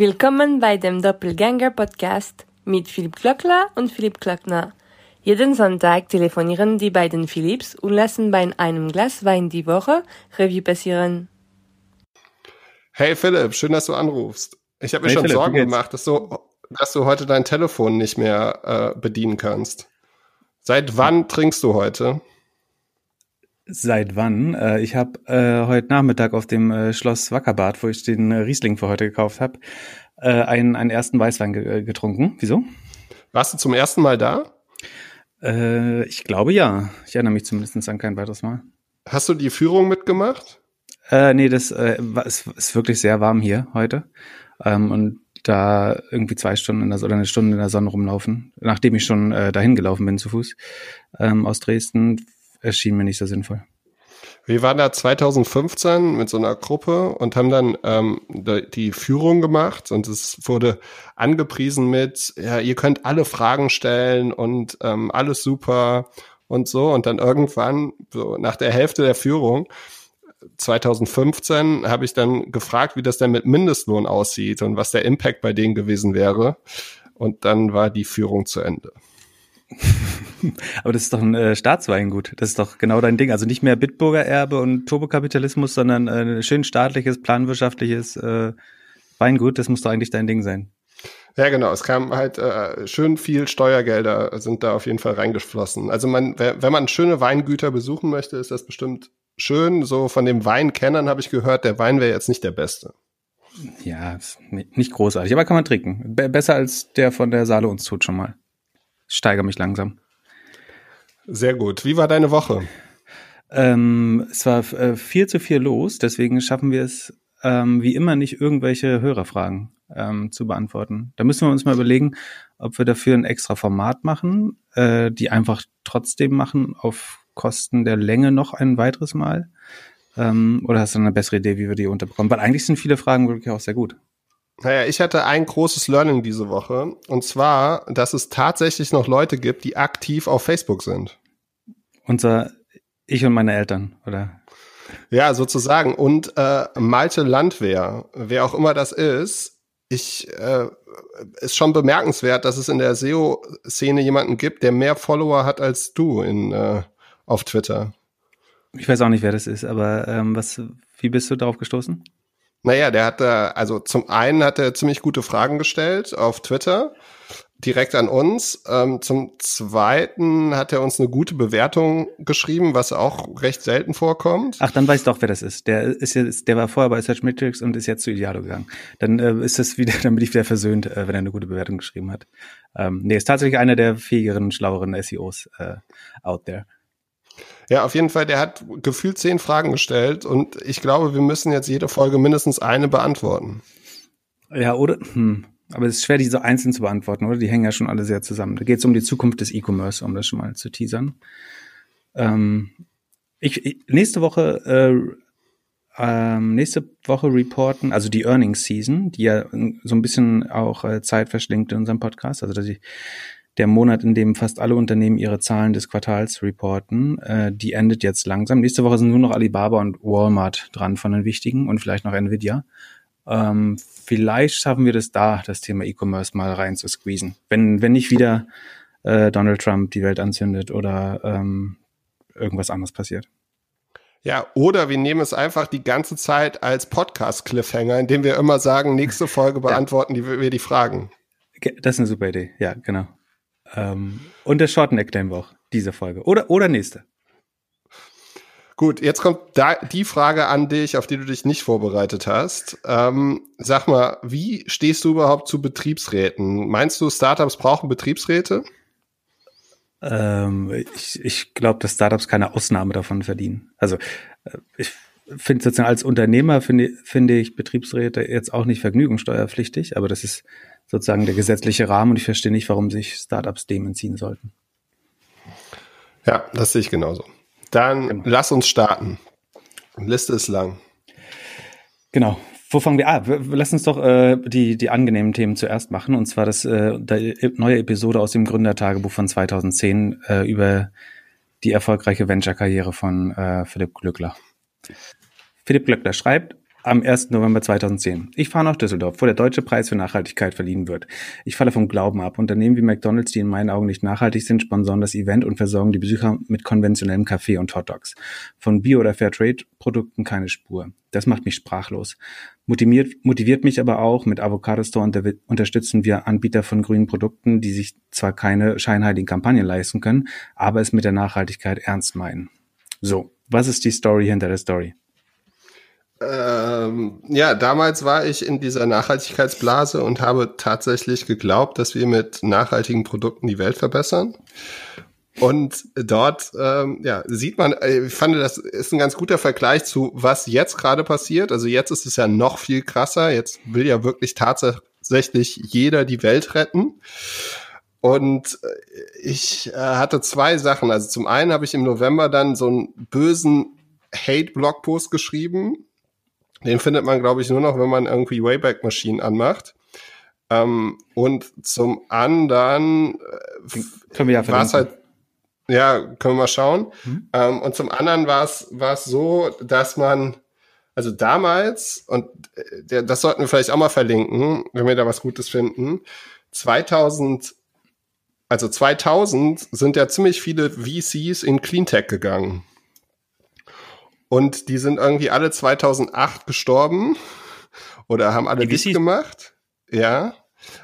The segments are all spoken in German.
Willkommen bei dem Doppelgänger Podcast mit Philipp Klöckler und Philipp Klöckner. Jeden Sonntag telefonieren die beiden Philipps und lassen bei einem Glas Wein die Woche Revue passieren. Hey Philipp, schön, dass du anrufst. Ich habe mir hey schon Philipp, Sorgen gemacht, dass du, dass du heute dein Telefon nicht mehr äh, bedienen kannst. Seit wann trinkst du heute? Seit wann? Äh, ich habe äh, heute Nachmittag auf dem äh, Schloss Wackerbad, wo ich den äh, Riesling für heute gekauft habe, äh, einen, einen ersten Weißwein ge äh, getrunken. Wieso? Warst du zum ersten Mal da? Äh, ich glaube ja. Ich erinnere mich zumindest an kein weiteres Mal. Hast du die Führung mitgemacht? Äh, nee, das äh, ist, ist wirklich sehr warm hier heute. Ähm, und da irgendwie zwei Stunden in der, oder eine Stunde in der Sonne rumlaufen, nachdem ich schon äh, dahin gelaufen bin zu Fuß ähm, aus Dresden, erschien mir nicht so sinnvoll. Wir waren da 2015 mit so einer Gruppe und haben dann ähm, die Führung gemacht und es wurde angepriesen mit, ja, ihr könnt alle Fragen stellen und ähm, alles super und so. Und dann irgendwann, so nach der Hälfte der Führung, 2015 habe ich dann gefragt, wie das denn mit Mindestlohn aussieht und was der Impact bei denen gewesen wäre. Und dann war die Führung zu Ende. Aber das ist doch ein äh, Staatsweingut. Das ist doch genau dein Ding. Also nicht mehr Bitburger Erbe und Turbokapitalismus, sondern äh, schön staatliches, planwirtschaftliches äh, Weingut. Das muss doch eigentlich dein Ding sein. Ja, genau. Es kam halt äh, schön viel Steuergelder sind da auf jeden Fall reingeflossen. Also man, wenn man schöne Weingüter besuchen möchte, ist das bestimmt schön. So von dem Weinkennern habe ich gehört, der Wein wäre jetzt nicht der beste. Ja, nicht großartig, aber kann man trinken. besser als der von der Saale uns tut schon mal. Ich steigere mich langsam. Sehr gut. Wie war deine Woche? Ähm, es war äh, viel zu viel los, deswegen schaffen wir es ähm, wie immer nicht irgendwelche Hörerfragen ähm, zu beantworten. Da müssen wir uns mal überlegen, ob wir dafür ein extra Format machen, äh, die einfach trotzdem machen auf Kosten der Länge noch ein weiteres Mal. Ähm, oder hast du eine bessere Idee, wie wir die unterbekommen? Weil eigentlich sind viele Fragen wirklich auch sehr gut. Naja, ich hatte ein großes Learning diese Woche. Und zwar, dass es tatsächlich noch Leute gibt, die aktiv auf Facebook sind. Unser Ich und meine Eltern, oder? Ja, sozusagen. Und äh, Malte Landwehr, wer auch immer das ist, ich äh, ist schon bemerkenswert, dass es in der SEO-Szene jemanden gibt, der mehr Follower hat als du in, äh, auf Twitter. Ich weiß auch nicht, wer das ist, aber ähm, was, wie bist du darauf gestoßen? Naja, der hat da, also zum einen hat er ziemlich gute Fragen gestellt auf Twitter, direkt an uns. Ähm, zum zweiten hat er uns eine gute Bewertung geschrieben, was auch recht selten vorkommt. Ach, dann weiß doch, wer das ist. Der ist jetzt, der war vorher bei Search Metrics und ist jetzt zu Idealo gegangen. Dann äh, ist das wieder, dann bin ich wieder versöhnt, äh, wenn er eine gute Bewertung geschrieben hat. Ähm, nee, ist tatsächlich einer der fähigeren, schlaueren SEOs äh, out there. Ja, auf jeden Fall, der hat gefühlt zehn Fragen gestellt und ich glaube, wir müssen jetzt jede Folge mindestens eine beantworten. Ja, oder? Hm. Aber es ist schwer, die so einzeln zu beantworten, oder? Die hängen ja schon alle sehr zusammen. Da geht es um die Zukunft des E-Commerce, um das schon mal zu teasern. Ähm, ich, ich, nächste Woche äh, ähm, nächste Woche reporten, also die Earnings Season, die ja so ein bisschen auch äh, Zeit verschlingt in unserem Podcast, also dass ich der Monat, in dem fast alle Unternehmen ihre Zahlen des Quartals reporten, äh, die endet jetzt langsam. Nächste Woche sind nur noch Alibaba und Walmart dran von den wichtigen und vielleicht noch Nvidia. Ähm, vielleicht schaffen wir das da, das Thema E-Commerce mal rein zu squeezen. Wenn, wenn nicht wieder äh, Donald Trump die Welt anzündet oder ähm, irgendwas anderes passiert. Ja, oder wir nehmen es einfach die ganze Zeit als Podcast-Cliffhanger, indem wir immer sagen, nächste Folge beantworten die, wir die Fragen. Das ist eine super Idee, ja, genau. Ähm, und der Shorteneck nehmen wir auch, diese Folge. Oder, oder nächste. Gut, jetzt kommt da die Frage an dich, auf die du dich nicht vorbereitet hast. Ähm, sag mal, wie stehst du überhaupt zu Betriebsräten? Meinst du, Startups brauchen Betriebsräte? Ähm, ich ich glaube, dass Startups keine Ausnahme davon verdienen. Also äh, ich finde sozusagen als Unternehmer finde finde ich Betriebsräte jetzt auch nicht vergnügungssteuerpflichtig, aber das ist sozusagen der gesetzliche Rahmen und ich verstehe nicht, warum sich Startups dem entziehen sollten. Ja, das sehe ich genauso. Dann genau. lass uns starten. Liste ist lang. Genau. Wo fangen wir? Ah, lass uns doch äh, die, die angenehmen Themen zuerst machen. Und zwar das äh, der neue Episode aus dem Gründertagebuch von 2010 äh, über die erfolgreiche Venture-Karriere von äh, Philipp Glückler. Philipp Glückler schreibt, am 1. November 2010. Ich fahre nach Düsseldorf, wo der deutsche Preis für Nachhaltigkeit verliehen wird. Ich falle vom Glauben ab. Unternehmen wie McDonalds, die in meinen Augen nicht nachhaltig sind, sponsoren das Event und versorgen die Besucher mit konventionellem Kaffee und Hotdogs. Von Bio- oder Fairtrade-Produkten keine Spur. Das macht mich sprachlos. Motiviert, motiviert mich aber auch, mit Avocado Store unter, unterstützen wir Anbieter von grünen Produkten, die sich zwar keine scheinheiligen Kampagnen leisten können, aber es mit der Nachhaltigkeit ernst meinen. So, was ist die Story hinter der Story? Ähm, ja, damals war ich in dieser Nachhaltigkeitsblase und habe tatsächlich geglaubt, dass wir mit nachhaltigen Produkten die Welt verbessern. Und dort ähm, ja, sieht man, äh, ich fand, das ist ein ganz guter Vergleich zu, was jetzt gerade passiert. Also jetzt ist es ja noch viel krasser. Jetzt will ja wirklich tatsächlich jeder die Welt retten. Und äh, ich äh, hatte zwei Sachen. Also zum einen habe ich im November dann so einen bösen Hate-Blogpost geschrieben, den findet man, glaube ich, nur noch, wenn man irgendwie Wayback-Maschinen anmacht. Ähm, und zum anderen äh, können wir ja war es halt, ja, können wir mal schauen. Mhm. Ähm, und zum anderen war es war es so, dass man also damals und äh, der, das sollten wir vielleicht auch mal verlinken, wenn wir da was Gutes finden. 2000 also 2000 sind ja ziemlich viele VCs in Cleantech gegangen. Und die sind irgendwie alle 2008 gestorben oder haben alle dicht gemacht. Ja.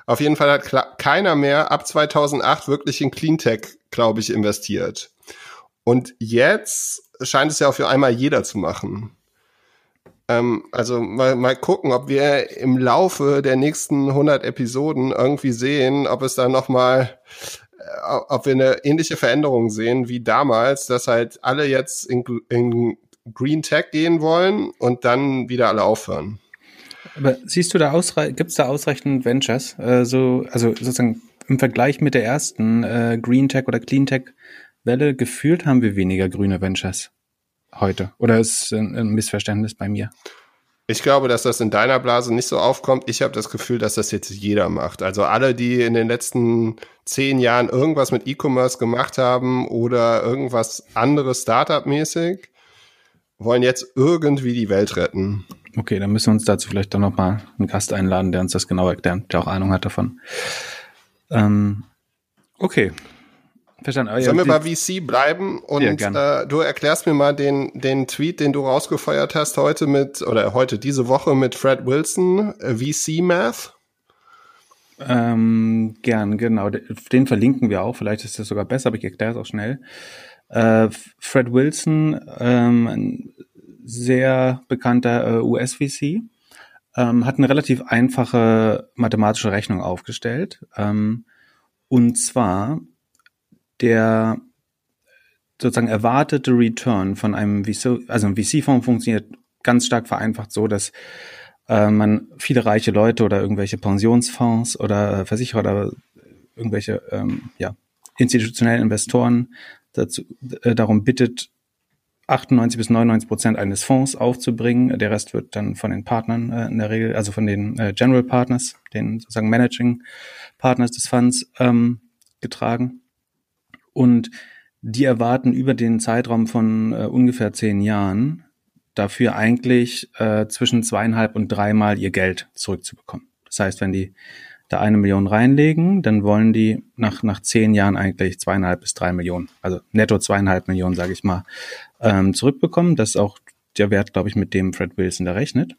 Auf jeden Fall hat keiner mehr ab 2008 wirklich in Cleantech, glaube ich, investiert. Und jetzt scheint es ja auf einmal jeder zu machen. Ähm, also mal, mal gucken, ob wir im Laufe der nächsten 100 Episoden irgendwie sehen, ob es da noch mal äh, ob wir eine ähnliche Veränderung sehen wie damals, dass halt alle jetzt in, in Green Tech gehen wollen und dann wieder alle aufhören. Aber siehst du da ausre gibt es da ausreichend Ventures? Äh, so, also sozusagen im Vergleich mit der ersten äh, Green Tech oder Clean Tech Welle gefühlt haben wir weniger grüne Ventures heute. Oder ist ein, ein Missverständnis bei mir? Ich glaube, dass das in deiner Blase nicht so aufkommt. Ich habe das Gefühl, dass das jetzt jeder macht. Also alle, die in den letzten zehn Jahren irgendwas mit E-Commerce gemacht haben oder irgendwas anderes Startup-mäßig, wollen jetzt irgendwie die Welt retten. Okay, dann müssen wir uns dazu vielleicht doch noch mal einen Gast einladen, der uns das genau erklärt, der auch Ahnung hat davon. Ähm, okay. Verstanden. Sollen wir bei VC bleiben und ja, äh, du erklärst mir mal den, den Tweet, den du rausgefeuert hast heute mit, oder heute diese Woche mit Fred Wilson, äh, VC Math? Ähm, gern, genau. Den verlinken wir auch. Vielleicht ist das sogar besser, aber ich erkläre es auch schnell. Äh, Fred Wilson, ähm, ein sehr bekannter äh, US-VC, ähm, hat eine relativ einfache mathematische Rechnung aufgestellt. Ähm, und zwar der sozusagen erwartete Return von einem VC, also ein VC-Fonds funktioniert ganz stark vereinfacht so, dass äh, man viele reiche Leute oder irgendwelche Pensionsfonds oder äh, Versicherer oder irgendwelche ähm, ja, institutionellen Investoren dazu, äh, darum bittet, 98 bis 99 Prozent eines Fonds aufzubringen. Der Rest wird dann von den Partnern äh, in der Regel, also von den äh, General Partners, den sozusagen Managing Partners des Funds ähm, getragen. Und die erwarten über den Zeitraum von äh, ungefähr zehn Jahren dafür eigentlich äh, zwischen zweieinhalb und dreimal ihr Geld zurückzubekommen. Das heißt, wenn die da eine Million reinlegen, dann wollen die nach, nach zehn Jahren eigentlich zweieinhalb bis drei Millionen, also netto zweieinhalb Millionen, sage ich mal, ähm, zurückbekommen. Das ist auch der Wert, glaube ich, mit dem Fred Wilson da rechnet.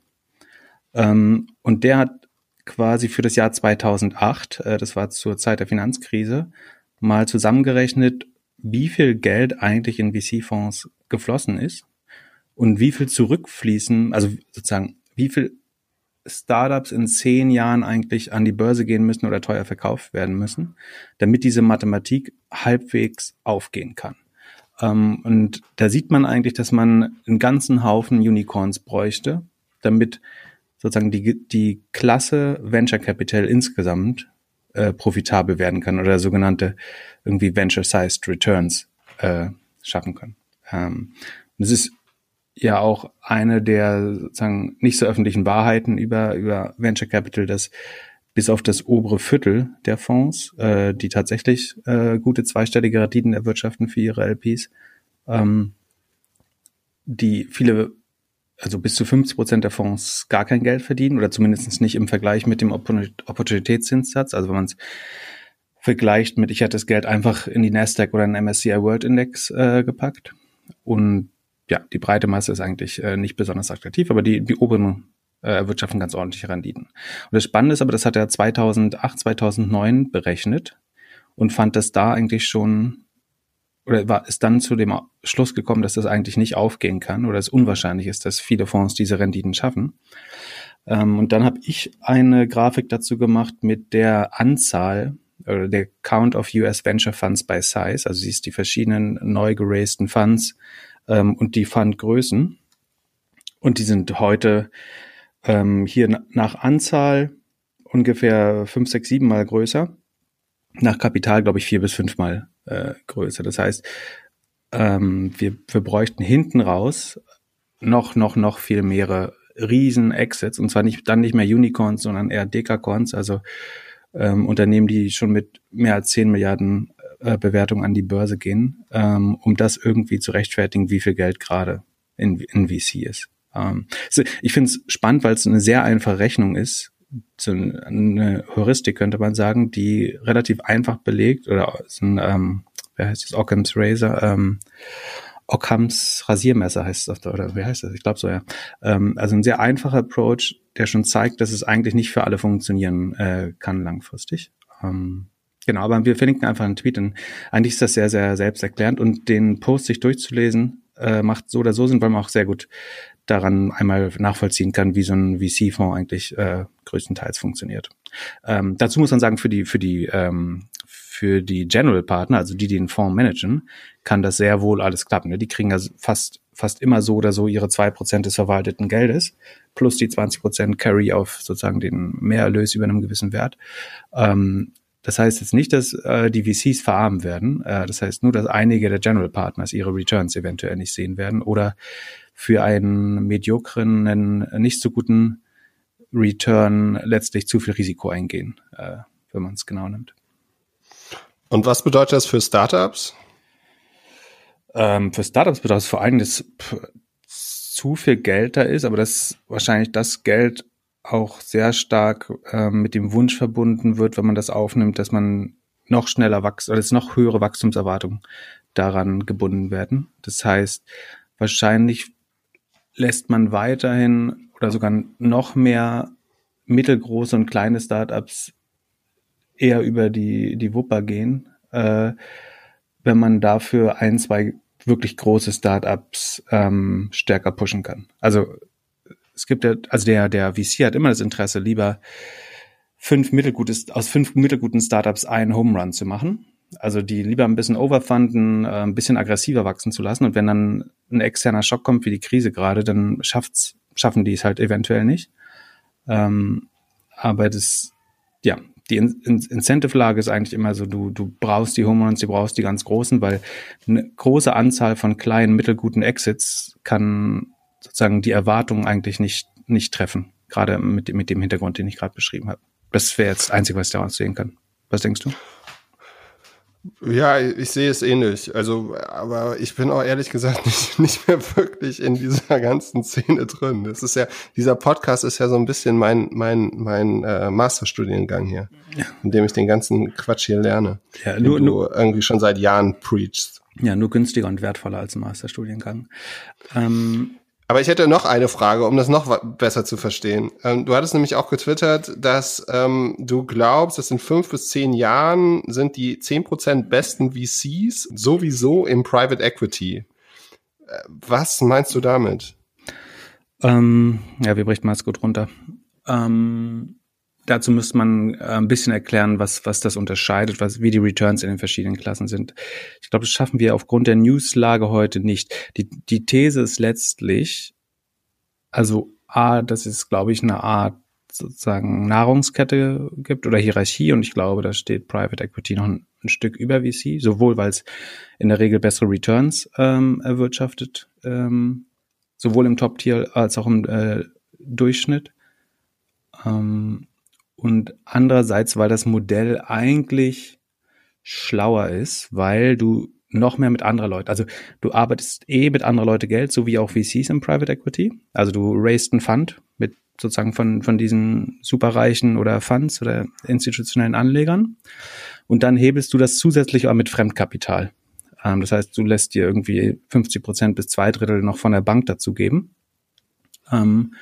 Ähm, und der hat quasi für das Jahr 2008, äh, das war zur Zeit der Finanzkrise, mal zusammengerechnet, wie viel Geld eigentlich in VC-Fonds geflossen ist und wie viel zurückfließen, also sozusagen, wie viel Startups in zehn Jahren eigentlich an die Börse gehen müssen oder teuer verkauft werden müssen, damit diese Mathematik halbwegs aufgehen kann. Ähm, und da sieht man eigentlich, dass man einen ganzen Haufen Unicorns bräuchte, damit sozusagen die, die Klasse Venture Capital insgesamt äh, profitabel werden kann oder sogenannte irgendwie Venture-Sized Returns äh, schaffen können. Ähm, das ist ja auch eine der sozusagen nicht so öffentlichen Wahrheiten über, über Venture Capital, dass bis auf das obere Viertel der Fonds, äh, die tatsächlich äh, gute zweistellige Renditen erwirtschaften für ihre LPs, ähm, die viele also bis zu 50 Prozent der Fonds gar kein Geld verdienen oder zumindest nicht im Vergleich mit dem Opportunitätszinssatz. Also wenn man es vergleicht mit, ich hätte das Geld einfach in die Nasdaq oder den MSCI World Index äh, gepackt. Und ja, die breite Masse ist eigentlich äh, nicht besonders attraktiv, aber die, die oberen äh, erwirtschaften ganz ordentliche Renditen. Und das Spannende ist aber, das hat er 2008, 2009 berechnet und fand das da eigentlich schon oder war, ist dann zu dem Schluss gekommen, dass das eigentlich nicht aufgehen kann oder es unwahrscheinlich ist, dass viele Fonds diese Renditen schaffen. Ähm, und dann habe ich eine Grafik dazu gemacht mit der Anzahl oder der Count of US Venture Funds by Size, also siehst die verschiedenen neu geraisten Funds ähm, und die Fundgrößen. Und die sind heute ähm, hier nach Anzahl ungefähr fünf, sechs, sieben Mal größer. Nach Kapital, glaube ich, vier bis fünfmal äh, größer. Das heißt, ähm, wir, wir bräuchten hinten raus noch, noch, noch viel mehr Riesen-Exits und zwar nicht, dann nicht mehr Unicorns, sondern eher Dekacorns, also ähm, Unternehmen, die schon mit mehr als 10 Milliarden äh, Bewertungen an die Börse gehen, ähm, um das irgendwie zu rechtfertigen, wie viel Geld gerade in, in VC ist. Ähm, ich finde es spannend, weil es eine sehr einfache Rechnung ist, so eine Heuristik könnte man sagen, die relativ einfach belegt oder ist ein, ähm, wer heißt das, Occam's Razor, ähm, Occam's Rasiermesser heißt es, oder wie heißt das? Ich glaube so, ja. Ähm, also ein sehr einfacher Approach, der schon zeigt, dass es eigentlich nicht für alle funktionieren äh, kann langfristig. Ähm, genau, aber wir verlinken einfach einen Tweet. Und eigentlich ist das sehr, sehr selbsterklärend und den Post sich durchzulesen, äh, macht so oder so Sinn, weil man auch sehr gut daran einmal nachvollziehen kann, wie so ein VC-Fonds eigentlich äh, größtenteils funktioniert. Ähm, dazu muss man sagen, für die, für die, ähm, für die General Partner, also die, die den Fonds managen, kann das sehr wohl alles klappen. Ne? Die kriegen also fast, fast immer so oder so ihre zwei Prozent des verwalteten Geldes plus die 20 Prozent Carry auf sozusagen den Mehrerlös über einem gewissen Wert. Ähm, das heißt jetzt nicht, dass äh, die VCs verarmen werden. Äh, das heißt nur, dass einige der General Partners ihre Returns eventuell nicht sehen werden oder für einen mediokren, einen nicht so guten Return letztlich zu viel Risiko eingehen, äh, wenn man es genau nimmt. Und was bedeutet das für Startups? Ähm, für Startups bedeutet es vor allem, dass zu viel Geld da ist, aber dass wahrscheinlich das Geld auch sehr stark äh, mit dem Wunsch verbunden wird, wenn man das aufnimmt, dass man noch schneller wächst oder dass noch höhere Wachstumserwartungen daran gebunden werden. Das heißt, wahrscheinlich lässt man weiterhin oder sogar noch mehr mittelgroße und kleine Startups eher über die, die Wupper gehen, äh, wenn man dafür ein, zwei wirklich große Startups ähm, stärker pushen kann. Also es gibt ja, also der, der VC hat immer das Interesse, lieber fünf mittelgutes, aus fünf mittelguten Startups einen Home Run zu machen also die lieber ein bisschen overfunden, äh, ein bisschen aggressiver wachsen zu lassen. Und wenn dann ein externer Schock kommt, wie die Krise gerade, dann schafft's, schaffen die es halt eventuell nicht. Ähm, aber das, ja, die In In Incentive-Lage ist eigentlich immer so, du, du brauchst die Home Runs, du brauchst die ganz großen, weil eine große Anzahl von kleinen, mittelguten Exits kann sozusagen die Erwartungen eigentlich nicht, nicht treffen. Gerade mit, mit dem Hintergrund, den ich gerade beschrieben habe. Das wäre jetzt das Einzige, was ich daraus sehen kann. Was denkst du? Ja, ich sehe es ähnlich. Also, aber ich bin auch ehrlich gesagt nicht, nicht mehr wirklich in dieser ganzen Szene drin. Das ist ja, dieser Podcast ist ja so ein bisschen mein, mein, mein äh, Masterstudiengang hier, ja. in dem ich den ganzen Quatsch hier lerne. Ja, nur, du nur, irgendwie schon seit Jahren preachst. Ja, nur günstiger und wertvoller als ein Masterstudiengang. Ähm, aber ich hätte noch eine Frage, um das noch besser zu verstehen. Ähm, du hattest nämlich auch getwittert, dass ähm, du glaubst, dass in fünf bis zehn Jahren sind die zehn Prozent besten VCs sowieso im Private Equity. Äh, was meinst du damit? Ähm, ja, wie bricht man es gut runter? Ähm, dazu müsste man äh, ein bisschen erklären, was, was das unterscheidet, was, wie die Returns in den verschiedenen Klassen sind. Ich glaube, das schaffen wir aufgrund der Newslage heute nicht. Die, die These ist letztlich, also A, dass es, glaube ich, eine Art sozusagen Nahrungskette gibt oder Hierarchie und ich glaube, da steht Private Equity noch ein, ein Stück über VC, sowohl weil es in der Regel bessere Returns ähm, erwirtschaftet, ähm, sowohl im Top-Tier als auch im äh, Durchschnitt. Ähm, und andererseits, weil das Modell eigentlich schlauer ist, weil du noch mehr mit anderen Leuten. Also du arbeitest eh mit anderen Leuten Geld, so wie auch VCs im Private Equity. Also du raised einen Fund mit sozusagen von, von diesen superreichen oder Funds oder institutionellen Anlegern. Und dann hebelst du das zusätzlich auch mit Fremdkapital. Ähm, das heißt, du lässt dir irgendwie 50 Prozent bis zwei Drittel noch von der Bank dazu geben. Ähm,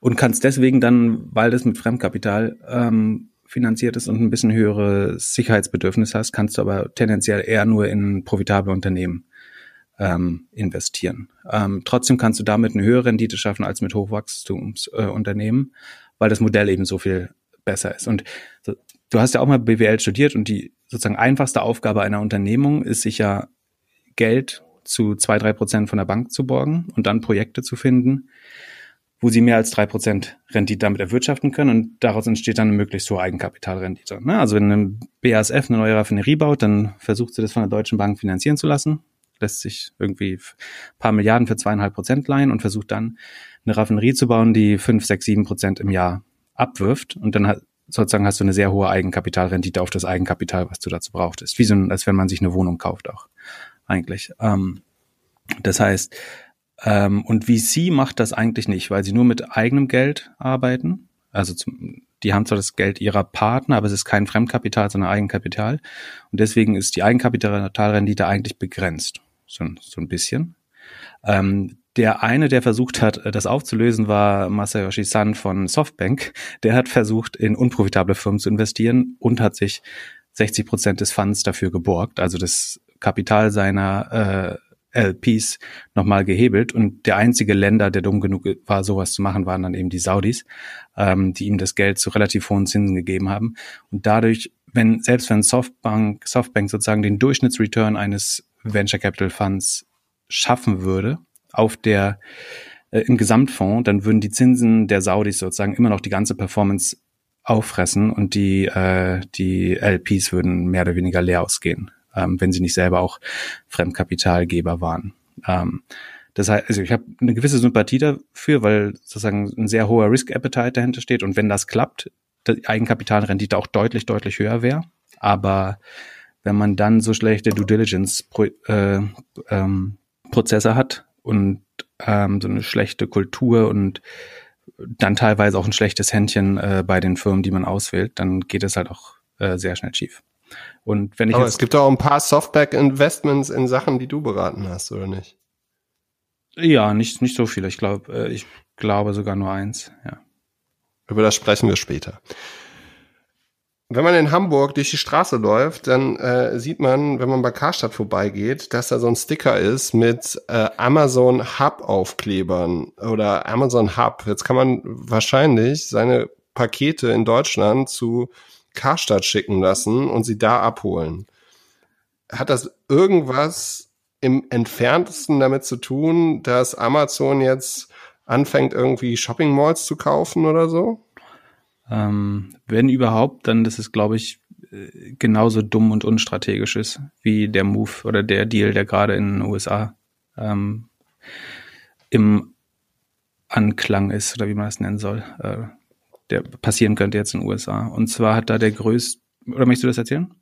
und kannst deswegen dann, weil das mit Fremdkapital ähm, finanziert ist und ein bisschen höheres Sicherheitsbedürfnis hast, kannst du aber tendenziell eher nur in profitable Unternehmen ähm, investieren. Ähm, trotzdem kannst du damit eine höhere Rendite schaffen als mit Hochwachstumsunternehmen, äh, weil das Modell eben so viel besser ist. Und so, du hast ja auch mal BWL studiert und die sozusagen einfachste Aufgabe einer Unternehmung ist sicher Geld zu zwei, drei Prozent von der Bank zu borgen und dann Projekte zu finden, wo sie mehr als drei Prozent Rendite damit erwirtschaften können und daraus entsteht dann eine möglichst hohe Eigenkapitalrendite. Ne? Also wenn ein BASF eine neue Raffinerie baut, dann versucht sie das von der Deutschen Bank finanzieren zu lassen, lässt sich irgendwie paar Milliarden für zweieinhalb Prozent leihen und versucht dann eine Raffinerie zu bauen, die fünf, sechs, sieben Prozent im Jahr abwirft und dann hat, sozusagen hast du eine sehr hohe Eigenkapitalrendite auf das Eigenkapital, was du dazu brauchst. Ist wie so, als wenn man sich eine Wohnung kauft auch eigentlich. Ähm, das heißt, ähm, und VC macht das eigentlich nicht, weil sie nur mit eigenem Geld arbeiten. Also zum, die haben zwar das Geld ihrer Partner, aber es ist kein Fremdkapital, sondern Eigenkapital. Und deswegen ist die Eigenkapitalrendite eigentlich begrenzt. So, so ein bisschen. Ähm, der eine, der versucht hat, das aufzulösen, war Masayoshi San von Softbank. Der hat versucht, in unprofitable Firmen zu investieren und hat sich 60 Prozent des Funds dafür geborgt, also das Kapital seiner äh, LPs nochmal gehebelt und der einzige Länder, der dumm genug war, sowas zu machen, waren dann eben die Saudis, ähm, die ihm das Geld zu relativ hohen Zinsen gegeben haben. Und dadurch, wenn, selbst wenn Softbank, Softbank sozusagen den Durchschnittsreturn eines Venture Capital Funds schaffen würde, auf der, äh, im Gesamtfonds, dann würden die Zinsen der Saudis sozusagen immer noch die ganze Performance auffressen und die, äh, die LPs würden mehr oder weniger leer ausgehen ähm, wenn sie nicht selber auch Fremdkapitalgeber waren. Ähm, das heißt, also ich habe eine gewisse Sympathie dafür, weil sozusagen ein sehr hoher Risk Appetite dahinter steht und wenn das klappt, die Eigenkapitalrendite auch deutlich, deutlich höher wäre. Aber wenn man dann so schlechte Due Diligence Pro, äh, ähm, hat und ähm, so eine schlechte Kultur und dann teilweise auch ein schlechtes Händchen äh, bei den Firmen, die man auswählt, dann geht es halt auch äh, sehr schnell schief. Und wenn ich Aber es gibt auch ein paar Softback-Investments in Sachen, die du beraten hast, oder nicht? Ja, nicht, nicht so viele. Ich glaube, äh, ich glaube sogar nur eins, ja. Über das sprechen wir später. Wenn man in Hamburg durch die Straße läuft, dann äh, sieht man, wenn man bei Karstadt vorbeigeht, dass da so ein Sticker ist mit äh, Amazon Hub Aufklebern oder Amazon Hub. Jetzt kann man wahrscheinlich seine Pakete in Deutschland zu Karstadt schicken lassen und sie da abholen. Hat das irgendwas im entferntesten damit zu tun, dass Amazon jetzt anfängt, irgendwie Shopping Malls zu kaufen oder so? Ähm, wenn überhaupt, dann das ist, glaube ich, äh, genauso dumm und unstrategisch ist wie der Move oder der Deal, der gerade in den USA ähm, im Anklang ist oder wie man es nennen soll. Äh, der passieren könnte jetzt in den USA. Und zwar hat da der größte, oder möchtest du das erzählen?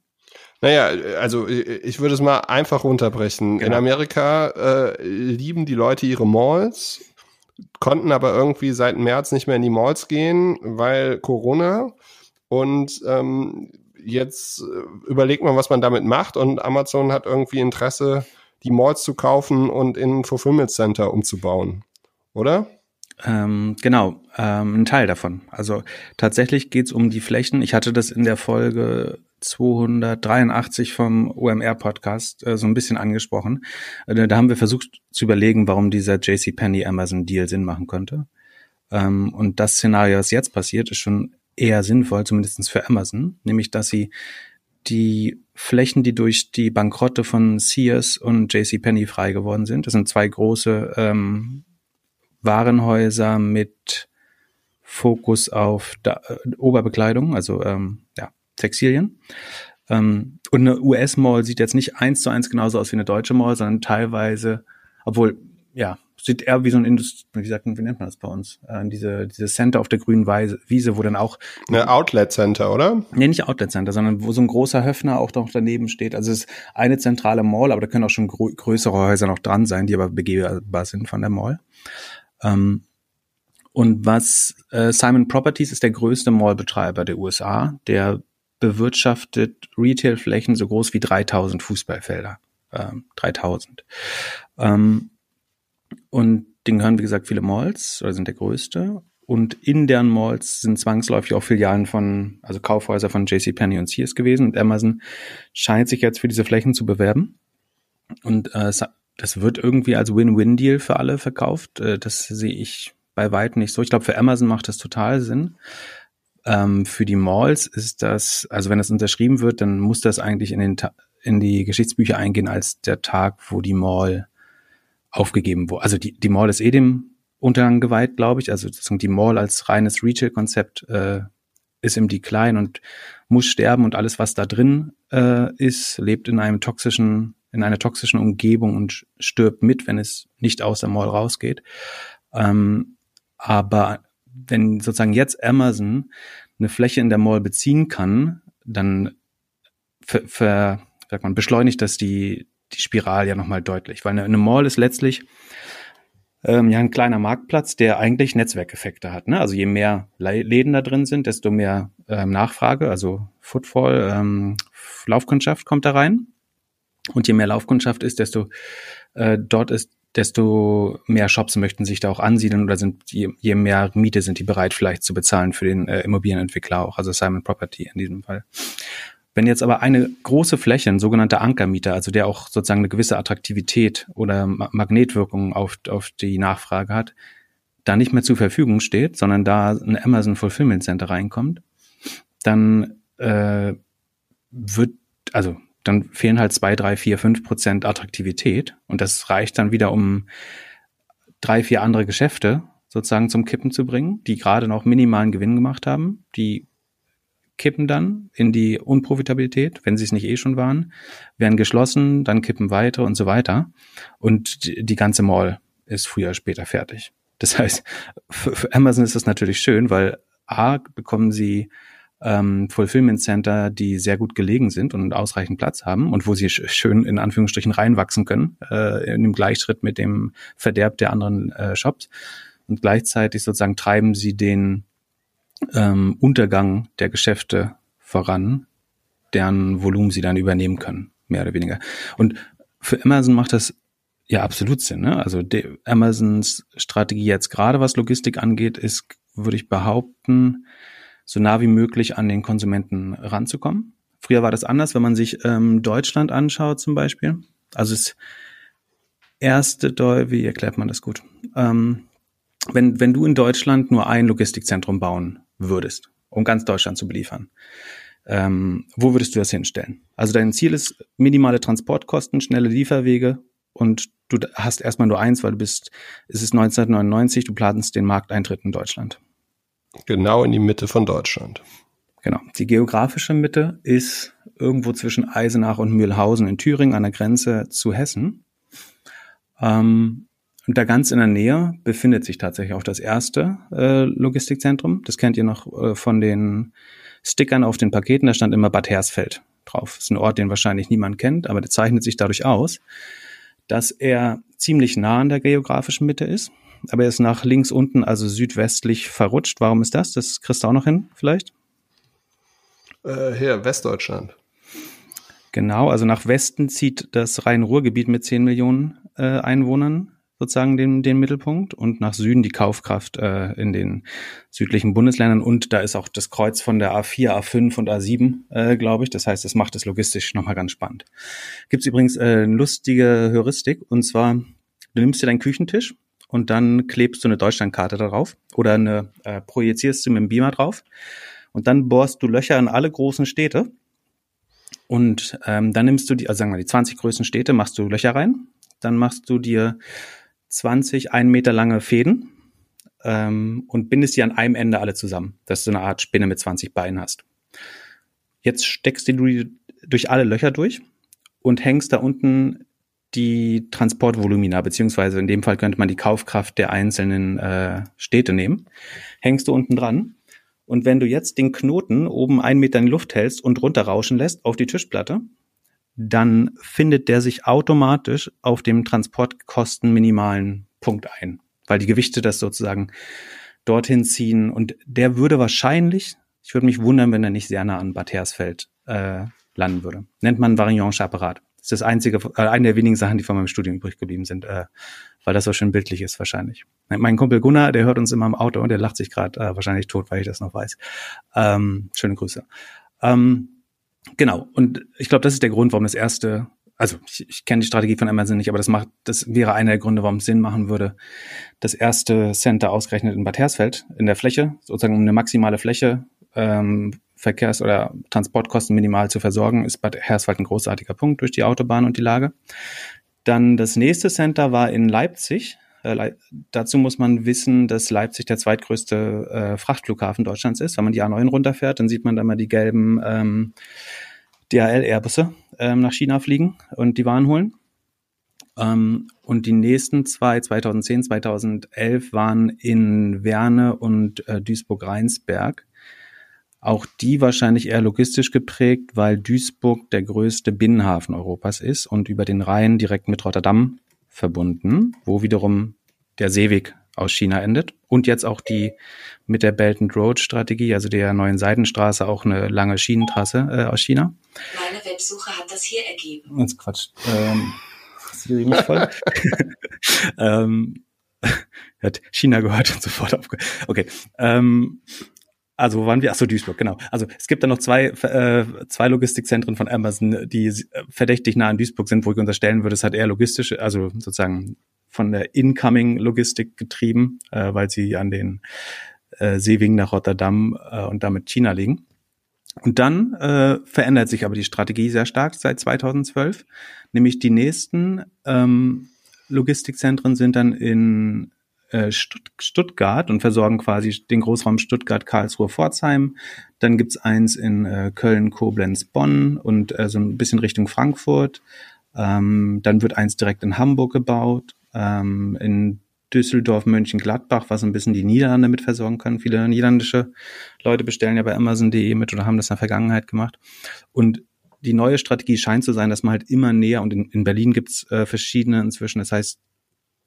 Naja, also ich würde es mal einfach runterbrechen. Genau. In Amerika äh, lieben die Leute ihre Malls, konnten aber irgendwie seit März nicht mehr in die Malls gehen, weil Corona. Und ähm, jetzt äh, überlegt man, was man damit macht. Und Amazon hat irgendwie Interesse, die Malls zu kaufen und in ein Fulfillment Center umzubauen. Oder? Ähm, genau, ähm, ein Teil davon. Also tatsächlich geht's um die Flächen. Ich hatte das in der Folge 283 vom OMR-Podcast äh, so ein bisschen angesprochen. Äh, da haben wir versucht zu überlegen, warum dieser JCPenney Amazon Deal Sinn machen könnte. Ähm, und das Szenario, was jetzt passiert, ist schon eher sinnvoll, zumindestens für Amazon, nämlich dass sie die Flächen, die durch die Bankrotte von Sears und JCPenney frei geworden sind, das sind zwei große ähm, Warenhäuser mit Fokus auf da, äh, Oberbekleidung, also ähm, ja, Textilien. Ähm, und eine US-Mall sieht jetzt nicht eins zu eins genauso aus wie eine deutsche Mall, sondern teilweise, obwohl, ja, sieht eher wie so ein Indust wie sagt wie nennt man das bei uns? Äh, diese, diese Center auf der grünen Weise, Wiese, wo dann auch. Eine Outlet Center, oder? Nee, nicht Outlet Center, sondern wo so ein großer Höfner auch noch daneben steht. Also es ist eine zentrale Mall, aber da können auch schon größere Häuser noch dran sein, die aber begehbar sind von der Mall. Ähm, und was äh, Simon Properties ist der größte Mallbetreiber der USA, der bewirtschaftet Retailflächen so groß wie 3000 Fußballfelder. Ähm, 3000. Ähm, und denen gehören, wie gesagt, viele Malls, oder sind der größte. Und in deren Malls sind zwangsläufig auch Filialen von, also Kaufhäuser von JCPenney und Sears gewesen. Und Amazon scheint sich jetzt für diese Flächen zu bewerben. Und äh, das wird irgendwie als Win-Win-Deal für alle verkauft. Äh, das sehe ich bei weitem nicht so. Ich glaube, für Amazon macht das total Sinn. Ähm, für die Malls ist das, also wenn das unterschrieben wird, dann muss das eigentlich in, den, in die Geschichtsbücher eingehen als der Tag, wo die Mall aufgegeben wurde. Also die, die Mall ist eh dem Untergang geweiht, glaube ich. Also die Mall als reines Retail-Konzept äh, ist im Decline und muss sterben und alles, was da drin äh, ist, lebt in einem toxischen, in einer toxischen Umgebung und stirbt mit, wenn es nicht aus der Mall rausgeht. Ähm, aber wenn sozusagen jetzt Amazon eine Fläche in der Mall beziehen kann, dann ver, ver, sagt man, beschleunigt das die, die Spirale ja nochmal deutlich. Weil eine, eine Mall ist letztlich ähm, ja ein kleiner Marktplatz, der eigentlich Netzwerkeffekte hat. Ne? Also je mehr Läden da drin sind, desto mehr ähm, Nachfrage, also Footfall, ähm, Laufkundschaft kommt da rein. Und je mehr Laufkundschaft ist, desto äh, dort ist desto mehr Shops möchten sich da auch ansiedeln oder sind je, je mehr Miete sind die bereit vielleicht zu bezahlen für den äh, Immobilienentwickler auch, also Simon Property in diesem Fall. Wenn jetzt aber eine große Fläche, ein sogenannter Ankermieter, also der auch sozusagen eine gewisse Attraktivität oder Magnetwirkung auf, auf die Nachfrage hat, da nicht mehr zur Verfügung steht, sondern da ein Amazon Fulfillment Center reinkommt, dann äh, wird, also dann fehlen halt zwei, drei, vier, fünf Prozent Attraktivität. Und das reicht dann wieder, um drei, vier andere Geschäfte sozusagen zum Kippen zu bringen, die gerade noch minimalen Gewinn gemacht haben. Die kippen dann in die Unprofitabilität, wenn sie es nicht eh schon waren, werden geschlossen, dann kippen weiter und so weiter. Und die ganze Mall ist früher später fertig. Das heißt, für Amazon ist das natürlich schön, weil A, bekommen sie ähm, Fulfillment Center, die sehr gut gelegen sind und ausreichend Platz haben und wo sie schön in Anführungsstrichen reinwachsen können, äh, in dem Gleichschritt mit dem Verderb der anderen äh, Shops. Und gleichzeitig sozusagen treiben sie den ähm, Untergang der Geschäfte voran, deren Volumen sie dann übernehmen können, mehr oder weniger. Und für Amazon macht das ja absolut Sinn. Ne? Also Amazons Strategie jetzt gerade, was Logistik angeht, ist, würde ich behaupten, so nah wie möglich an den Konsumenten ranzukommen. Früher war das anders, wenn man sich ähm, Deutschland anschaut zum Beispiel. Also das erste, Deu wie erklärt man das gut? Ähm, wenn, wenn du in Deutschland nur ein Logistikzentrum bauen würdest, um ganz Deutschland zu beliefern, ähm, wo würdest du das hinstellen? Also dein Ziel ist minimale Transportkosten, schnelle Lieferwege und du hast erstmal nur eins, weil du bist, es ist 1999, du planst den Markteintritt in Deutschland. Genau in die Mitte von Deutschland. Genau. Die geografische Mitte ist irgendwo zwischen Eisenach und Mühlhausen in Thüringen an der Grenze zu Hessen. Ähm, und da ganz in der Nähe befindet sich tatsächlich auch das erste äh, Logistikzentrum. Das kennt ihr noch äh, von den Stickern auf den Paketen. Da stand immer Bad Hersfeld drauf. Das ist ein Ort, den wahrscheinlich niemand kennt, aber der zeichnet sich dadurch aus, dass er ziemlich nah an der geografischen Mitte ist aber er ist nach links unten, also südwestlich verrutscht. Warum ist das? Das kriegst du auch noch hin, vielleicht? Äh, hier, Westdeutschland. Genau, also nach Westen zieht das Rhein-Ruhr-Gebiet mit 10 Millionen äh, Einwohnern sozusagen den, den Mittelpunkt und nach Süden die Kaufkraft äh, in den südlichen Bundesländern und da ist auch das Kreuz von der A4, A5 und A7, äh, glaube ich. Das heißt, das macht es logistisch nochmal ganz spannend. Gibt es übrigens äh, eine lustige Heuristik und zwar, du nimmst dir deinen Küchentisch und dann klebst du eine Deutschlandkarte darauf oder eine äh, projizierst du mit dem Beamer drauf. Und dann bohrst du Löcher in alle großen Städte. Und ähm, dann nimmst du die, also sagen wir die 20 größten Städte, machst du Löcher rein, dann machst du dir 20 ein Meter lange Fäden ähm, und bindest die an einem Ende alle zusammen, dass du eine Art Spinne mit 20 Beinen hast. Jetzt steckst du die durch alle Löcher durch und hängst da unten die Transportvolumina, beziehungsweise in dem Fall könnte man die Kaufkraft der einzelnen äh, Städte nehmen. Hängst du unten dran. Und wenn du jetzt den Knoten oben einen Meter in die Luft hältst und runterrauschen lässt auf die Tischplatte, dann findet der sich automatisch auf dem Transportkosten minimalen Punkt ein, weil die Gewichte das sozusagen dorthin ziehen. Und der würde wahrscheinlich, ich würde mich wundern, wenn er nicht sehr nah an Bad Hersfeld äh, landen würde. Nennt man Varianche-Apparat. Das ist das einzige, äh, eine der wenigen Sachen, die von meinem Studium übrig geblieben sind, äh, weil das so schön bildlich ist wahrscheinlich. Mein Kumpel Gunnar, der hört uns immer im Auto und der lacht sich gerade äh, wahrscheinlich tot, weil ich das noch weiß. Ähm, schöne Grüße. Ähm, genau, und ich glaube, das ist der Grund, warum das erste also ich, ich kenne die Strategie von Amazon nicht, aber das macht, das wäre einer der Gründe, warum es Sinn machen würde, das erste Center ausgerechnet in Bad Hersfeld in der Fläche, sozusagen um eine maximale Fläche ähm, Verkehrs- oder Transportkosten minimal zu versorgen, ist Bad Hersfeld ein großartiger Punkt durch die Autobahn und die Lage. Dann das nächste Center war in Leipzig. Äh, dazu muss man wissen, dass Leipzig der zweitgrößte äh, Frachtflughafen Deutschlands ist. Wenn man die A9 runterfährt, dann sieht man da mal die gelben ähm, DHL-Airbusse ähm, nach China fliegen und die Waren holen. Ähm, und die nächsten zwei, 2010, 2011, waren in Werne und äh, Duisburg-Rheinsberg. Auch die wahrscheinlich eher logistisch geprägt, weil Duisburg der größte Binnenhafen Europas ist und über den Rhein direkt mit Rotterdam verbunden, wo wiederum der Seeweg aus China endet. Und jetzt auch die mit der Belt and Road Strategie, also der neuen Seidenstraße, auch eine lange Schienentrasse äh, aus China. Meine Websuche hat das hier ergeben. Jetzt Quatsch. Ähm, Siri mich voll. ähm, hat China gehört und sofort aufgehört. Okay. Ähm, also wo waren wir? Achso, Duisburg, genau. Also es gibt da noch zwei, äh, zwei Logistikzentren von Amazon, die verdächtig nah an Duisburg sind, wo ich unterstellen würde, es hat eher logistische, also sozusagen von der Incoming-Logistik getrieben, äh, weil sie an den äh, Seewegen nach Rotterdam äh, und damit China liegen. Und dann äh, verändert sich aber die Strategie sehr stark seit 2012, nämlich die nächsten ähm, Logistikzentren sind dann in äh, Stuttgart und versorgen quasi den Großraum Stuttgart, Karlsruhe, Pforzheim. Dann gibt's eins in äh, Köln, Koblenz, Bonn und äh, so ein bisschen Richtung Frankfurt. Ähm, dann wird eins direkt in Hamburg gebaut, ähm, in Düsseldorf, Mönchengladbach, was ein bisschen die Niederlande mit versorgen können. Viele niederländische Leute bestellen ja bei Amazon.de mit oder haben das in der Vergangenheit gemacht. Und die neue Strategie scheint zu sein, dass man halt immer näher, und in, in Berlin gibt's äh, verschiedene inzwischen, das heißt,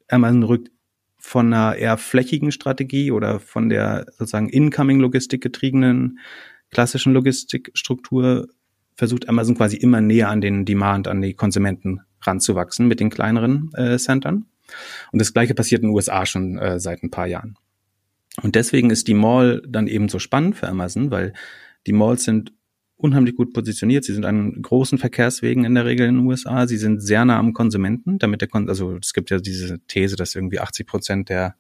Amazon rückt von einer eher flächigen Strategie oder von der sozusagen Incoming-Logistik getriebenen klassischen Logistikstruktur versucht Amazon quasi immer näher an den Demand, an die Konsumenten ranzuwachsen mit den kleineren äh, Centern. Und das gleiche passiert in den USA schon äh, seit ein paar Jahren. Und deswegen ist die Mall dann eben so spannend für Amazon, weil die Malls sind unheimlich gut positioniert. Sie sind an großen Verkehrswegen in der Regel in den USA. Sie sind sehr nah am Konsumenten, damit der Kon also es gibt ja diese These, dass irgendwie 80 Prozent der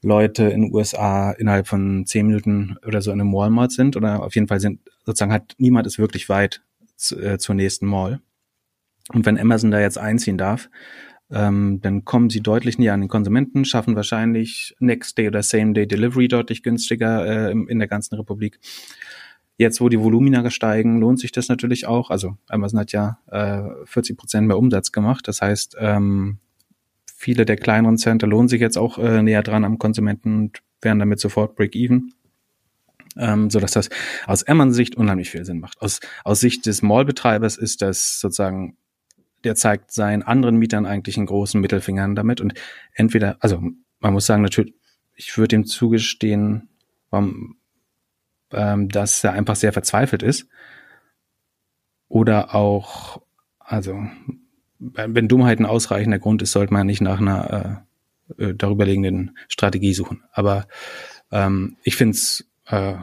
Leute in den USA innerhalb von zehn Minuten oder so in einem Walmart sind oder auf jeden Fall sind sozusagen hat niemand ist wirklich weit zu, äh, zur nächsten Mall. Und wenn Amazon da jetzt einziehen darf, ähm, dann kommen sie deutlich näher an den Konsumenten, schaffen wahrscheinlich Next Day oder Same Day Delivery deutlich günstiger äh, in der ganzen Republik. Jetzt, wo die Volumina steigen, lohnt sich das natürlich auch. Also Amazon hat ja äh, 40 Prozent mehr Umsatz gemacht. Das heißt, ähm, viele der kleineren Center lohnen sich jetzt auch äh, näher dran am Konsumenten und werden damit sofort Break-Even. Ähm, so dass das aus Amazon-Sicht unheimlich viel Sinn macht. Aus, aus Sicht des Mall-Betreibers ist das sozusagen, der zeigt seinen anderen Mietern eigentlich einen großen Mittelfingern damit und entweder, also man muss sagen, natürlich, ich würde ihm zugestehen, warum, ähm, dass er einfach sehr verzweifelt ist. Oder auch, also, wenn Dummheit ein ausreichender Grund ist, sollte man nicht nach einer äh, äh darüberliegenden Strategie suchen. Aber ähm, ich finde es äh,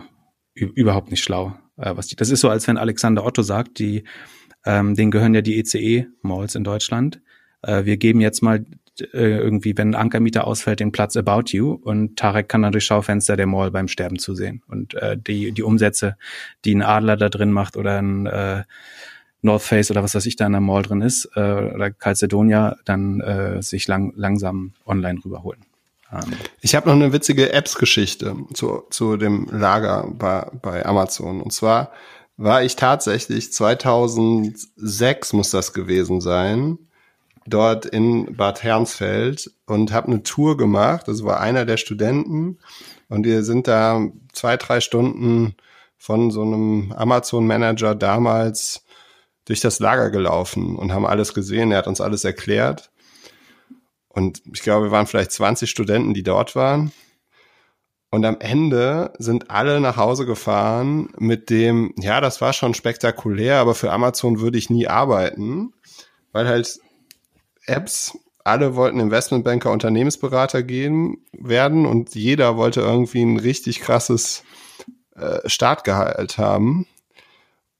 überhaupt nicht schlau. Äh, was die, das ist so, als wenn Alexander Otto sagt, die, ähm, denen gehören ja die ECE-Malls in Deutschland. Äh, wir geben jetzt mal äh, irgendwie, wenn ein Ankermieter ausfällt, den Platz About You und Tarek kann dann durch Schaufenster der Mall beim Sterben zusehen. Und äh, die, die Umsätze, die ein Adler da drin macht oder ein äh, North Face oder was weiß ich da in der Mall drin ist, äh, oder Calcedonia, dann äh, sich lang, langsam online rüberholen. Ähm. Ich habe noch eine witzige Apps-Geschichte zu, zu dem Lager bei, bei Amazon. Und zwar war ich tatsächlich 2006 muss das gewesen sein, dort in Bad Hernsfeld und habe eine Tour gemacht. Das war einer der Studenten und wir sind da zwei, drei Stunden von so einem Amazon-Manager damals durch das Lager gelaufen und haben alles gesehen. Er hat uns alles erklärt. Und ich glaube, wir waren vielleicht 20 Studenten, die dort waren. Und am Ende sind alle nach Hause gefahren mit dem, ja, das war schon spektakulär, aber für Amazon würde ich nie arbeiten, weil halt Apps, alle wollten Investmentbanker, Unternehmensberater gehen werden und jeder wollte irgendwie ein richtig krasses äh, Startgehalt haben.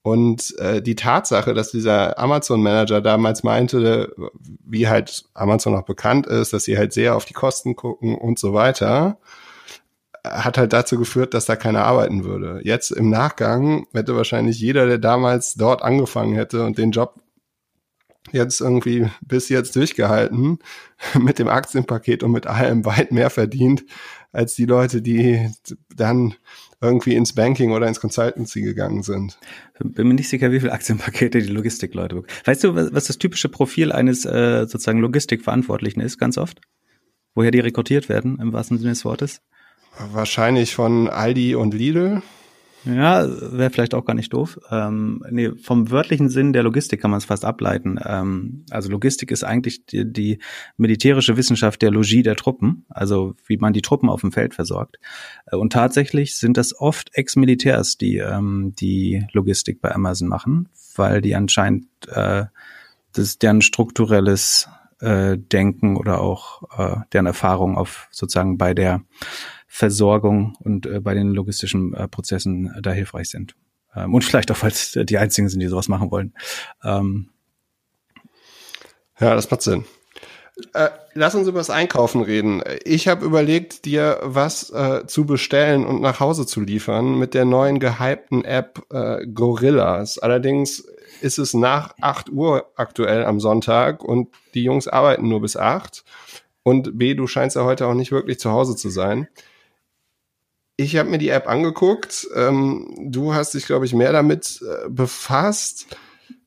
Und äh, die Tatsache, dass dieser Amazon-Manager damals meinte, wie halt Amazon auch bekannt ist, dass sie halt sehr auf die Kosten gucken und so weiter, hat halt dazu geführt, dass da keiner arbeiten würde. Jetzt im Nachgang hätte wahrscheinlich jeder, der damals dort angefangen hätte und den Job jetzt irgendwie bis jetzt durchgehalten, mit dem Aktienpaket und mit allem weit mehr verdient, als die Leute, die dann irgendwie ins Banking oder ins Consultancy gegangen sind. Bin mir nicht sicher, wie viele Aktienpakete die Logistikleute bekommen. Weißt du, was das typische Profil eines äh, sozusagen Logistikverantwortlichen ist, ganz oft? Woher die rekrutiert werden, im wahrsten Sinne des Wortes? Wahrscheinlich von Aldi und Lidl. Ja, wäre vielleicht auch gar nicht doof. Ähm, nee, vom wörtlichen Sinn der Logistik kann man es fast ableiten. Ähm, also Logistik ist eigentlich die, die militärische Wissenschaft der Logie der Truppen, also wie man die Truppen auf dem Feld versorgt. Äh, und tatsächlich sind das oft Ex-Militärs, die ähm, die Logistik bei Amazon machen, weil die anscheinend äh, das deren strukturelles äh, Denken oder auch äh, deren Erfahrung auf sozusagen bei der Versorgung und äh, bei den logistischen äh, Prozessen äh, da hilfreich sind. Ähm, und vielleicht auch, es die einzigen sind, die sowas machen wollen. Ähm, ja, das macht Sinn. Äh, lass uns über das Einkaufen reden. Ich habe überlegt, dir was äh, zu bestellen und nach Hause zu liefern mit der neuen gehypten App äh, Gorillas. Allerdings ist es nach 8 Uhr aktuell am Sonntag und die Jungs arbeiten nur bis 8. Und B, du scheinst ja heute auch nicht wirklich zu Hause zu sein. Ich habe mir die App angeguckt. Ähm, du hast dich, glaube ich, mehr damit äh, befasst.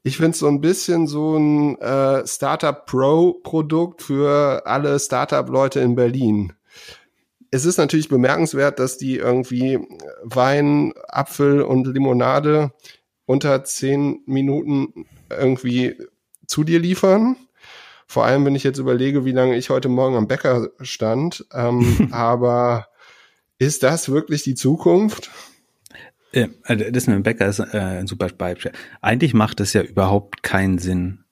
Ich finde es so ein bisschen so ein äh, Startup Pro Produkt für alle Startup-Leute in Berlin. Es ist natürlich bemerkenswert, dass die irgendwie Wein, Apfel und Limonade unter zehn Minuten irgendwie zu dir liefern. Vor allem, wenn ich jetzt überlege, wie lange ich heute Morgen am Bäcker stand. Ähm, aber ist das wirklich die Zukunft? Äh, also das mit dem Bäcker ist äh, ein super Beispiel. Eigentlich macht es ja überhaupt keinen Sinn,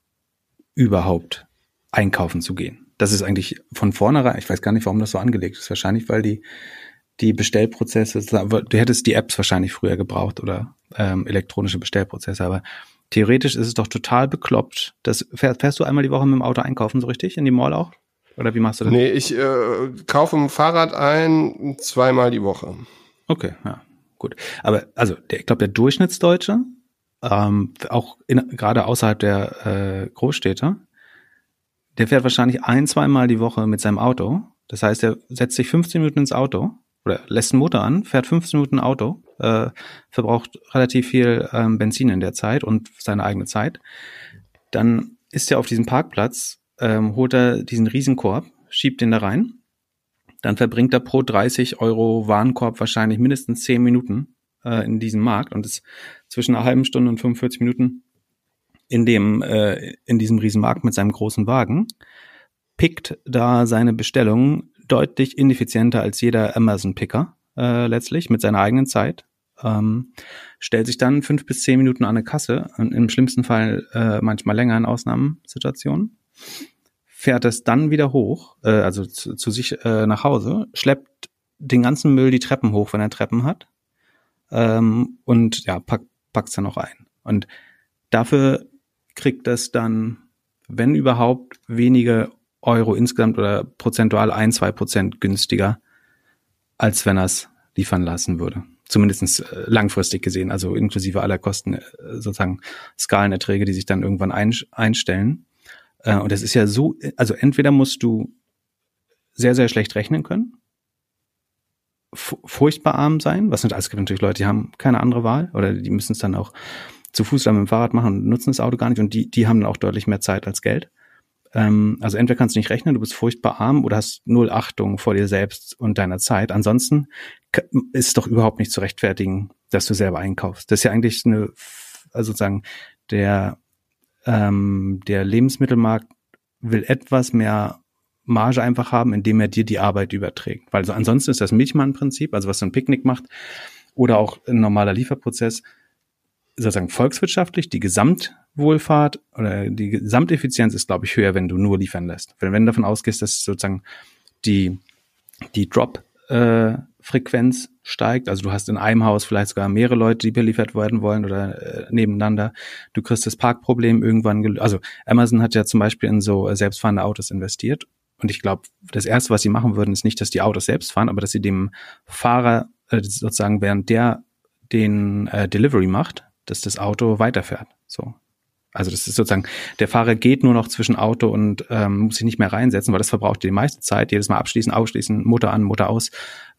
überhaupt einkaufen zu gehen. Das ist eigentlich von vornherein, ich weiß gar nicht, warum das so angelegt ist. Wahrscheinlich, weil die, die Bestellprozesse, du hättest die Apps wahrscheinlich früher gebraucht oder ähm, elektronische Bestellprozesse, aber theoretisch ist es doch total bekloppt. Das, fährst, fährst du einmal die Woche mit dem Auto einkaufen, so richtig? In die Mall auch? Oder wie machst du das? Nee, ich äh, kaufe ein Fahrrad ein, zweimal die Woche. Okay, ja, gut. Aber also, der, ich glaube, der Durchschnittsdeutsche, ähm, auch in, gerade außerhalb der äh, Großstädte, der fährt wahrscheinlich ein, zweimal die Woche mit seinem Auto. Das heißt, er setzt sich 15 Minuten ins Auto oder lässt einen Motor an, fährt 15 Minuten Auto, äh, verbraucht relativ viel ähm, Benzin in der Zeit und seine eigene Zeit. Dann ist er auf diesem Parkplatz ähm, holt er diesen Riesenkorb, schiebt den da rein. Dann verbringt er pro 30 Euro Warenkorb wahrscheinlich mindestens 10 Minuten äh, in diesem Markt und ist zwischen einer halben Stunde und 45 Minuten in dem, äh, in diesem Riesenmarkt mit seinem großen Wagen, pickt da seine Bestellungen deutlich ineffizienter als jeder Amazon-Picker äh, letztlich mit seiner eigenen Zeit. Ähm, stellt sich dann fünf bis zehn Minuten an eine Kasse, im schlimmsten Fall äh, manchmal länger in Ausnahmesituationen fährt es dann wieder hoch, äh, also zu, zu sich äh, nach Hause, schleppt den ganzen Müll die Treppen hoch, wenn er Treppen hat, ähm, und ja, pack, packt's dann auch ein. Und dafür kriegt es dann, wenn überhaupt, wenige Euro insgesamt oder prozentual ein, zwei Prozent günstiger, als wenn er es liefern lassen würde. Zumindest äh, langfristig gesehen, also inklusive aller Kosten, äh, sozusagen Skalenerträge, die sich dann irgendwann einstellen. Äh, und das ist ja so, also entweder musst du sehr, sehr schlecht rechnen können, furchtbar arm sein, was sind alles gibt natürlich Leute, die haben keine andere Wahl oder die müssen es dann auch zu Fuß oder mit dem Fahrrad machen und nutzen das Auto gar nicht und die, die haben dann auch deutlich mehr Zeit als Geld. Ähm, also entweder kannst du nicht rechnen, du bist furchtbar arm oder hast null Achtung vor dir selbst und deiner Zeit. Ansonsten ist es doch überhaupt nicht zu rechtfertigen, dass du selber einkaufst. Das ist ja eigentlich eine, also sozusagen der, ähm, der Lebensmittelmarkt will etwas mehr Marge einfach haben, indem er dir die Arbeit überträgt. Weil so ansonsten ist das Milchmann-Prinzip, also was so ein Picknick macht, oder auch ein normaler Lieferprozess, sozusagen volkswirtschaftlich, die Gesamtwohlfahrt oder die Gesamteffizienz ist, glaube ich, höher, wenn du nur liefern lässt. Wenn, wenn du davon ausgehst, dass sozusagen die, die Drop, äh, Frequenz steigt. Also du hast in einem Haus vielleicht sogar mehrere Leute, die beliefert werden wollen oder äh, nebeneinander. Du kriegst das Parkproblem irgendwann gelöst. Also Amazon hat ja zum Beispiel in so äh, selbstfahrende Autos investiert. Und ich glaube, das Erste, was sie machen würden, ist nicht, dass die Autos selbst fahren, aber dass sie dem Fahrer äh, sozusagen, während der den äh, Delivery macht, dass das Auto weiterfährt. So. Also das ist sozusagen, der Fahrer geht nur noch zwischen Auto und ähm, muss sich nicht mehr reinsetzen, weil das verbraucht die meiste Zeit. Jedes Mal abschließen, ausschließen, Mutter an, Mutter aus,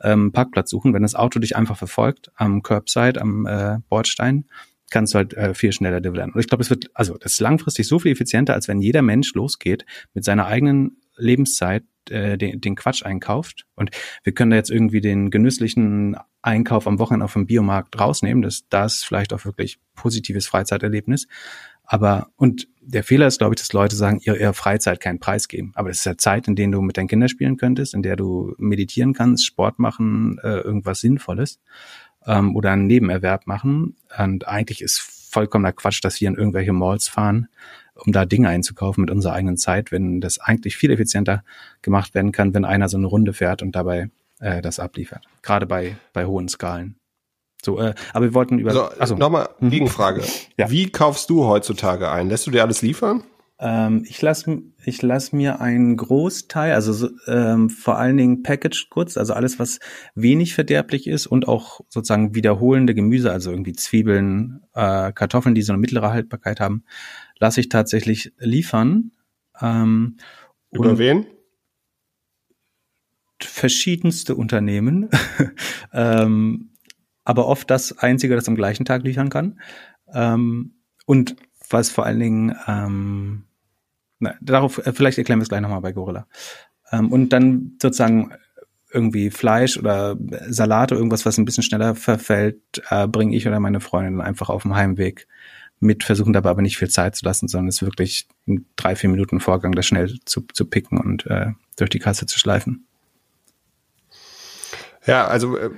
ähm, Parkplatz suchen. Wenn das Auto dich einfach verfolgt am Curbside, am äh, Bordstein, kannst du halt äh, viel schneller deliveren. Und ich glaube, es wird, also das ist langfristig so viel effizienter, als wenn jeder Mensch losgeht mit seiner eigenen Lebenszeit äh, den, den Quatsch einkauft. Und wir können da jetzt irgendwie den genüsslichen Einkauf am Wochenende auf dem Biomarkt rausnehmen. Das, das ist vielleicht auch wirklich positives Freizeiterlebnis. Aber, und der Fehler ist, glaube ich, dass Leute sagen, ihr, ihr Freizeit keinen Preis geben. Aber es ist ja Zeit, in der du mit deinen Kindern spielen könntest, in der du meditieren kannst, Sport machen, äh, irgendwas Sinnvolles ähm, oder einen Nebenerwerb machen. Und eigentlich ist vollkommener Quatsch, dass wir in irgendwelche Malls fahren, um da Dinge einzukaufen mit unserer eigenen Zeit, wenn das eigentlich viel effizienter gemacht werden kann, wenn einer so eine Runde fährt und dabei äh, das abliefert. Gerade bei, bei hohen Skalen. So, äh, aber wir wollten über. So, also nochmal mhm. Gegenfrage. ja. Wie kaufst du heutzutage ein? Lässt du dir alles liefern? Ähm, ich lasse ich lass mir einen Großteil, also so, ähm, vor allen Dingen Packaged Goods, also alles, was wenig verderblich ist und auch sozusagen wiederholende Gemüse, also irgendwie Zwiebeln, äh, Kartoffeln, die so eine mittlere Haltbarkeit haben, lasse ich tatsächlich liefern. Ähm, Über wen? Verschiedenste Unternehmen. ähm, aber oft das Einzige, das am gleichen Tag liefern kann. Ähm, und was vor allen Dingen, ähm, na, darauf, äh, vielleicht erklären wir es gleich nochmal bei Gorilla. Ähm, und dann sozusagen irgendwie Fleisch oder Salate, irgendwas, was ein bisschen schneller verfällt, äh, bringe ich oder meine Freundin einfach auf dem Heimweg mit, versuchen dabei aber nicht viel Zeit zu lassen, sondern es wirklich ein drei, vier Minuten Vorgang, das schnell zu, zu picken und äh, durch die Kasse zu schleifen. Ja, also äh,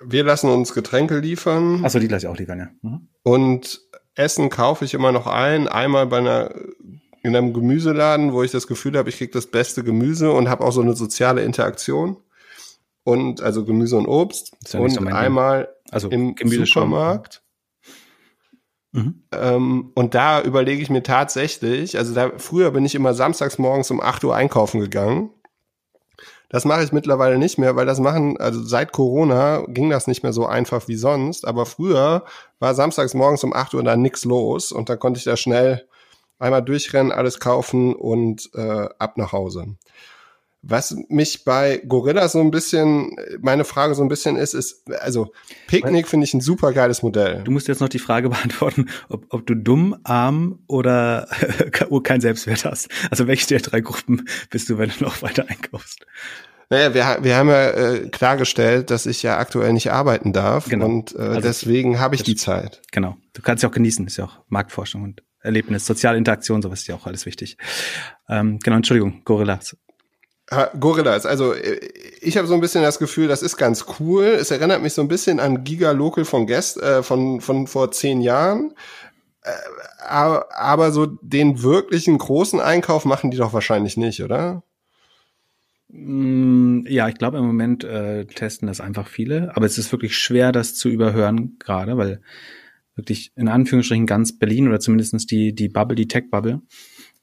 wir lassen uns Getränke liefern. Achso, die lasse ich auch liefern, ja. Mhm. Und Essen kaufe ich immer noch ein. Einmal bei einer in einem Gemüseladen, wo ich das Gefühl habe, ich kriege das beste Gemüse und habe auch so eine soziale Interaktion. Und also Gemüse und Obst. Ja und so einmal also im Supermarkt. Mhm. Ähm, und da überlege ich mir tatsächlich, also da früher bin ich immer samstags morgens um 8 Uhr einkaufen gegangen das mache ich mittlerweile nicht mehr, weil das machen, also seit Corona ging das nicht mehr so einfach wie sonst. Aber früher war samstags morgens um 8 Uhr da nix los und da konnte ich da schnell einmal durchrennen, alles kaufen und äh, ab nach Hause. Was mich bei Gorilla so ein bisschen, meine Frage so ein bisschen ist, ist, also Picknick finde ich ein super geiles Modell. Du musst jetzt noch die Frage beantworten, ob, ob du dumm, arm oder kein Selbstwert hast. Also welche der drei Gruppen bist du, wenn du noch weiter einkaufst? Naja, wir, wir haben ja äh, klargestellt, dass ich ja aktuell nicht arbeiten darf genau. und äh, also deswegen habe ich die Zeit. Genau. Du kannst ja auch genießen, ist ja auch Marktforschung und Erlebnis, soziale Interaktion, sowas ist ja auch alles wichtig. Ähm, genau, Entschuldigung, Gorillas. Gorillas, also äh, ich habe so ein bisschen das Gefühl, das ist ganz cool. Es erinnert mich so ein bisschen an Giga Local von Guest äh, von von vor zehn Jahren. Äh, aber, aber so den wirklichen großen Einkauf machen die doch wahrscheinlich nicht, oder? Mm, ja, ich glaube im Moment äh, testen das einfach viele, aber es ist wirklich schwer, das zu überhören gerade, weil wirklich in Anführungsstrichen ganz Berlin oder zumindestens die die Bubble, die Tech Bubble,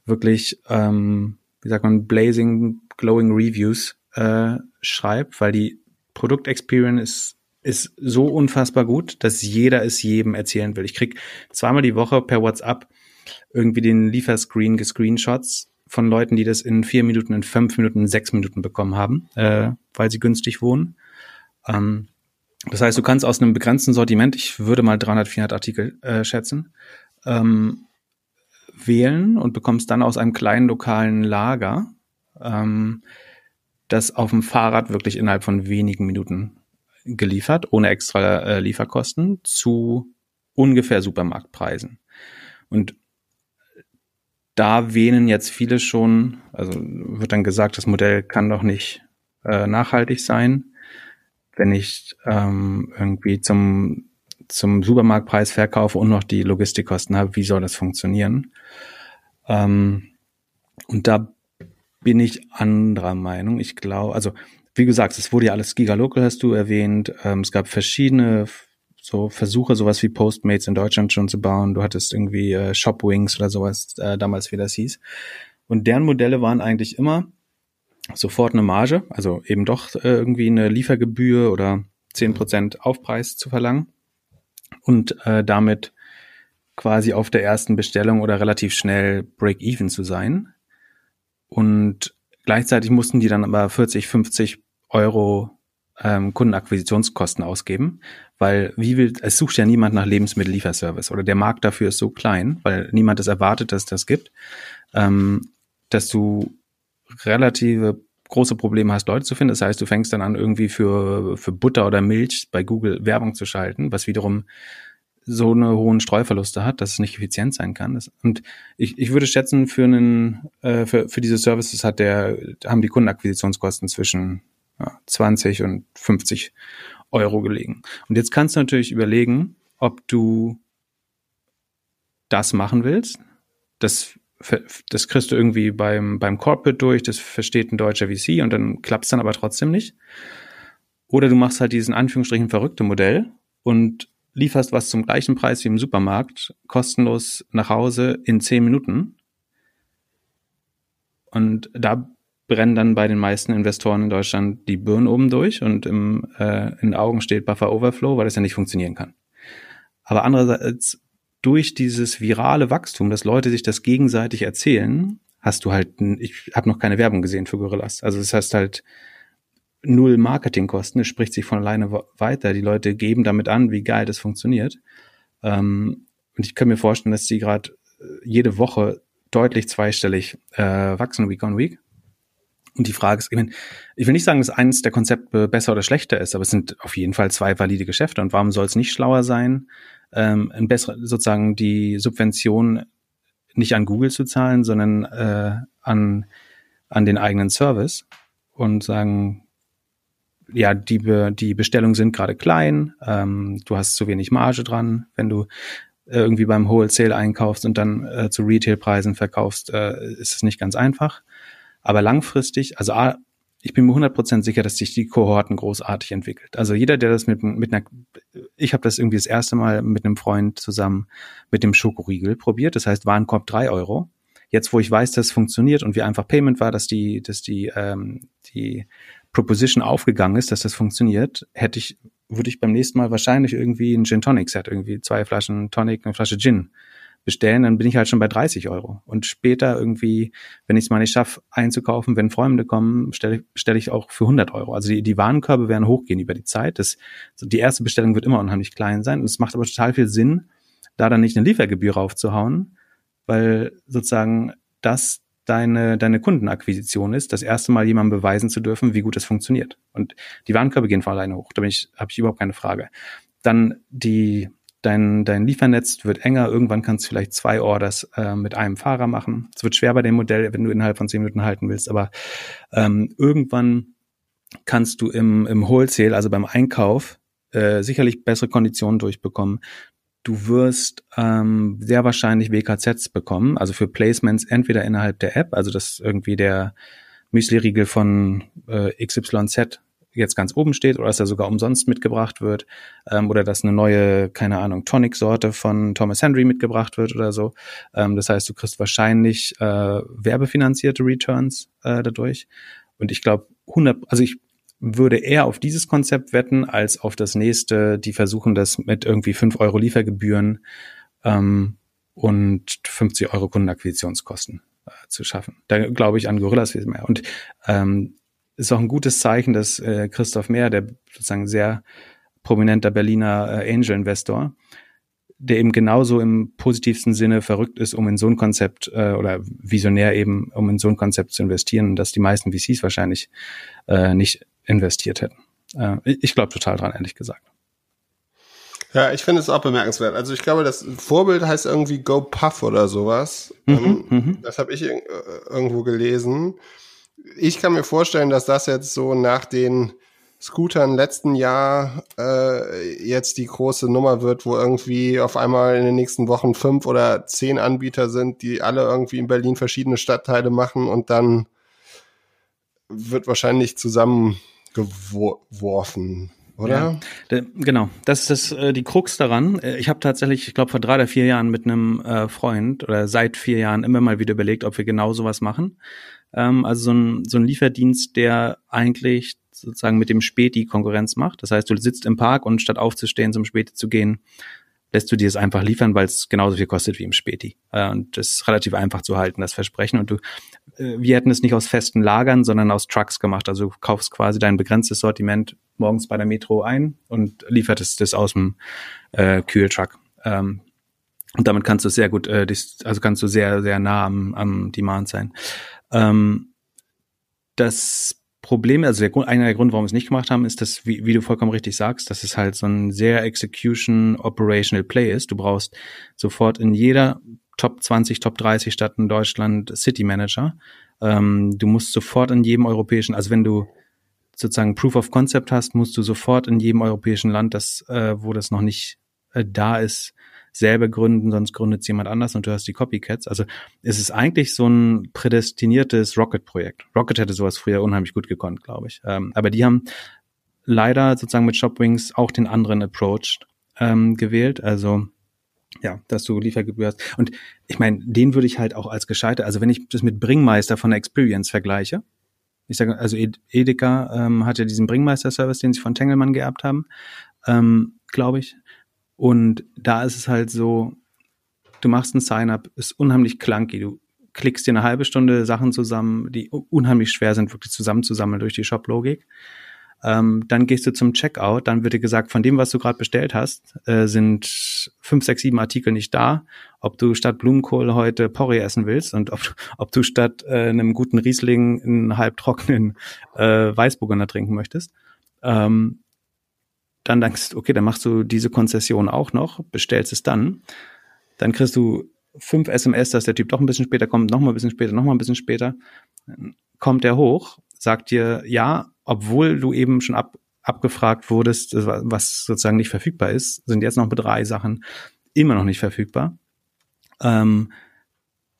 wirklich ähm, wie sagt man, blazing, glowing Reviews äh, schreibt, weil die Produktexperience ist, ist so unfassbar gut, dass jeder es jedem erzählen will. Ich krieg zweimal die Woche per WhatsApp irgendwie den Lieferscreen gescreenshots von Leuten, die das in vier Minuten, in fünf Minuten, in sechs Minuten bekommen haben, äh, weil sie günstig wohnen. Ähm, das heißt, du kannst aus einem begrenzten Sortiment, ich würde mal 300, 400 Artikel äh, schätzen, ähm, wählen und bekommst dann aus einem kleinen lokalen Lager ähm, das auf dem Fahrrad wirklich innerhalb von wenigen Minuten geliefert, ohne extra äh, Lieferkosten, zu ungefähr Supermarktpreisen. Und da wähnen jetzt viele schon, also wird dann gesagt, das Modell kann doch nicht äh, nachhaltig sein, wenn ich ähm, irgendwie zum zum Supermarktpreis verkaufe und noch die Logistikkosten habe, wie soll das funktionieren? Ähm, und da bin ich anderer Meinung. Ich glaube, also wie gesagt, es wurde ja alles Gigalocal, hast du erwähnt. Ähm, es gab verschiedene so Versuche, sowas wie Postmates in Deutschland schon zu bauen. Du hattest irgendwie äh, Shopwings oder sowas äh, damals, wie das hieß. Und deren Modelle waren eigentlich immer sofort eine Marge, also eben doch äh, irgendwie eine Liefergebühr oder zehn Prozent Aufpreis zu verlangen und äh, damit quasi auf der ersten Bestellung oder relativ schnell Break-Even zu sein. Und gleichzeitig mussten die dann aber 40, 50 Euro ähm, Kundenakquisitionskosten ausgeben, weil wie will, es sucht ja niemand nach Lebensmittellieferservice oder der Markt dafür ist so klein, weil niemand es erwartet, dass das gibt, ähm, dass du relative große Probleme hast, Leute zu finden. Das heißt, du fängst dann an, irgendwie für, für Butter oder Milch bei Google Werbung zu schalten, was wiederum so eine hohen Streuverluste hat, dass es nicht effizient sein kann. und ich, ich würde schätzen, für einen, äh, für, für diese Services hat der, haben die Kundenakquisitionskosten zwischen ja, 20 und 50 Euro gelegen. Und jetzt kannst du natürlich überlegen, ob du das machen willst. Das, das kriegst du irgendwie beim, beim Corporate durch, das versteht ein deutscher VC und dann klappt es dann aber trotzdem nicht. Oder du machst halt diesen Anführungsstrichen verrückte Modell und lieferst was zum gleichen Preis wie im Supermarkt, kostenlos nach Hause in zehn Minuten. Und da brennen dann bei den meisten Investoren in Deutschland die Birnen oben durch und im, äh, in den Augen steht Buffer Overflow, weil das ja nicht funktionieren kann. Aber andererseits durch dieses virale Wachstum, dass Leute sich das gegenseitig erzählen, hast du halt, ich habe noch keine Werbung gesehen für Gorillas. Also das heißt halt null Marketingkosten, es spricht sich von alleine weiter. Die Leute geben damit an, wie geil das funktioniert. Ähm, und ich kann mir vorstellen, dass die gerade äh, jede Woche deutlich zweistellig äh, wachsen, Week on Week. Und die Frage ist, ich, mein, ich will nicht sagen, dass eines der Konzepte besser oder schlechter ist, aber es sind auf jeden Fall zwei valide Geschäfte. Und warum soll es nicht schlauer sein, ähm, ein bessere, sozusagen die Subvention nicht an Google zu zahlen, sondern äh, an, an den eigenen Service und sagen, ja, die, Be die Bestellungen sind gerade klein, ähm, du hast zu wenig Marge dran, wenn du äh, irgendwie beim Wholesale einkaufst und dann äh, zu Retailpreisen verkaufst, äh, ist es nicht ganz einfach. Aber langfristig, also A, ich bin mir 100% sicher, dass sich die Kohorten großartig entwickelt. Also jeder, der das mit, mit einer, ich habe das irgendwie das erste Mal mit einem Freund zusammen mit dem Schokoriegel probiert. Das heißt, Warenkorb drei Euro. Jetzt, wo ich weiß, dass es funktioniert und wie einfach Payment war, dass die, dass die, ähm, die Proposition aufgegangen ist, dass das funktioniert, hätte ich, würde ich beim nächsten Mal wahrscheinlich irgendwie ein Gin Tonic Set, irgendwie zwei Flaschen Tonic, eine Flasche Gin bestellen, dann bin ich halt schon bei 30 Euro. Und später irgendwie, wenn ich es mal nicht schaffe, einzukaufen, wenn Freunde kommen, stelle stell ich auch für 100 Euro. Also die, die Warenkörbe werden hochgehen über die Zeit. Das, die erste Bestellung wird immer unheimlich klein sein. Und es macht aber total viel Sinn, da dann nicht eine Liefergebühr raufzuhauen, weil sozusagen das deine, deine Kundenakquisition ist, das erste Mal jemandem beweisen zu dürfen, wie gut es funktioniert. Und die Warenkörbe gehen von alleine hoch. Da habe ich überhaupt keine Frage. Dann die dein, dein Liefernetz wird enger. Irgendwann kannst du vielleicht zwei Orders äh, mit einem Fahrer machen. Es wird schwer bei dem Modell, wenn du innerhalb von zehn Minuten halten willst, aber ähm, irgendwann kannst du im, im Wholesale, also beim Einkauf, äh, sicherlich bessere Konditionen durchbekommen. Du wirst ähm, sehr wahrscheinlich WKZs bekommen, also für Placements entweder innerhalb der App, also dass irgendwie der Müsli-Riegel von äh, XYZ jetzt ganz oben steht oder dass er sogar umsonst mitgebracht wird ähm, oder dass eine neue, keine Ahnung, Tonic-Sorte von Thomas Henry mitgebracht wird oder so. Ähm, das heißt, du kriegst wahrscheinlich äh, werbefinanzierte Returns äh, dadurch. Und ich glaube, 100, also ich würde eher auf dieses Konzept wetten als auf das nächste, die versuchen das mit irgendwie 5 Euro Liefergebühren ähm, und 50 Euro Kundenakquisitionskosten äh, zu schaffen. Da glaube ich an Gorillas viel mehr. Und ähm, ist auch ein gutes Zeichen, dass äh, Christoph Mehr, der sozusagen sehr prominenter Berliner äh, Angel-Investor, der eben genauso im positivsten Sinne verrückt ist, um in so ein Konzept äh, oder visionär eben, um in so ein Konzept zu investieren, dass die meisten VCs wahrscheinlich äh, nicht investiert hätten. Äh, ich glaube total dran, ehrlich gesagt. Ja, ich finde es auch bemerkenswert. Also ich glaube, das Vorbild heißt irgendwie Go Puff oder sowas. Mhm, ähm, mhm. das habe ich äh, irgendwo gelesen. Ich kann mir vorstellen, dass das jetzt so nach den Scootern letzten Jahr äh, jetzt die große Nummer wird, wo irgendwie auf einmal in den nächsten Wochen fünf oder zehn Anbieter sind, die alle irgendwie in Berlin verschiedene Stadtteile machen und dann wird wahrscheinlich zusammengeworfen oder? Ja, genau, das ist das, äh, die Krux daran. Äh, ich habe tatsächlich, ich glaube, vor drei oder vier Jahren mit einem äh, Freund oder seit vier Jahren immer mal wieder überlegt, ob wir genau sowas machen. Ähm, also so ein, so ein Lieferdienst, der eigentlich sozusagen mit dem Späti Konkurrenz macht. Das heißt, du sitzt im Park und statt aufzustehen, zum Späti zu gehen, lässt du dir es einfach liefern, weil es genauso viel kostet wie im Späti. Äh, und das ist relativ einfach zu halten, das Versprechen. Und du, äh, wir hätten es nicht aus festen Lagern, sondern aus Trucks gemacht. Also du kaufst quasi dein begrenztes Sortiment morgens bei der Metro ein und liefertest das aus dem äh, Kühltruck. Ähm, und damit kannst du sehr gut, äh, also kannst du sehr, sehr nah am, am Demand sein. Ähm, das Problem, also der Grund, einer der Gründe, warum wir es nicht gemacht haben, ist, dass, wie, wie du vollkommen richtig sagst, dass es halt so ein sehr Execution Operational Play ist. Du brauchst sofort in jeder Top 20, Top 30 Stadt in Deutschland City Manager. Ähm, du musst sofort in jedem europäischen, also wenn du sozusagen Proof of Concept hast, musst du sofort in jedem europäischen Land, das, äh, wo das noch nicht äh, da ist, selber gründen, sonst gründet es jemand anders und du hast die Copycats. Also es ist eigentlich so ein prädestiniertes Rocket-Projekt. Rocket hätte sowas früher unheimlich gut gekonnt, glaube ich. Ähm, aber die haben leider sozusagen mit Shopwings auch den anderen Approach ähm, gewählt. Also ja, dass du Liefergebühr hast. Und ich meine, den würde ich halt auch als gescheitert, also wenn ich das mit Bringmeister von der Experience vergleiche, ich sage, also Edeka ähm, hat ja diesen Bringmeister-Service, den sie von Tengelmann geerbt haben, ähm, glaube ich. Und da ist es halt so, du machst ein Sign-up, ist unheimlich clunky. Du klickst dir eine halbe Stunde Sachen zusammen, die unheimlich schwer sind, wirklich zusammenzusammeln durch die Shop-Logik. Ähm, dann gehst du zum Checkout, dann wird dir gesagt, von dem, was du gerade bestellt hast, äh, sind fünf, sechs, sieben Artikel nicht da. Ob du statt Blumenkohl heute Porree essen willst und ob, ob du statt äh, einem guten Riesling einen halbtrockenen äh, Weißburgunder trinken möchtest. Ähm, dann denkst du, okay, dann machst du diese Konzession auch noch, bestellst es dann. Dann kriegst du fünf SMS, dass der Typ doch ein bisschen später kommt, noch mal ein bisschen später, noch mal ein bisschen später. Dann kommt er hoch, sagt dir ja, obwohl du eben schon ab, abgefragt wurdest, was sozusagen nicht verfügbar ist, sind jetzt noch drei Sachen immer noch nicht verfügbar. Ähm,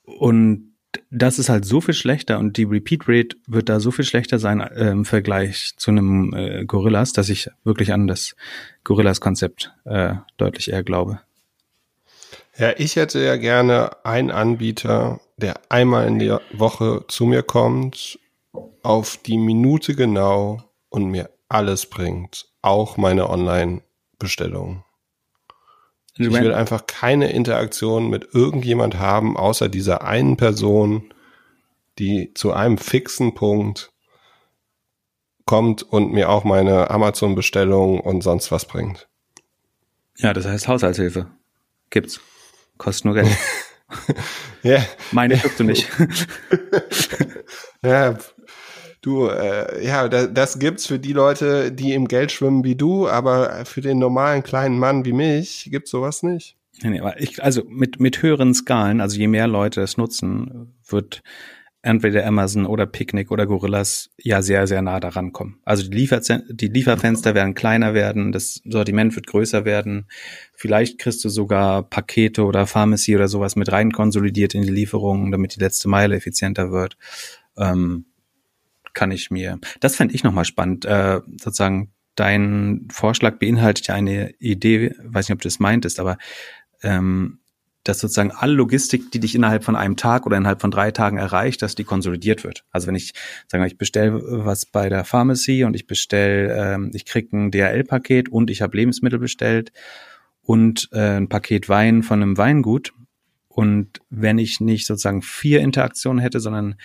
und das ist halt so viel schlechter und die Repeat Rate wird da so viel schlechter sein äh, im Vergleich zu einem äh, Gorillas, dass ich wirklich an das Gorillas-Konzept äh, deutlich eher glaube. Ja, ich hätte ja gerne einen Anbieter, der einmal in der Woche zu mir kommt auf die Minute genau und mir alles bringt, auch meine Online-Bestellung. Ich will einfach keine Interaktion mit irgendjemand haben, außer dieser einen Person, die zu einem fixen Punkt kommt und mir auch meine Amazon-Bestellung und sonst was bringt. Ja, das heißt Haushaltshilfe. Gibt's. Kostet nur Geld. ja. Meine du nicht. ja, Du, äh, ja, das, das gibt's für die Leute, die im Geld schwimmen wie du, aber für den normalen kleinen Mann wie mich gibt's sowas nicht. Nee, nee, aber ich, also mit, mit höheren Skalen, also je mehr Leute es nutzen, wird entweder Amazon oder Picnic oder Gorillas ja sehr, sehr nah daran kommen. Also die, Liefer die Lieferfenster werden kleiner werden, das Sortiment wird größer werden. Vielleicht kriegst du sogar Pakete oder Pharmacy oder sowas mit rein konsolidiert in die Lieferungen, damit die letzte Meile effizienter wird. Ähm, kann ich mir, das fände ich nochmal spannend, äh, sozusagen dein Vorschlag beinhaltet ja eine Idee, weiß nicht, ob du das meintest, aber ähm, dass sozusagen alle Logistik, die dich innerhalb von einem Tag oder innerhalb von drei Tagen erreicht, dass die konsolidiert wird. Also wenn ich sagen wir, ich bestelle was bei der Pharmacy und ich bestelle, ähm, ich krieg ein DHL-Paket und ich habe Lebensmittel bestellt und äh, ein Paket Wein von einem Weingut. Und wenn ich nicht sozusagen vier Interaktionen hätte, sondern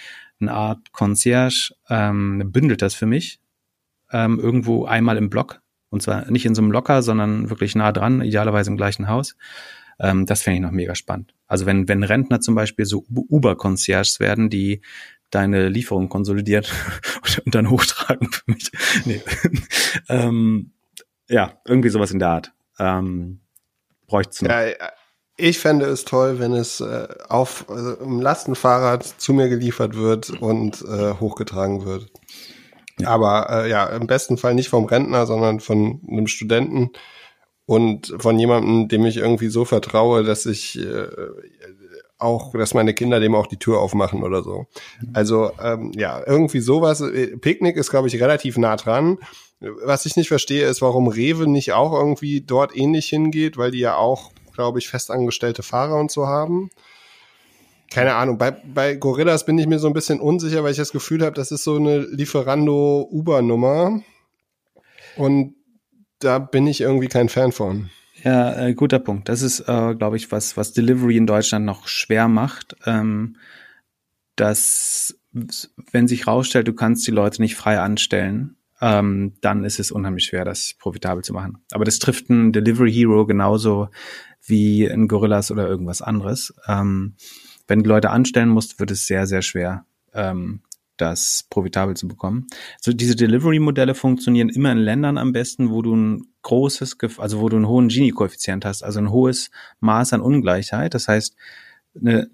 eine Art Concierge ähm, bündelt das für mich ähm, irgendwo einmal im Block Und zwar nicht in so einem Locker, sondern wirklich nah dran, idealerweise im gleichen Haus. Ähm, das fände ich noch mega spannend. Also wenn, wenn Rentner zum Beispiel so Uber-Concierges werden, die deine Lieferung konsolidieren und dann hochtragen für mich. Nee. ähm, ja, irgendwie sowas in der Art. Ähm, Bräuchte Ja, ich fände es toll, wenn es äh, auf also im Lastenfahrrad zu mir geliefert wird und äh, hochgetragen wird. Ja. Aber äh, ja, im besten Fall nicht vom Rentner, sondern von einem Studenten und von jemandem, dem ich irgendwie so vertraue, dass ich äh, auch, dass meine Kinder dem auch die Tür aufmachen oder so. Mhm. Also ähm, ja, irgendwie sowas. Äh, Picknick ist, glaube ich, relativ nah dran. Was ich nicht verstehe, ist, warum Rewe nicht auch irgendwie dort ähnlich hingeht, weil die ja auch, glaube ich, festangestellte Fahrer und so haben. Keine Ahnung, bei, bei Gorillas bin ich mir so ein bisschen unsicher, weil ich das Gefühl habe, das ist so eine Lieferando-Uber-Nummer. Und da bin ich irgendwie kein Fan von. Ja, äh, guter Punkt. Das ist, äh, glaube ich, was, was Delivery in Deutschland noch schwer macht. Ähm, dass, wenn sich rausstellt, du kannst die Leute nicht frei anstellen, ähm, dann ist es unheimlich schwer, das profitabel zu machen. Aber das trifft ein Delivery Hero genauso wie ein Gorillas oder irgendwas anderes. Ähm, wenn du Leute anstellen musst, wird es sehr, sehr schwer, ähm, das profitabel zu bekommen. So diese Delivery-Modelle funktionieren immer in Ländern am besten, wo du ein großes, also wo du einen hohen Gini-Koeffizient hast, also ein hohes Maß an Ungleichheit. Das heißt, eine,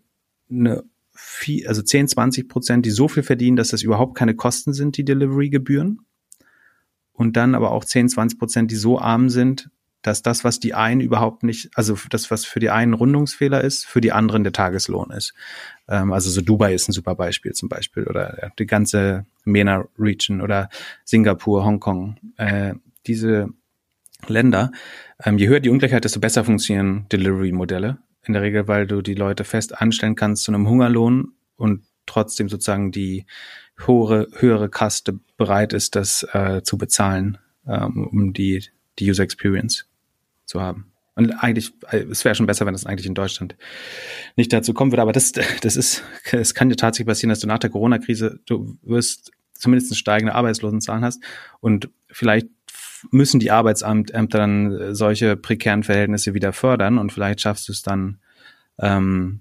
eine viel, also 10, 20 Prozent, die so viel verdienen, dass das überhaupt keine Kosten sind, die Delivery-Gebühren. Und dann aber auch 10, 20 Prozent, die so arm sind, dass das, was die einen überhaupt nicht, also das, was für die einen Rundungsfehler ist, für die anderen der Tageslohn ist. Ähm, also so Dubai ist ein super Beispiel zum Beispiel oder ja, die ganze MENA-Region oder Singapur, Hongkong. Äh, diese Länder, ähm, je höher die Ungleichheit, desto besser funktionieren Delivery-Modelle. In der Regel, weil du die Leute fest anstellen kannst zu einem Hungerlohn und trotzdem sozusagen die höhere, höhere Kaste bereit ist, das äh, zu bezahlen, ähm, um die, die User Experience zu haben. Und eigentlich, es wäre schon besser, wenn das eigentlich in Deutschland nicht dazu kommen würde. Aber das, das ist, es kann dir tatsächlich passieren, dass du nach der Corona-Krise, du wirst zumindest steigende Arbeitslosenzahlen hast und vielleicht müssen die Arbeitsämter dann solche prekären Verhältnisse wieder fördern und vielleicht schaffst du es dann, ähm,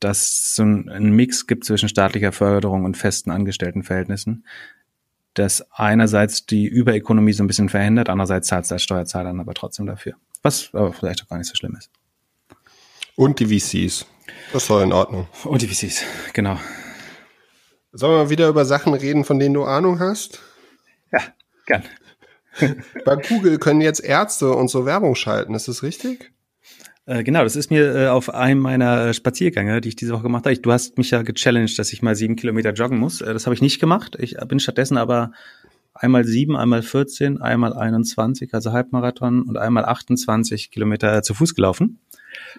dass es so ein, Mix gibt zwischen staatlicher Förderung und festen Angestelltenverhältnissen, das einerseits die Überökonomie so ein bisschen verhindert, andererseits zahlt es der Steuerzahler dann aber trotzdem dafür. Was aber vielleicht auch gar nicht so schlimm ist. Und die VCs. Das war in Ordnung. Und die VCs, genau. Sollen wir mal wieder über Sachen reden, von denen du Ahnung hast? Ja, gern. Bei Google können jetzt Ärzte und so Werbung schalten, ist das richtig? Äh, genau, das ist mir äh, auf einem meiner Spaziergänge, die ich diese Woche gemacht habe. du hast mich ja gechallenged, dass ich mal sieben Kilometer joggen muss. Äh, das habe ich nicht gemacht. Ich bin stattdessen aber einmal sieben, einmal 14, einmal 21, also Halbmarathon und einmal 28 Kilometer zu Fuß gelaufen.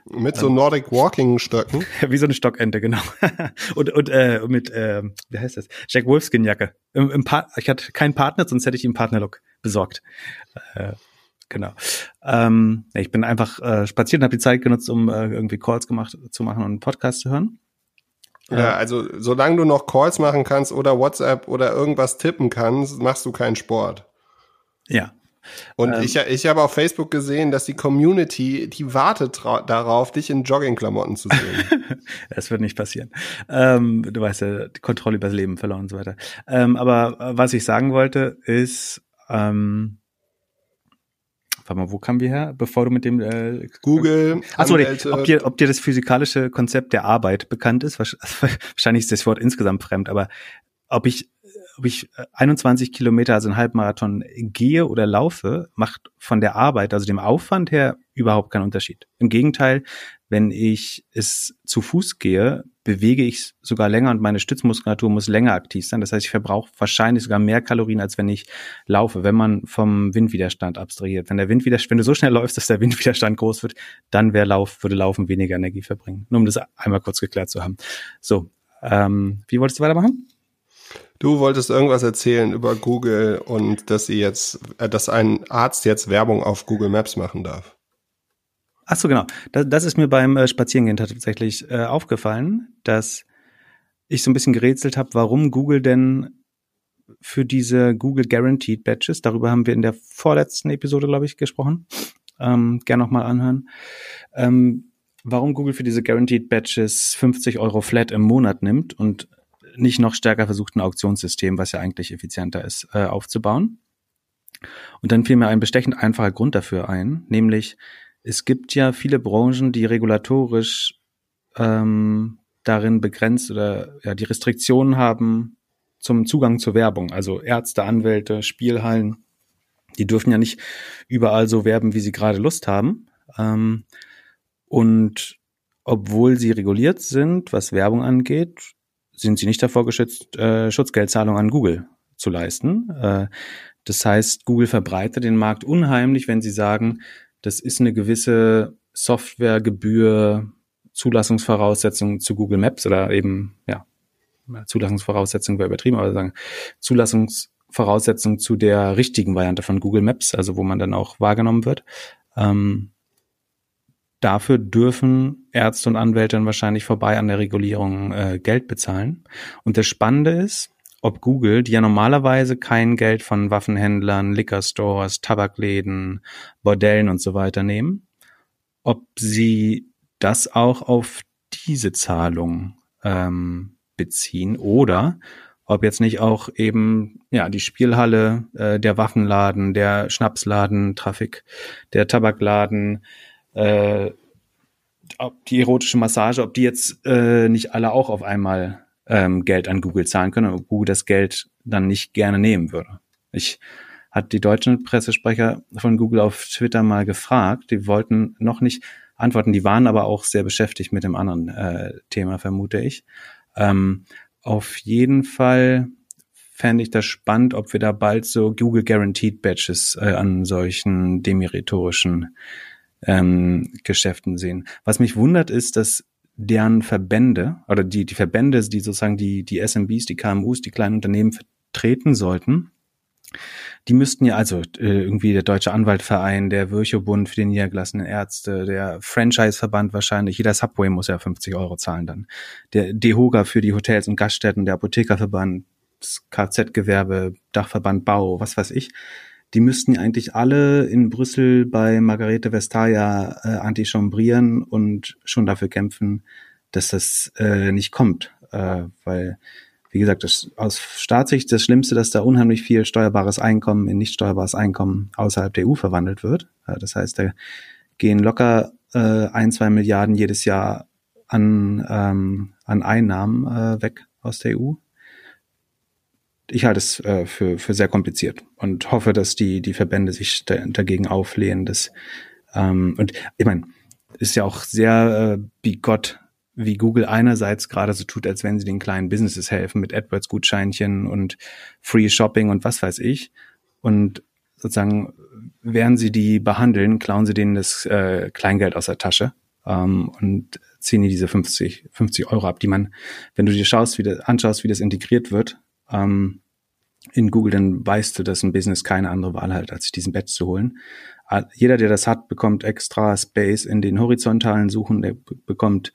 Mit so Nordic Walking Stöcken. Wie so eine Stockente, genau. und und äh, mit, äh, wie heißt das? Jack Wolfskin Jacke. Im, im ich hatte keinen Partner, sonst hätte ich ihm Partnerlook besorgt. Äh, Genau. Ähm, ich bin einfach äh, spaziert und habe die Zeit genutzt, um äh, irgendwie Calls gemacht zu machen und einen Podcast zu hören. Ja, also solange du noch Calls machen kannst oder WhatsApp oder irgendwas tippen kannst, machst du keinen Sport. Ja. Und ähm, ich, ich habe auf Facebook gesehen, dass die Community, die wartet darauf, dich in Joggingklamotten zu sehen. das wird nicht passieren. Ähm, du weißt ja, die Kontrolle über das Leben verloren und so weiter. Ähm, aber äh, was ich sagen wollte, ist, ähm, Warte mal, wo kamen wir her, bevor du mit dem äh, Google. Achso, ob dir, ob dir das physikalische Konzept der Arbeit bekannt ist? Wahrscheinlich ist das Wort insgesamt fremd, aber ob ich ob ich 21 Kilometer, also einen Halbmarathon gehe oder laufe, macht von der Arbeit, also dem Aufwand her, überhaupt keinen Unterschied. Im Gegenteil, wenn ich es zu Fuß gehe, bewege ich sogar länger und meine Stützmuskulatur muss länger aktiv sein. Das heißt, ich verbrauche wahrscheinlich sogar mehr Kalorien, als wenn ich laufe, wenn man vom Windwiderstand abstrahiert. Wenn der Windwiderstand, wenn du so schnell läufst, dass der Windwiderstand groß wird, dann wäre Lauf, würde Laufen weniger Energie verbringen. Nur um das einmal kurz geklärt zu haben. So, ähm, wie wolltest du weitermachen? Du wolltest irgendwas erzählen über Google und dass sie jetzt, äh, dass ein Arzt jetzt Werbung auf Google Maps machen darf. Ach so, genau. Das, das ist mir beim äh, Spazierengehen tatsächlich äh, aufgefallen, dass ich so ein bisschen gerätselt habe, warum Google denn für diese Google Guaranteed Badges. Darüber haben wir in der vorletzten Episode, glaube ich, gesprochen. Ähm, Gerne nochmal anhören. Ähm, warum Google für diese Guaranteed Badges 50 Euro flat im Monat nimmt und nicht noch stärker versucht, ein Auktionssystem, was ja eigentlich effizienter ist, äh, aufzubauen. Und dann fiel mir ein bestechend einfacher Grund dafür ein, nämlich es gibt ja viele Branchen, die regulatorisch ähm, darin begrenzt oder ja die Restriktionen haben zum Zugang zur Werbung. Also Ärzte, Anwälte, Spielhallen, die dürfen ja nicht überall so werben, wie sie gerade Lust haben. Ähm, und obwohl sie reguliert sind, was Werbung angeht, sind sie nicht davor geschützt, äh, Schutzgeldzahlungen an Google zu leisten. Äh, das heißt, Google verbreitet den Markt unheimlich, wenn sie sagen, das ist eine gewisse Softwaregebühr, Zulassungsvoraussetzung zu Google Maps oder eben, ja, Zulassungsvoraussetzung wäre übertrieben, aber sagen, Zulassungsvoraussetzung zu der richtigen Variante von Google Maps, also wo man dann auch wahrgenommen wird. Ähm, dafür dürfen Ärzte und Anwälte dann wahrscheinlich vorbei an der Regulierung äh, Geld bezahlen. Und das Spannende ist, ob Google, die ja normalerweise kein Geld von Waffenhändlern, Liquor Stores, Tabakläden, Bordellen und so weiter nehmen, ob sie das auch auf diese Zahlung ähm, beziehen oder ob jetzt nicht auch eben ja die Spielhalle, äh, der Waffenladen, der Schnapsladen, Traffic, der Tabakladen, äh, ob die erotische Massage, ob die jetzt äh, nicht alle auch auf einmal ähm, Geld an Google zahlen können, ob Google das Geld dann nicht gerne nehmen würde. Ich hat die deutschen Pressesprecher von Google auf Twitter mal gefragt, die wollten noch nicht antworten, die waren aber auch sehr beschäftigt mit dem anderen äh, Thema, vermute ich. Ähm, auf jeden Fall fände ich das spannend, ob wir da bald so Google Guaranteed Badges äh, an solchen demeritorischen ähm, Geschäften sehen. Was mich wundert ist, dass deren Verbände oder die, die Verbände, die sozusagen die, die SMBs, die KMUs, die kleinen Unternehmen vertreten sollten, die müssten ja also äh, irgendwie der Deutsche Anwaltverein, der Virchow-Bund für die niedergelassenen Ärzte, der Franchise-Verband wahrscheinlich, jeder Subway muss ja 50 Euro zahlen dann. Der DEHOGA für die Hotels und Gaststätten, der Apothekerverband, das Kfz-Gewerbe, Dachverband Bau, was weiß ich die müssten ja eigentlich alle in Brüssel bei Margarete Vestager äh, antichambrieren und schon dafür kämpfen, dass das äh, nicht kommt. Äh, weil, wie gesagt, das, aus Staatssicht das Schlimmste, dass da unheimlich viel steuerbares Einkommen in nicht steuerbares Einkommen außerhalb der EU verwandelt wird. Äh, das heißt, da gehen locker äh, ein, zwei Milliarden jedes Jahr an, ähm, an Einnahmen äh, weg aus der EU ich halte es äh, für, für sehr kompliziert und hoffe, dass die, die Verbände sich da, dagegen auflehnen. Dass, ähm, und ich meine, ist ja auch sehr äh, bigott, wie Google einerseits gerade so tut, als wenn sie den kleinen Businesses helfen mit AdWords-Gutscheinchen und Free Shopping und was weiß ich. Und sozusagen, während sie die behandeln, klauen sie denen das äh, Kleingeld aus der Tasche ähm, und ziehen die diese 50, 50 Euro ab, die man, wenn du dir schaust, wie das, anschaust, wie das integriert wird, ähm, in Google, dann weißt du, dass ein Business keine andere Wahl hat, als sich diesen Badge zu holen. Jeder, der das hat, bekommt extra Space in den horizontalen Suchen, der bekommt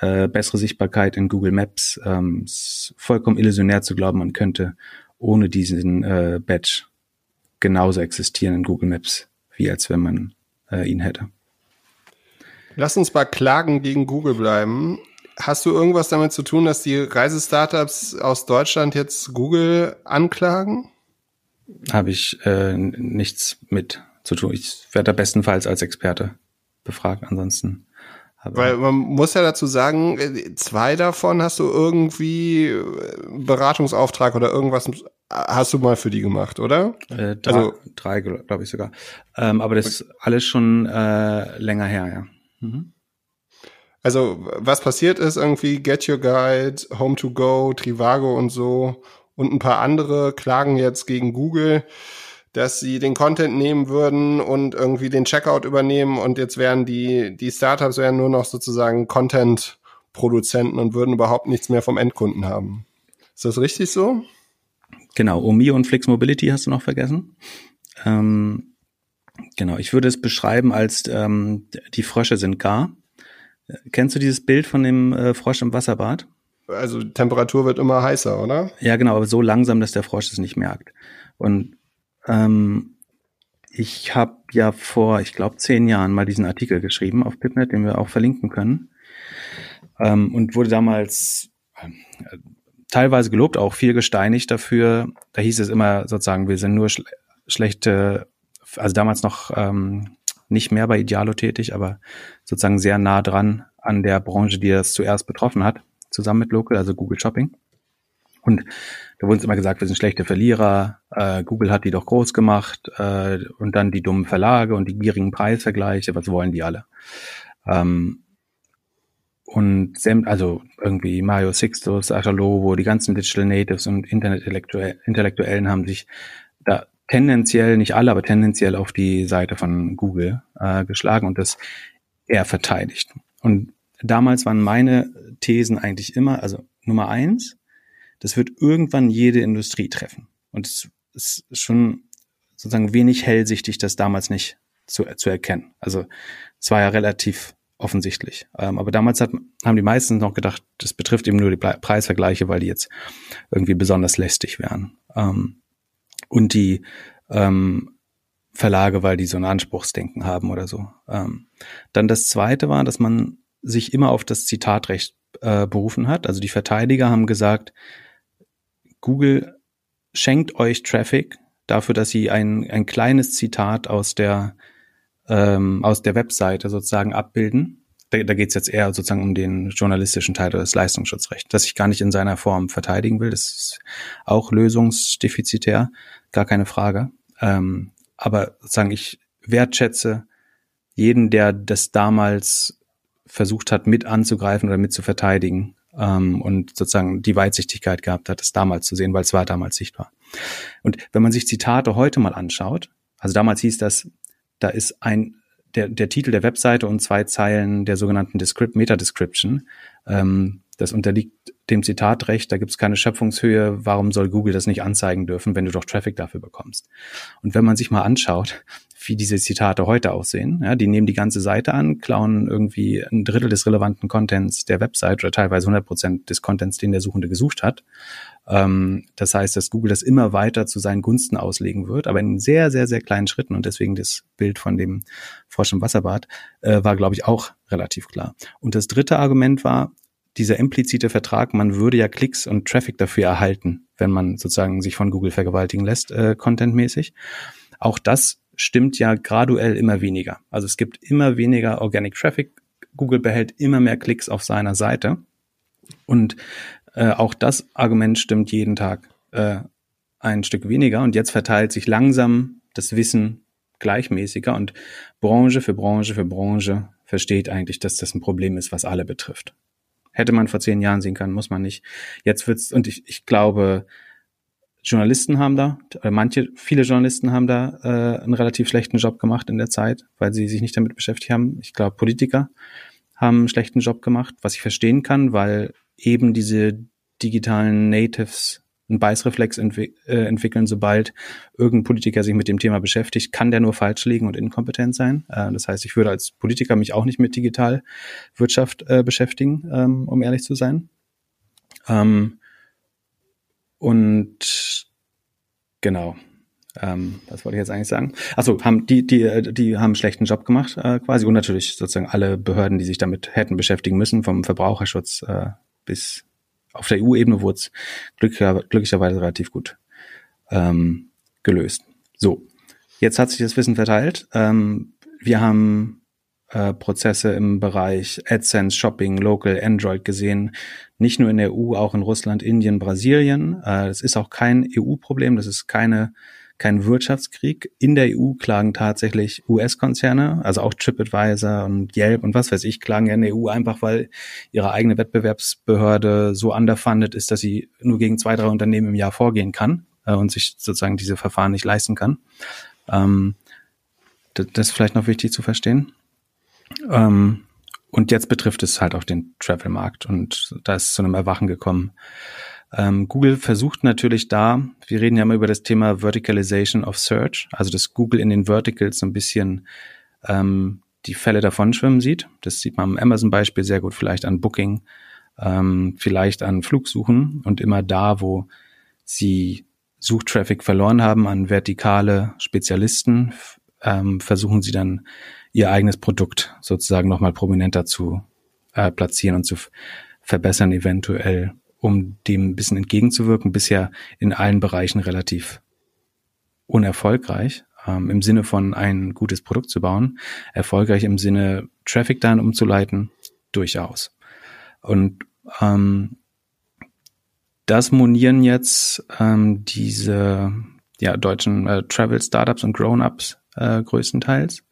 äh, bessere Sichtbarkeit in Google Maps. Ähm, ist vollkommen illusionär zu glauben, man könnte ohne diesen äh, Badge genauso existieren in Google Maps, wie als wenn man äh, ihn hätte. Lass uns bei Klagen gegen Google bleiben. Hast du irgendwas damit zu tun, dass die Reisestartups aus Deutschland jetzt Google anklagen? Habe ich äh, nichts mit zu tun. Ich werde da bestenfalls als Experte befragt. Ansonsten weil man muss ja dazu sagen, zwei davon hast du irgendwie äh, Beratungsauftrag oder irgendwas hast du mal für die gemacht, oder? Äh, drei, also drei glaube ich sogar. Ähm, aber das ist alles schon äh, länger her, ja. Mhm. Also, was passiert ist irgendwie, Get Your Guide, Home to Go, Trivago und so und ein paar andere klagen jetzt gegen Google, dass sie den Content nehmen würden und irgendwie den Checkout übernehmen und jetzt wären die, die Startups wären nur noch sozusagen Content-Produzenten und würden überhaupt nichts mehr vom Endkunden haben. Ist das richtig so? Genau, Omi und Flix Mobility hast du noch vergessen. Ähm, genau, ich würde es beschreiben als ähm, die Frösche sind gar. Kennst du dieses Bild von dem äh, Frosch im Wasserbad? also die Temperatur wird immer heißer, oder? Ja, genau, aber so langsam, dass der Frosch es nicht merkt. Und ähm, ich habe ja vor, ich glaube, zehn Jahren mal diesen Artikel geschrieben auf Pipnet, den wir auch verlinken können. Ähm, und wurde damals äh, teilweise gelobt, auch viel gesteinigt dafür. Da hieß es immer sozusagen, wir sind nur schle schlechte, also damals noch ähm, nicht mehr bei Idealo tätig, aber sozusagen sehr nah dran an der Branche, die das zuerst betroffen hat, zusammen mit Local, also Google Shopping. Und da wurde uns immer gesagt, wir sind schlechte Verlierer, äh, Google hat die doch groß gemacht äh, und dann die dummen Verlage und die gierigen Preisvergleiche, was wollen die alle? Ähm, und also irgendwie Mario Sixtus, Sascha Lobo, die ganzen Digital Natives und Internet-Intellektuellen haben sich tendenziell, nicht alle, aber tendenziell auf die Seite von Google äh, geschlagen und das eher verteidigt. Und damals waren meine Thesen eigentlich immer, also Nummer eins, das wird irgendwann jede Industrie treffen. Und es ist schon sozusagen wenig hellsichtig, das damals nicht zu, zu erkennen. Also es war ja relativ offensichtlich. Ähm, aber damals hat, haben die meisten noch gedacht, das betrifft eben nur die Preisvergleiche, weil die jetzt irgendwie besonders lästig wären. Ähm, und die ähm, Verlage, weil die so ein Anspruchsdenken haben oder so. Ähm, dann das Zweite war, dass man sich immer auf das Zitatrecht äh, berufen hat. Also die Verteidiger haben gesagt, Google schenkt euch Traffic dafür, dass sie ein, ein kleines Zitat aus der ähm, aus der Webseite sozusagen abbilden. Da, da geht es jetzt eher sozusagen um den journalistischen Teil des Leistungsschutzrechts, das ich gar nicht in seiner Form verteidigen will. Das ist auch lösungsdefizitär, gar keine Frage. Ähm, aber sozusagen ich wertschätze jeden, der das damals versucht hat, mit anzugreifen oder mit zu verteidigen ähm, und sozusagen die Weitsichtigkeit gehabt hat, das damals zu sehen, weil es war damals sichtbar. Und wenn man sich Zitate heute mal anschaut, also damals hieß das, da ist ein der, der Titel der Webseite und zwei Zeilen der sogenannten Descript Meta-Description. Ähm, das unterliegt dem Zitatrecht, da gibt es keine Schöpfungshöhe, warum soll Google das nicht anzeigen dürfen, wenn du doch Traffic dafür bekommst? Und wenn man sich mal anschaut, wie diese Zitate heute aussehen, ja, die nehmen die ganze Seite an, klauen irgendwie ein Drittel des relevanten Contents der Website oder teilweise 100 Prozent des Contents, den der Suchende gesucht hat. Ähm, das heißt, dass Google das immer weiter zu seinen Gunsten auslegen wird, aber in sehr, sehr, sehr kleinen Schritten und deswegen das Bild von dem Frosch im Wasserbad äh, war, glaube ich, auch relativ klar. Und das dritte Argument war, dieser implizite Vertrag, man würde ja Klicks und Traffic dafür erhalten, wenn man sozusagen sich von Google vergewaltigen lässt, äh, contentmäßig. Auch das stimmt ja graduell immer weniger. Also es gibt immer weniger Organic Traffic. Google behält immer mehr Klicks auf seiner Seite. Und äh, auch das Argument stimmt jeden Tag äh, ein Stück weniger. Und jetzt verteilt sich langsam das Wissen gleichmäßiger und Branche für Branche für Branche versteht eigentlich, dass das ein Problem ist, was alle betrifft. Hätte man vor zehn Jahren sehen können, muss man nicht. Jetzt wird's, und ich, ich glaube, Journalisten haben da, äh, manche, viele Journalisten haben da äh, einen relativ schlechten Job gemacht in der Zeit, weil sie sich nicht damit beschäftigt haben. Ich glaube, Politiker haben einen schlechten Job gemacht, was ich verstehen kann, weil eben diese digitalen Natives einen Beißreflex entwick äh, entwickeln, sobald irgendein Politiker sich mit dem Thema beschäftigt, kann der nur falsch liegen und inkompetent sein. Äh, das heißt, ich würde als Politiker mich auch nicht mit Digitalwirtschaft äh, beschäftigen, ähm, um ehrlich zu sein. Ähm, und genau. Ähm, was wollte ich jetzt eigentlich sagen? Achso, haben die, die, die haben einen schlechten Job gemacht, äh, quasi. Und natürlich sozusagen alle Behörden, die sich damit hätten beschäftigen müssen, vom Verbraucherschutz äh, bis auf der EU-Ebene wurde es glücklicher, glücklicherweise relativ gut ähm, gelöst. So, jetzt hat sich das Wissen verteilt. Ähm, wir haben äh, Prozesse im Bereich AdSense, Shopping, Local, Android gesehen. Nicht nur in der EU, auch in Russland, Indien, Brasilien. Äh, das ist auch kein EU-Problem, das ist keine kein Wirtschaftskrieg. In der EU klagen tatsächlich US-Konzerne, also auch TripAdvisor und Yelp und was weiß ich, klagen ja in der EU einfach, weil ihre eigene Wettbewerbsbehörde so underfunded ist, dass sie nur gegen zwei, drei Unternehmen im Jahr vorgehen kann äh, und sich sozusagen diese Verfahren nicht leisten kann. Ähm, das, ist vielleicht noch wichtig zu verstehen. Ähm, und jetzt betrifft es halt auch den Travel-Markt und da ist zu einem Erwachen gekommen. Ähm, Google versucht natürlich da, wir reden ja immer über das Thema Verticalization of Search, also dass Google in den Verticals so ein bisschen ähm, die Fälle davon schwimmen sieht. Das sieht man am Amazon-Beispiel sehr gut, vielleicht an Booking. ähm, vielleicht an Flugsuchen und immer da, wo sie Suchtraffic verloren haben an vertikale Spezialisten, ähm, versuchen sie dann ihr eigenes Produkt sozusagen nochmal prominenter zu äh, platzieren und zu verbessern, eventuell, um dem ein bisschen entgegenzuwirken. Bisher in allen Bereichen relativ unerfolgreich, ähm, im Sinne von ein gutes Produkt zu bauen. Erfolgreich im Sinne, Traffic dann umzuleiten, durchaus. Und ähm, das monieren jetzt ähm, diese ja, deutschen äh, Travel-Startups und Grown-Ups äh, größtenteils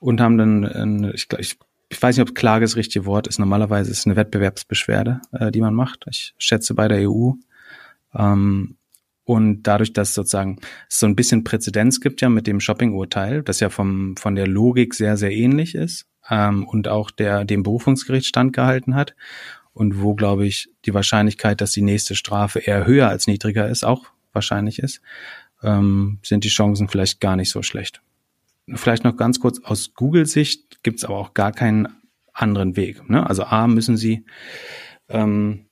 und haben dann, äh, ich, ich, ich weiß nicht, ob Klage das richtige Wort ist. Normalerweise ist es eine Wettbewerbsbeschwerde, äh, die man macht. Ich schätze bei der EU. Ähm, und dadurch, dass sozusagen es so ein bisschen Präzedenz gibt ja mit dem Shopping-Urteil, das ja vom, von der Logik sehr, sehr ähnlich ist ähm, und auch der dem Berufungsgericht standgehalten hat und wo, glaube ich, die Wahrscheinlichkeit, dass die nächste Strafe eher höher als niedriger ist, auch wahrscheinlich ist, ähm, sind die Chancen vielleicht gar nicht so schlecht. Vielleicht noch ganz kurz aus Google-Sicht gibt es aber auch gar keinen anderen Weg. Ne? Also A müssen sie ähm,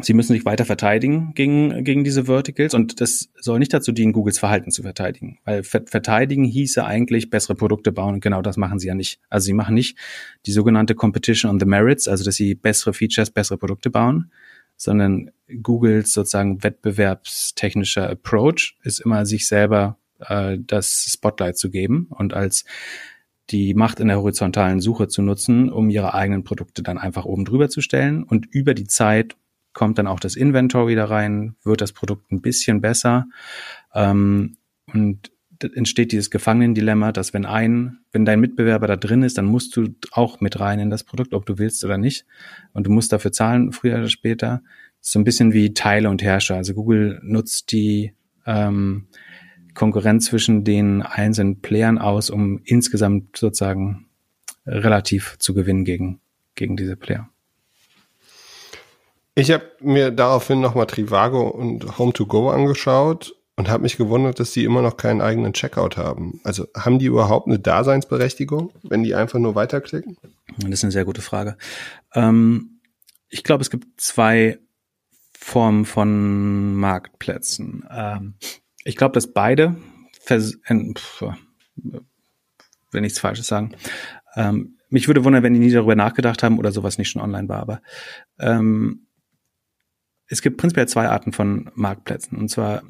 Sie müssen sich weiter verteidigen gegen, gegen diese Verticals und das soll nicht dazu dienen, Googles Verhalten zu verteidigen, weil verteidigen hieße eigentlich bessere Produkte bauen und genau das machen sie ja nicht. Also sie machen nicht die sogenannte Competition on the Merits, also dass sie bessere Features, bessere Produkte bauen, sondern Googles sozusagen wettbewerbstechnischer Approach ist immer sich selber äh, das Spotlight zu geben und als die Macht in der horizontalen Suche zu nutzen, um ihre eigenen Produkte dann einfach oben drüber zu stellen und über die Zeit kommt dann auch das Inventory da rein, wird das Produkt ein bisschen besser ähm, und entsteht dieses Gefangenendilemma, dass wenn ein, wenn dein Mitbewerber da drin ist, dann musst du auch mit rein in das Produkt, ob du willst oder nicht. Und du musst dafür zahlen, früher oder später. so ein bisschen wie Teile und Herrscher. Also Google nutzt die ähm, Konkurrenz zwischen den einzelnen Playern aus, um insgesamt sozusagen relativ zu gewinnen gegen, gegen diese Player. Ich habe mir daraufhin nochmal Trivago und Home2Go angeschaut und habe mich gewundert, dass die immer noch keinen eigenen Checkout haben. Also haben die überhaupt eine Daseinsberechtigung, wenn die einfach nur weiterklicken? Das ist eine sehr gute Frage. Ähm, ich glaube, es gibt zwei Formen von Marktplätzen. Ähm, ich glaube, dass beide, vers wenn nichts Falsches sagen, ähm, mich würde wundern, wenn die nie darüber nachgedacht haben oder sowas nicht schon online war, aber ähm, es gibt prinzipiell zwei Arten von Marktplätzen. Und zwar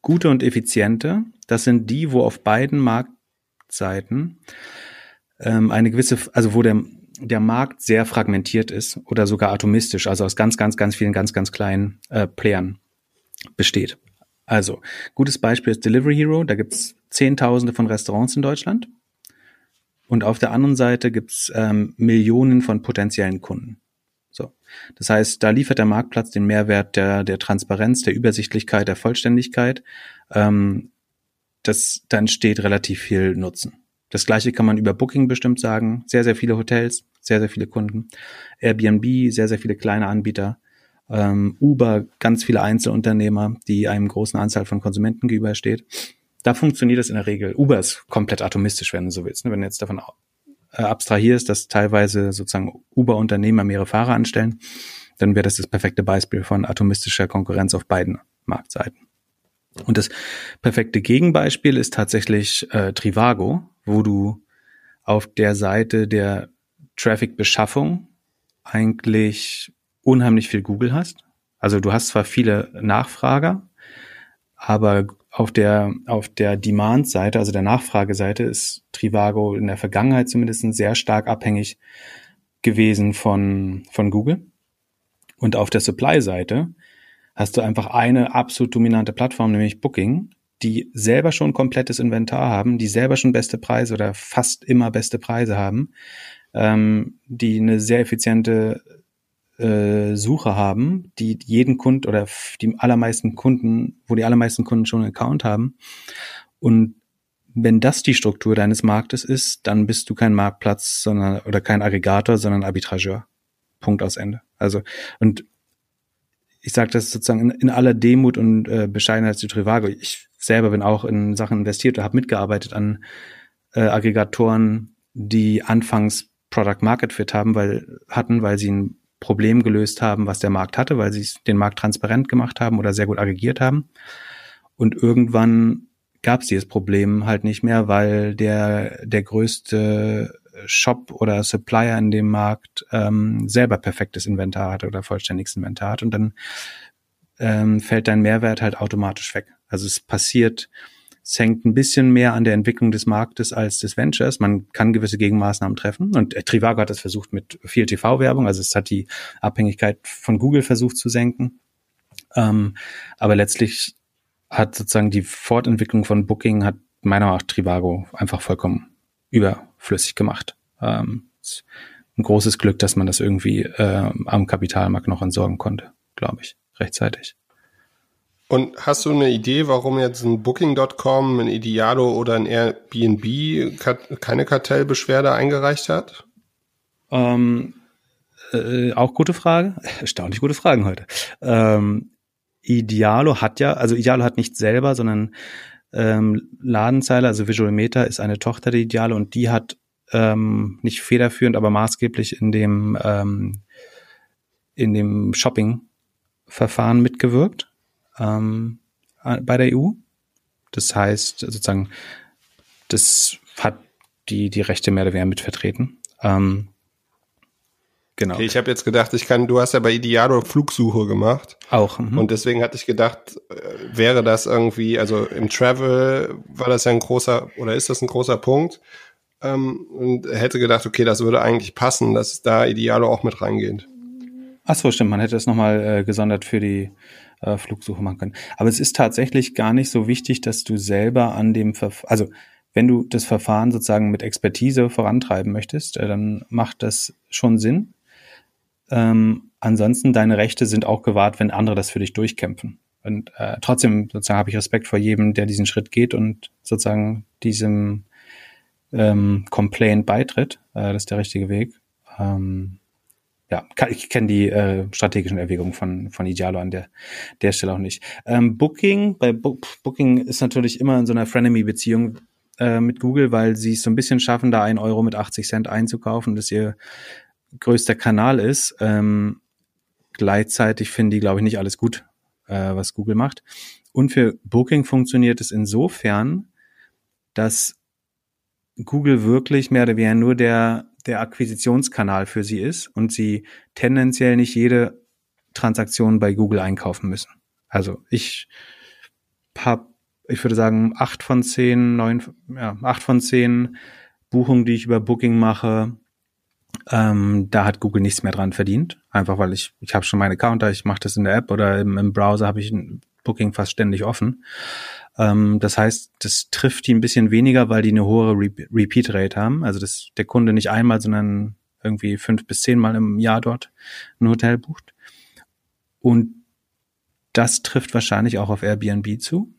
gute und effiziente. Das sind die, wo auf beiden Marktseiten ähm, eine gewisse, also wo der, der Markt sehr fragmentiert ist oder sogar atomistisch, also aus ganz, ganz, ganz vielen, ganz, ganz kleinen äh, Playern besteht. Also, gutes Beispiel ist Delivery Hero. Da gibt's Zehntausende von Restaurants in Deutschland. Und auf der anderen Seite gibt's ähm, Millionen von potenziellen Kunden. So. Das heißt, da liefert der Marktplatz den Mehrwert der, der Transparenz, der Übersichtlichkeit, der Vollständigkeit. Ähm, das, da entsteht relativ viel Nutzen. Das gleiche kann man über Booking bestimmt sagen. Sehr, sehr viele Hotels, sehr, sehr viele Kunden. Airbnb, sehr, sehr viele kleine Anbieter. Ähm, Uber, ganz viele Einzelunternehmer, die einem großen Anzahl von Konsumenten gegenübersteht. Da funktioniert das in der Regel. Uber ist komplett atomistisch, wenn du so willst. Ne? Wenn du jetzt davon äh, abstrahierst, dass teilweise sozusagen Uber-Unternehmer mehrere Fahrer anstellen, dann wäre das das perfekte Beispiel von atomistischer Konkurrenz auf beiden Marktseiten. Und das perfekte Gegenbeispiel ist tatsächlich äh, Trivago, wo du auf der Seite der Traffic-Beschaffung eigentlich unheimlich viel Google hast. Also du hast zwar viele Nachfrager, aber auf der, auf der Demand-Seite, also der Nachfrageseite, ist Trivago in der Vergangenheit zumindest sehr stark abhängig gewesen von, von Google. Und auf der Supply-Seite hast du einfach eine absolut dominante Plattform, nämlich Booking, die selber schon komplettes Inventar haben, die selber schon beste Preise oder fast immer beste Preise haben, ähm, die eine sehr effiziente äh, Suche haben, die jeden Kunden oder die allermeisten Kunden, wo die allermeisten Kunden schon einen Account haben. Und wenn das die Struktur deines Marktes ist, dann bist du kein Marktplatz, sondern oder kein Aggregator, sondern Arbitrageur. Punkt aus Ende. Also und ich sage das sozusagen in, in, aller Demut und äh, Bescheidenheit zu Trivago. Ich selber bin auch in Sachen investiert und habe mitgearbeitet an äh, Aggregatoren, die anfangs Product Market Fit haben, weil hatten, weil sie ein Problem gelöst haben, was der Markt hatte, weil sie den Markt transparent gemacht haben oder sehr gut aggregiert haben. Und irgendwann gab es dieses Problem halt nicht mehr, weil der, der größte Shop oder Supplier in dem Markt ähm, selber perfektes Inventar hat oder vollständiges Inventar hat und dann ähm, fällt dein Mehrwert halt automatisch weg. Also es passiert, es hängt ein bisschen mehr an der Entwicklung des Marktes als des Ventures. Man kann gewisse Gegenmaßnahmen treffen und äh, Trivago hat das versucht mit viel TV-Werbung, also es hat die Abhängigkeit von Google versucht zu senken. Ähm, aber letztlich hat sozusagen die Fortentwicklung von Booking hat meiner Meinung nach Trivago einfach vollkommen überflüssig gemacht. Ähm, ein großes Glück, dass man das irgendwie äh, am Kapitalmarkt noch entsorgen konnte, glaube ich, rechtzeitig. Und hast du eine Idee, warum jetzt ein Booking.com, ein Idealo oder ein Airbnb keine Kartellbeschwerde eingereicht hat? Ähm, äh, auch gute Frage. Erstaunlich gute Fragen heute. Ähm, Idealo hat ja, also Idealo hat nicht selber, sondern ähm, Ladenzeile, also Visual Meta ist eine Tochter der Idealo und die hat ähm, nicht federführend, aber maßgeblich in dem ähm, in dem Shopping-Verfahren mitgewirkt ähm, bei der EU. Das heißt sozusagen, das hat die die Rechte mehr oder weniger mitvertreten. Ähm, Genau. Okay, ich habe jetzt gedacht, ich kann, du hast ja bei Idealo Flugsuche gemacht. Auch. Mhm. Und deswegen hatte ich gedacht, äh, wäre das irgendwie, also im Travel war das ja ein großer, oder ist das ein großer Punkt? Ähm, und hätte gedacht, okay, das würde eigentlich passen, dass da Idealo auch mit reingeht. Ach so, stimmt, man hätte es nochmal äh, gesondert für die äh, Flugsuche machen können. Aber es ist tatsächlich gar nicht so wichtig, dass du selber an dem, Verf also wenn du das Verfahren sozusagen mit Expertise vorantreiben möchtest, äh, dann macht das schon Sinn. Ähm, ansonsten, deine Rechte sind auch gewahrt, wenn andere das für dich durchkämpfen. Und äh, trotzdem sozusagen habe ich Respekt vor jedem, der diesen Schritt geht und sozusagen diesem ähm, Complaint beitritt. Äh, das ist der richtige Weg. Ähm, ja, kann, ich kenne die äh, strategischen Erwägungen von, von Idealo an der, der Stelle auch nicht. Ähm, Booking, bei Bo Booking ist natürlich immer in so einer Frenemy-Beziehung äh, mit Google, weil sie es so ein bisschen schaffen, da ein Euro mit 80 Cent einzukaufen. Das ihr größter Kanal ist. Ähm, gleichzeitig finden die, glaube ich, nicht alles gut, äh, was Google macht. Und für Booking funktioniert es insofern, dass Google wirklich mehr oder weniger nur der, der Akquisitionskanal für sie ist und sie tendenziell nicht jede Transaktion bei Google einkaufen müssen. Also ich habe, ich würde sagen, acht von zehn, neun, ja, acht von zehn Buchungen, die ich über Booking mache, ähm, da hat Google nichts mehr dran verdient, einfach weil ich ich habe schon meine Counter, ich mache das in der App oder im, im Browser habe ich Booking fast ständig offen. Ähm, das heißt, das trifft die ein bisschen weniger, weil die eine hohe Re Repeat Rate haben, also dass der Kunde nicht einmal, sondern irgendwie fünf bis zehnmal im Jahr dort ein Hotel bucht. Und das trifft wahrscheinlich auch auf Airbnb zu.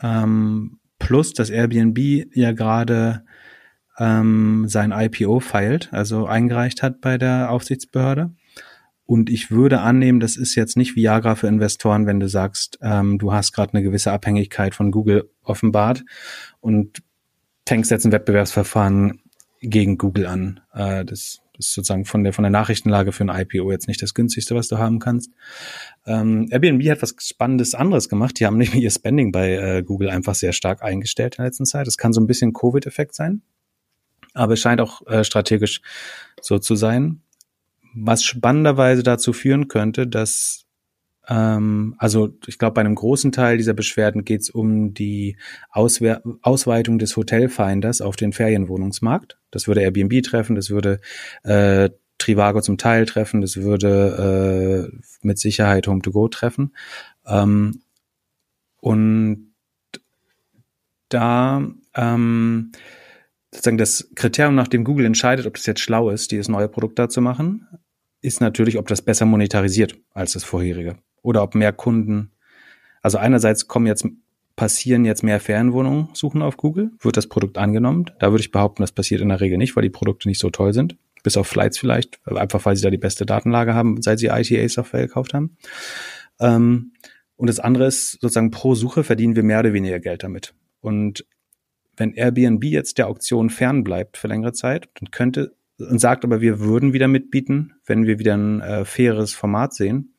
Ähm, plus, dass Airbnb ja gerade ähm, sein IPO feilt, also eingereicht hat bei der Aufsichtsbehörde. Und ich würde annehmen, das ist jetzt nicht Viagra für Investoren, wenn du sagst, ähm, du hast gerade eine gewisse Abhängigkeit von Google offenbart und fängst jetzt ein Wettbewerbsverfahren gegen Google an. Äh, das ist sozusagen von der von der Nachrichtenlage für ein IPO jetzt nicht das günstigste, was du haben kannst. Ähm, Airbnb hat was Spannendes anderes gemacht. Die haben nämlich ihr Spending bei äh, Google einfach sehr stark eingestellt in der letzten Zeit. Das kann so ein bisschen Covid-Effekt sein aber es scheint auch äh, strategisch so zu sein. Was spannenderweise dazu führen könnte, dass ähm, also ich glaube, bei einem großen Teil dieser Beschwerden geht es um die Auswer Ausweitung des Hotelfinders auf den Ferienwohnungsmarkt. Das würde Airbnb treffen, das würde äh, Trivago zum Teil treffen, das würde äh, mit Sicherheit Home2Go treffen. Ähm, und da ähm, sozusagen das Kriterium, nach dem Google entscheidet, ob das jetzt schlau ist, dieses neue Produkt da zu machen, ist natürlich, ob das besser monetarisiert als das vorherige. Oder ob mehr Kunden, also einerseits kommen jetzt, passieren jetzt mehr Ferienwohnungen suchen auf Google, wird das Produkt angenommen. Da würde ich behaupten, das passiert in der Regel nicht, weil die Produkte nicht so toll sind. Bis auf Flights vielleicht, einfach weil sie da die beste Datenlage haben, seit sie ITA-Software gekauft haben. Ähm, und das andere ist sozusagen pro Suche verdienen wir mehr oder weniger Geld damit. Und wenn Airbnb jetzt der Auktion fernbleibt für längere Zeit, dann könnte und sagt aber, wir würden wieder mitbieten, wenn wir wieder ein äh, faires Format sehen,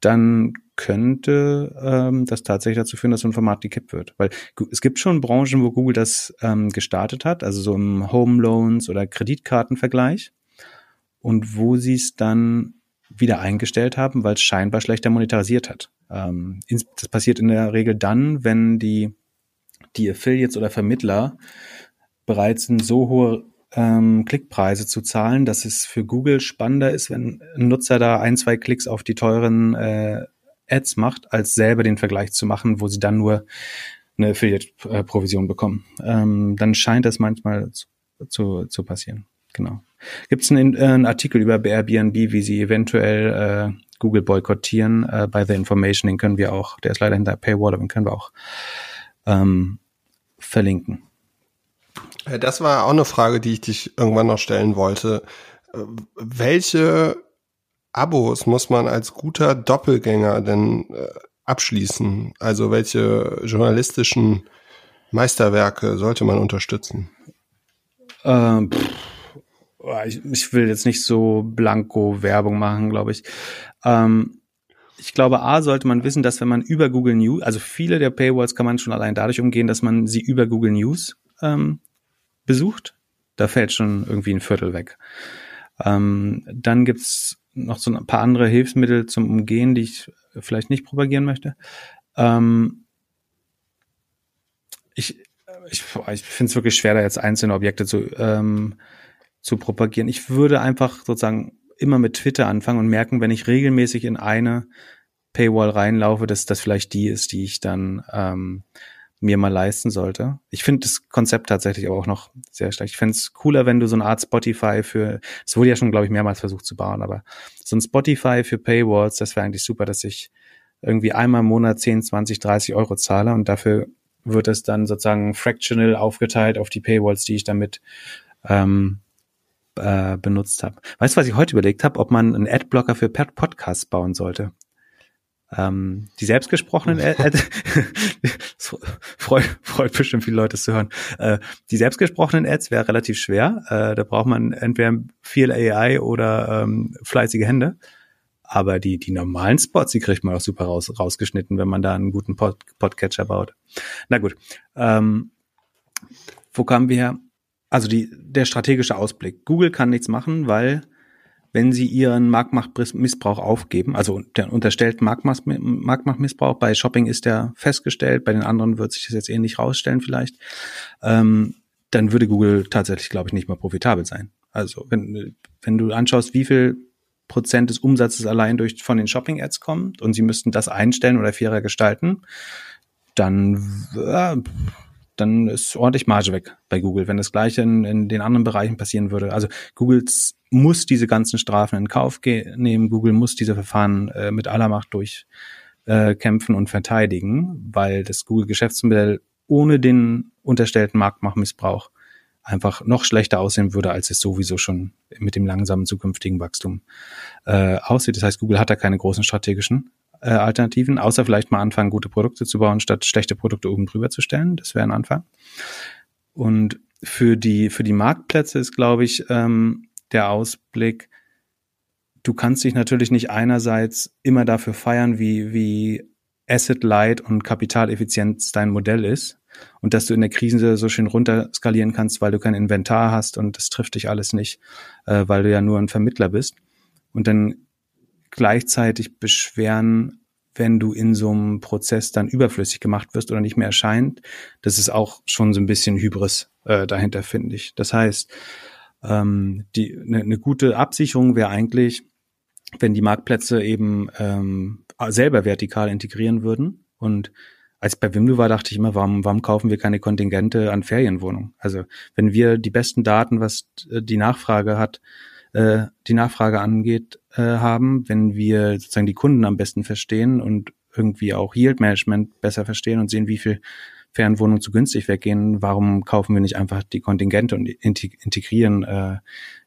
dann könnte ähm, das tatsächlich dazu führen, dass so ein Format gekippt wird. Weil es gibt schon Branchen, wo Google das ähm, gestartet hat, also so im Home Loans oder Kreditkartenvergleich und wo sie es dann wieder eingestellt haben, weil es scheinbar schlechter monetarisiert hat. Ähm, das passiert in der Regel dann, wenn die, die Affiliates oder Vermittler bereit sind, so hohe ähm, Klickpreise zu zahlen, dass es für Google spannender ist, wenn ein Nutzer da ein, zwei Klicks auf die teuren äh, Ads macht, als selber den Vergleich zu machen, wo sie dann nur eine Affiliate-Provision bekommen. Ähm, dann scheint das manchmal zu, zu, zu passieren. Genau. Gibt es einen, äh, einen, Artikel über Airbnb, wie sie eventuell äh, Google boykottieren äh, bei The Information, den können wir auch, der ist leider hinter Paywall, den können wir auch ähm, verlinken. Äh, das war auch eine Frage, die ich dich irgendwann noch stellen wollte. Äh, welche Abos muss man als guter Doppelgänger denn äh, abschließen? Also welche journalistischen Meisterwerke sollte man unterstützen? Ähm, ich, ich, will jetzt nicht so blanko Werbung machen, glaube ich. Ähm, ich glaube, A, sollte man wissen, dass wenn man über Google News, also viele der Paywalls kann man schon allein dadurch umgehen, dass man sie über Google News ähm, besucht. Da fällt schon irgendwie ein Viertel weg. Ähm, dann gibt's noch so ein paar andere Hilfsmittel zum Umgehen, die ich vielleicht nicht propagieren möchte. Ähm, ich ich, ich finde es wirklich schwer, da jetzt einzelne Objekte zu, ähm, zu propagieren. Ich würde einfach sozusagen immer mit Twitter anfangen und merken, wenn ich regelmäßig in eine Paywall reinlaufe, dass das vielleicht die ist, die ich dann ähm, mir mal leisten sollte. Ich finde das Konzept tatsächlich aber auch noch sehr schlecht. Ich fände es cooler, wenn du so eine Art Spotify für, es wurde ja schon, glaube ich, mehrmals versucht zu bauen, aber so ein Spotify für Paywalls, das wäre eigentlich super, dass ich irgendwie einmal im Monat 10, 20, 30 Euro zahle und dafür wird es dann sozusagen fractional aufgeteilt auf die Paywalls, die ich damit ähm, äh, benutzt habe. Weißt du, was ich heute überlegt habe, ob man einen Adblocker für Podcasts bauen sollte? Ähm, die selbstgesprochenen Ad freut, freut bestimmt viele Leute zu hören. Äh, die selbstgesprochenen Ads wäre relativ schwer. Äh, da braucht man entweder viel AI oder ähm, fleißige Hände. Aber die, die normalen Spots, die kriegt man auch super raus, rausgeschnitten, wenn man da einen guten Pod, Podcatcher baut. Na gut. Ähm, wo kamen wir her? Also die, der strategische Ausblick. Google kann nichts machen, weil wenn sie ihren Marktmachtmissbrauch aufgeben, also der unterstellten Marktmachtmissbrauch, bei Shopping ist der festgestellt, bei den anderen wird sich das jetzt ähnlich rausstellen vielleicht, ähm, dann würde Google tatsächlich, glaube ich, nicht mehr profitabel sein. Also wenn, wenn du anschaust, wie viel Prozent des Umsatzes allein durch von den Shopping-Ads kommt und sie müssten das einstellen oder fairer gestalten, dann äh, dann ist ordentlich Marge weg bei Google, wenn das gleiche in, in den anderen Bereichen passieren würde. Also Google muss diese ganzen Strafen in Kauf nehmen, Google muss diese Verfahren äh, mit aller Macht durchkämpfen äh, und verteidigen, weil das Google-Geschäftsmodell ohne den unterstellten Marktmachtmissbrauch einfach noch schlechter aussehen würde, als es sowieso schon mit dem langsamen zukünftigen Wachstum äh, aussieht. Das heißt, Google hat da keine großen strategischen äh, Alternativen, außer vielleicht mal anfangen, gute Produkte zu bauen, statt schlechte Produkte oben drüber zu stellen. Das wäre ein Anfang. Und für die, für die Marktplätze ist, glaube ich, ähm, der Ausblick, du kannst dich natürlich nicht einerseits immer dafür feiern, wie, wie Asset Light und Kapitaleffizienz dein Modell ist und dass du in der Krise so schön runter skalieren kannst, weil du kein Inventar hast und das trifft dich alles nicht, äh, weil du ja nur ein Vermittler bist. Und dann gleichzeitig beschweren, wenn du in so einem Prozess dann überflüssig gemacht wirst oder nicht mehr erscheint. Das ist auch schon so ein bisschen Hybris äh, dahinter, finde ich. Das heißt, ähm, die eine ne gute Absicherung wäre eigentlich, wenn die Marktplätze eben ähm, selber vertikal integrieren würden. Und als ich bei Wimdu war, dachte ich immer, warum, warum kaufen wir keine Kontingente an Ferienwohnungen? Also wenn wir die besten Daten, was die Nachfrage hat, äh, die Nachfrage angeht, äh, haben, wenn wir sozusagen die Kunden am besten verstehen und irgendwie auch Yield Management besser verstehen und sehen, wie viel Fernwohnungen zu günstig weggehen, warum kaufen wir nicht einfach die Kontingente und integrieren äh,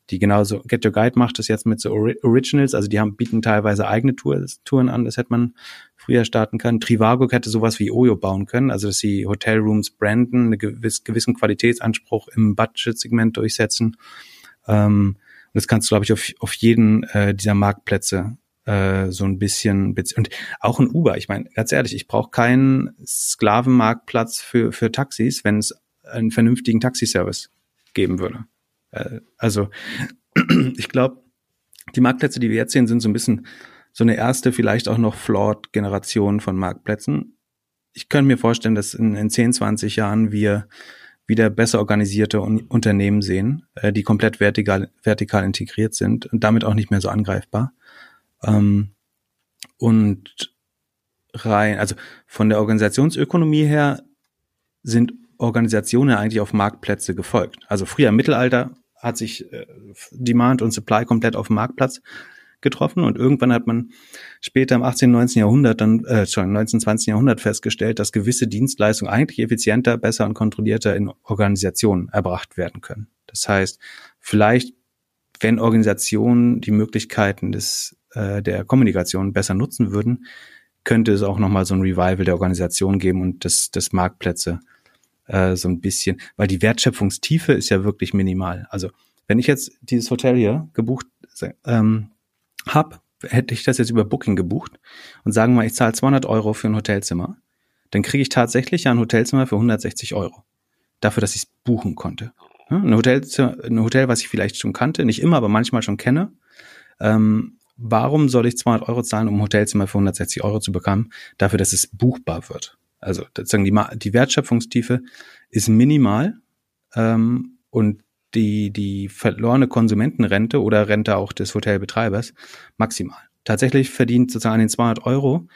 die genauso. Get Your Guide macht das jetzt mit so Originals, also die haben, bieten teilweise eigene Tours, Touren an, das hätte man früher starten können. Trivago hätte sowas wie Oyo bauen können, also dass sie Hotelrooms branden, einen gewiss, gewissen Qualitätsanspruch im Budget-Segment durchsetzen Ähm, das kannst du, glaube ich, auf, auf jeden äh, dieser Marktplätze äh, so ein bisschen und auch ein Uber. Ich meine, ganz ehrlich, ich brauche keinen Sklavenmarktplatz für für Taxis, wenn es einen vernünftigen Taxiservice geben würde. Äh, also ich glaube, die Marktplätze, die wir jetzt sehen, sind so ein bisschen so eine erste, vielleicht auch noch flawed Generation von Marktplätzen. Ich könnte mir vorstellen, dass in, in 10, 20 Jahren wir wieder besser organisierte Unternehmen sehen, äh, die komplett vertikal, vertikal integriert sind und damit auch nicht mehr so angreifbar. Ähm, und rein, also von der Organisationsökonomie her sind Organisationen eigentlich auf Marktplätze gefolgt. Also früher im Mittelalter hat sich äh, Demand und Supply komplett auf dem Marktplatz getroffen und irgendwann hat man später im 18., 19. Jahrhundert dann, äh, schon 19., 20. Jahrhundert festgestellt, dass gewisse Dienstleistungen eigentlich effizienter, besser und kontrollierter in Organisationen erbracht werden können. Das heißt, vielleicht, wenn Organisationen die Möglichkeiten des, äh, der Kommunikation besser nutzen würden, könnte es auch nochmal so ein Revival der Organisation geben und des, des Marktplätze äh, so ein bisschen, weil die Wertschöpfungstiefe ist ja wirklich minimal. Also wenn ich jetzt dieses Hotel hier gebucht ähm, hab, hätte ich das jetzt über Booking gebucht und sagen wir, ich zahle 200 Euro für ein Hotelzimmer, dann kriege ich tatsächlich ja ein Hotelzimmer für 160 Euro. Dafür, dass ich es buchen konnte. Ein Hotel, ein Hotel, was ich vielleicht schon kannte, nicht immer, aber manchmal schon kenne. Ähm, warum soll ich 200 Euro zahlen, um ein Hotelzimmer für 160 Euro zu bekommen, dafür, dass es buchbar wird? Also sozusagen die, die Wertschöpfungstiefe ist minimal ähm, und die, die verlorene Konsumentenrente oder Rente auch des Hotelbetreibers maximal. Tatsächlich verdient sozusagen den 200 Euro,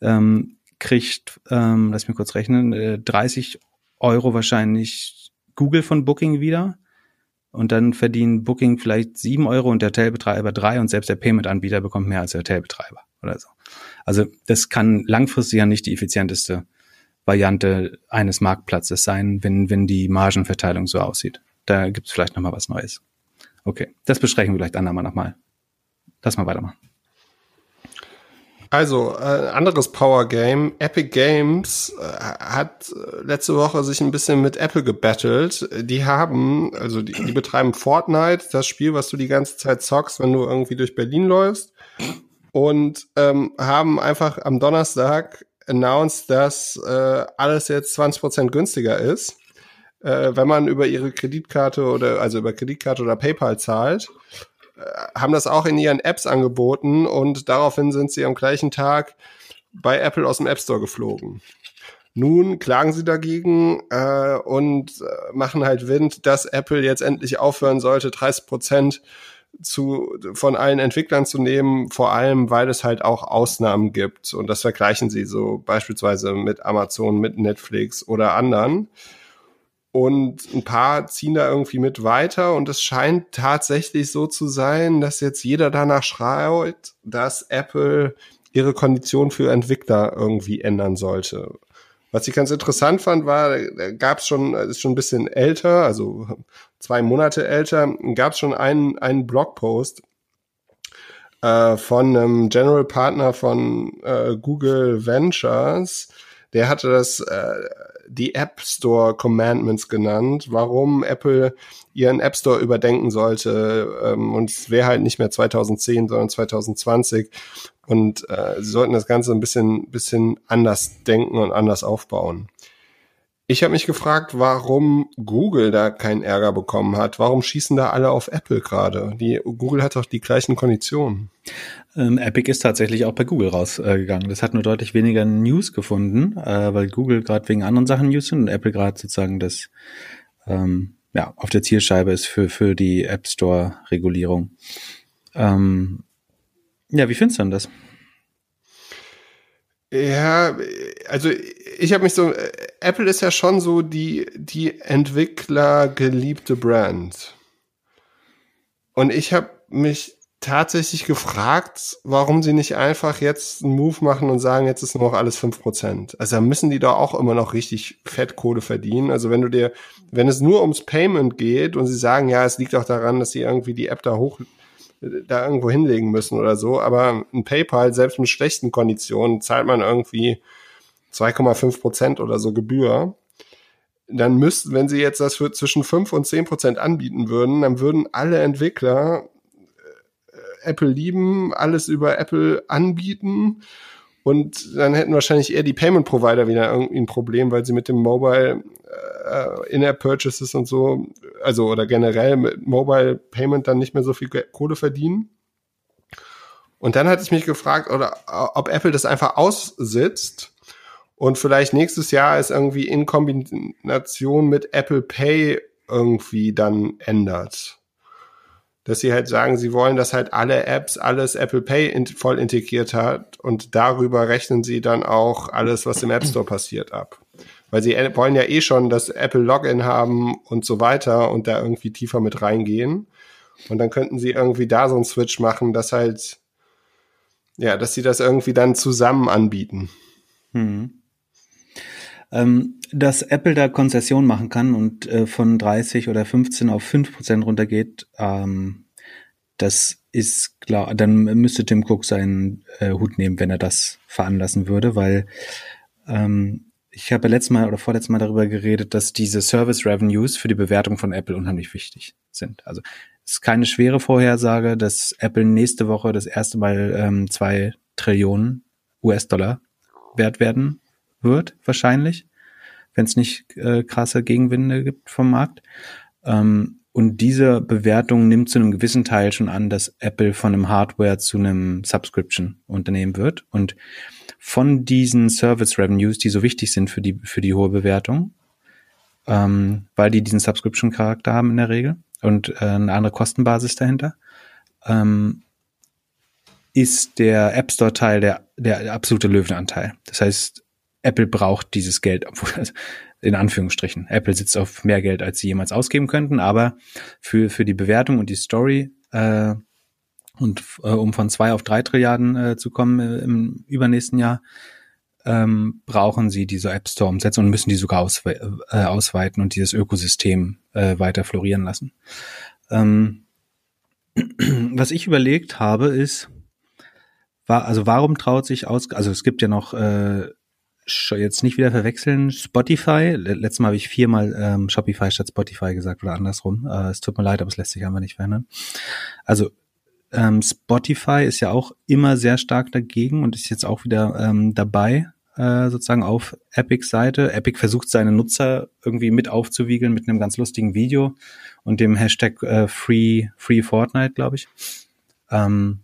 ähm, kriegt, ähm, lass mich kurz rechnen, äh, 30 Euro wahrscheinlich Google von Booking wieder. Und dann verdienen Booking vielleicht 7 Euro und der Hotelbetreiber 3 und selbst der Payment-Anbieter bekommt mehr als der Hotelbetreiber oder so. Also das kann langfristig ja nicht die effizienteste Variante eines Marktplatzes sein, wenn, wenn die Margenverteilung so aussieht. Da gibt es vielleicht nochmal was Neues. Okay, das besprechen wir vielleicht andermal nochmal. Lass mal weitermachen. Also, äh, anderes Power Game. Epic Games äh, hat äh, letzte Woche sich ein bisschen mit Apple gebettelt. Die haben, also die, die betreiben Fortnite, das Spiel, was du die ganze Zeit zockst, wenn du irgendwie durch Berlin läufst. Und ähm, haben einfach am Donnerstag announced, dass äh, alles jetzt 20% günstiger ist, äh, wenn man über ihre Kreditkarte oder also über Kreditkarte oder PayPal zahlt. Äh, haben das auch in ihren Apps angeboten und daraufhin sind sie am gleichen Tag bei Apple aus dem App Store geflogen. Nun klagen sie dagegen äh, und äh, machen halt Wind, dass Apple jetzt endlich aufhören sollte, 30 Prozent zu, von allen Entwicklern zu nehmen, vor allem, weil es halt auch Ausnahmen gibt. Und das vergleichen sie so beispielsweise mit Amazon, mit Netflix oder anderen. Und ein paar ziehen da irgendwie mit weiter. Und es scheint tatsächlich so zu sein, dass jetzt jeder danach schreit, dass Apple ihre Kondition für Entwickler irgendwie ändern sollte. Was ich ganz interessant fand, war, gab es schon, ist schon ein bisschen älter, also zwei Monate älter, gab es schon einen, einen Blogpost äh, von einem General Partner von äh, Google Ventures, der hatte das äh, die App Store Commandments genannt, warum Apple ihren App Store überdenken sollte. Ähm, und es wäre halt nicht mehr 2010, sondern 2020. Und äh, sie sollten das Ganze ein bisschen, bisschen anders denken und anders aufbauen. Ich habe mich gefragt, warum Google da keinen Ärger bekommen hat. Warum schießen da alle auf Apple gerade? Die Google hat doch die gleichen Konditionen. Ähm, Epic ist tatsächlich auch bei Google rausgegangen. Äh, das hat nur deutlich weniger News gefunden, äh, weil Google gerade wegen anderen Sachen News sind und Apple gerade sozusagen das ähm, ja auf der Zielscheibe ist für für die App Store Regulierung. Ähm, ja, wie findest du denn das? Ja, also ich habe mich so, Apple ist ja schon so die, die Entwickler geliebte Brand. Und ich habe mich tatsächlich gefragt, warum sie nicht einfach jetzt einen Move machen und sagen, jetzt ist nur noch alles fünf Prozent. Also da müssen die da auch immer noch richtig Fettkohle verdienen. Also wenn du dir, wenn es nur ums Payment geht und sie sagen, ja, es liegt auch daran, dass sie irgendwie die App da hoch da irgendwo hinlegen müssen oder so. Aber ein PayPal, selbst mit schlechten Konditionen, zahlt man irgendwie 2,5 Prozent oder so Gebühr. dann müssten, wenn sie jetzt das für zwischen 5 und 10 Prozent anbieten würden, dann würden alle Entwickler äh, Apple lieben, alles über Apple anbieten und dann hätten wahrscheinlich eher die Payment Provider wieder irgendwie ein Problem, weil sie mit dem Mobile äh, In-App Purchases und so, also oder generell mit Mobile Payment dann nicht mehr so viel Kohle verdienen. Und dann hatte ich mich gefragt, oder ob Apple das einfach aussitzt und vielleicht nächstes Jahr es irgendwie in Kombination mit Apple Pay irgendwie dann ändert. Dass sie halt sagen, sie wollen, dass halt alle Apps alles Apple Pay in voll integriert hat und darüber rechnen sie dann auch alles, was im App Store passiert, ab. Weil sie wollen ja eh schon das Apple Login haben und so weiter und da irgendwie tiefer mit reingehen. Und dann könnten sie irgendwie da so einen Switch machen, dass halt, ja, dass sie das irgendwie dann zusammen anbieten. Hm ähm, dass Apple da Konzession machen kann und äh, von 30 oder 15 auf 5 Prozent runtergeht, ähm, das ist klar, dann müsste Tim Cook seinen äh, Hut nehmen, wenn er das veranlassen würde, weil ähm, ich habe letztes Mal oder vorletztes Mal darüber geredet, dass diese Service Revenues für die Bewertung von Apple unheimlich wichtig sind. Also es ist keine schwere Vorhersage, dass Apple nächste Woche das erste Mal ähm, zwei Trillionen US-Dollar wert werden wird, wahrscheinlich, wenn es nicht äh, krasse Gegenwinde gibt vom Markt. Ähm, und diese Bewertung nimmt zu einem gewissen Teil schon an, dass Apple von einem Hardware zu einem Subscription-Unternehmen wird. Und von diesen Service Revenues, die so wichtig sind für die, für die hohe Bewertung, ähm, weil die diesen Subscription-Charakter haben in der Regel und äh, eine andere Kostenbasis dahinter, ähm, ist der App Store Teil der, der absolute Löwenanteil. Das heißt, Apple braucht dieses Geld, obwohl in Anführungsstrichen. Apple sitzt auf mehr Geld, als sie jemals ausgeben könnten, aber für, für die Bewertung und die Story äh, und äh, um von zwei auf drei Trilliarden äh, zu kommen äh, im übernächsten Jahr, ähm, brauchen sie diese App Store umsetzen und müssen die sogar auswe äh, ausweiten und dieses Ökosystem äh, weiter florieren lassen. Ähm, was ich überlegt habe, ist, war, also warum traut sich aus, also es gibt ja noch äh, jetzt nicht wieder verwechseln, Spotify. Letztes Mal habe ich viermal ähm, Shopify statt Spotify gesagt oder andersrum. Äh, es tut mir leid, aber es lässt sich einfach nicht verändern. Also ähm, Spotify ist ja auch immer sehr stark dagegen und ist jetzt auch wieder ähm, dabei, äh, sozusagen auf Epics Seite. Epic versucht seine Nutzer irgendwie mit aufzuwiegeln mit einem ganz lustigen Video und dem Hashtag äh, Free, Free Fortnite, glaube ich. Ähm,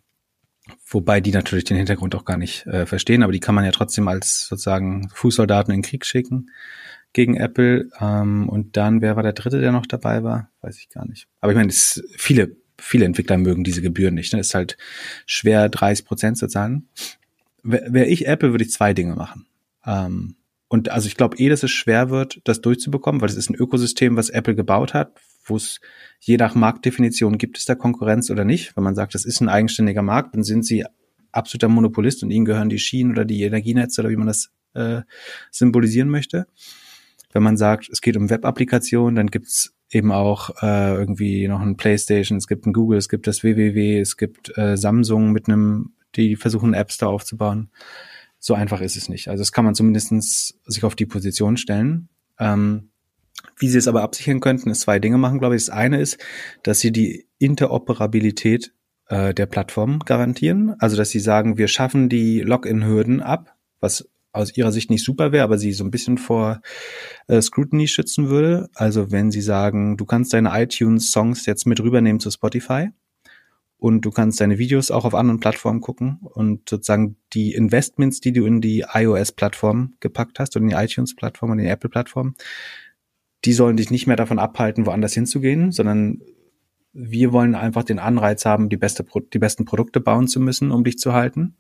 Wobei die natürlich den Hintergrund auch gar nicht äh, verstehen, aber die kann man ja trotzdem als sozusagen Fußsoldaten in den Krieg schicken gegen Apple. Ähm, und dann, wer war der dritte, der noch dabei war? Weiß ich gar nicht. Aber ich meine, es, viele, viele Entwickler mögen diese Gebühren nicht. Ne? Es ist halt schwer, 30 Prozent zu zahlen. Wäre ich Apple, würde ich zwei Dinge machen. Ähm, und also ich glaube eh, dass es schwer wird, das durchzubekommen, weil es ist ein Ökosystem, was Apple gebaut hat, wo es je nach Marktdefinition gibt es da Konkurrenz oder nicht. Wenn man sagt, das ist ein eigenständiger Markt, dann sind sie absoluter Monopolist und ihnen gehören die Schienen oder die Energienetze oder wie man das äh, symbolisieren möchte. Wenn man sagt, es geht um Web-Applikationen, dann gibt's eben auch äh, irgendwie noch ein PlayStation, es gibt ein Google, es gibt das WWW, es gibt äh, Samsung mit einem, die versuchen App Store aufzubauen. So einfach ist es nicht. Also das kann man zumindestens sich auf die Position stellen. Ähm, wie sie es aber absichern könnten, ist zwei Dinge machen, glaube ich. Das eine ist, dass sie die Interoperabilität äh, der Plattform garantieren. Also, dass sie sagen, wir schaffen die Login-Hürden ab, was aus ihrer Sicht nicht super wäre, aber sie so ein bisschen vor äh, Scrutiny schützen würde. Also wenn sie sagen, du kannst deine iTunes-Songs jetzt mit rübernehmen zu Spotify und du kannst deine Videos auch auf anderen Plattformen gucken und sozusagen die Investments, die du in die iOS-Plattform gepackt hast und in die iTunes-Plattform und in die Apple-Plattform, die sollen dich nicht mehr davon abhalten, woanders hinzugehen, sondern wir wollen einfach den Anreiz haben, die, beste, die besten Produkte bauen zu müssen, um dich zu halten.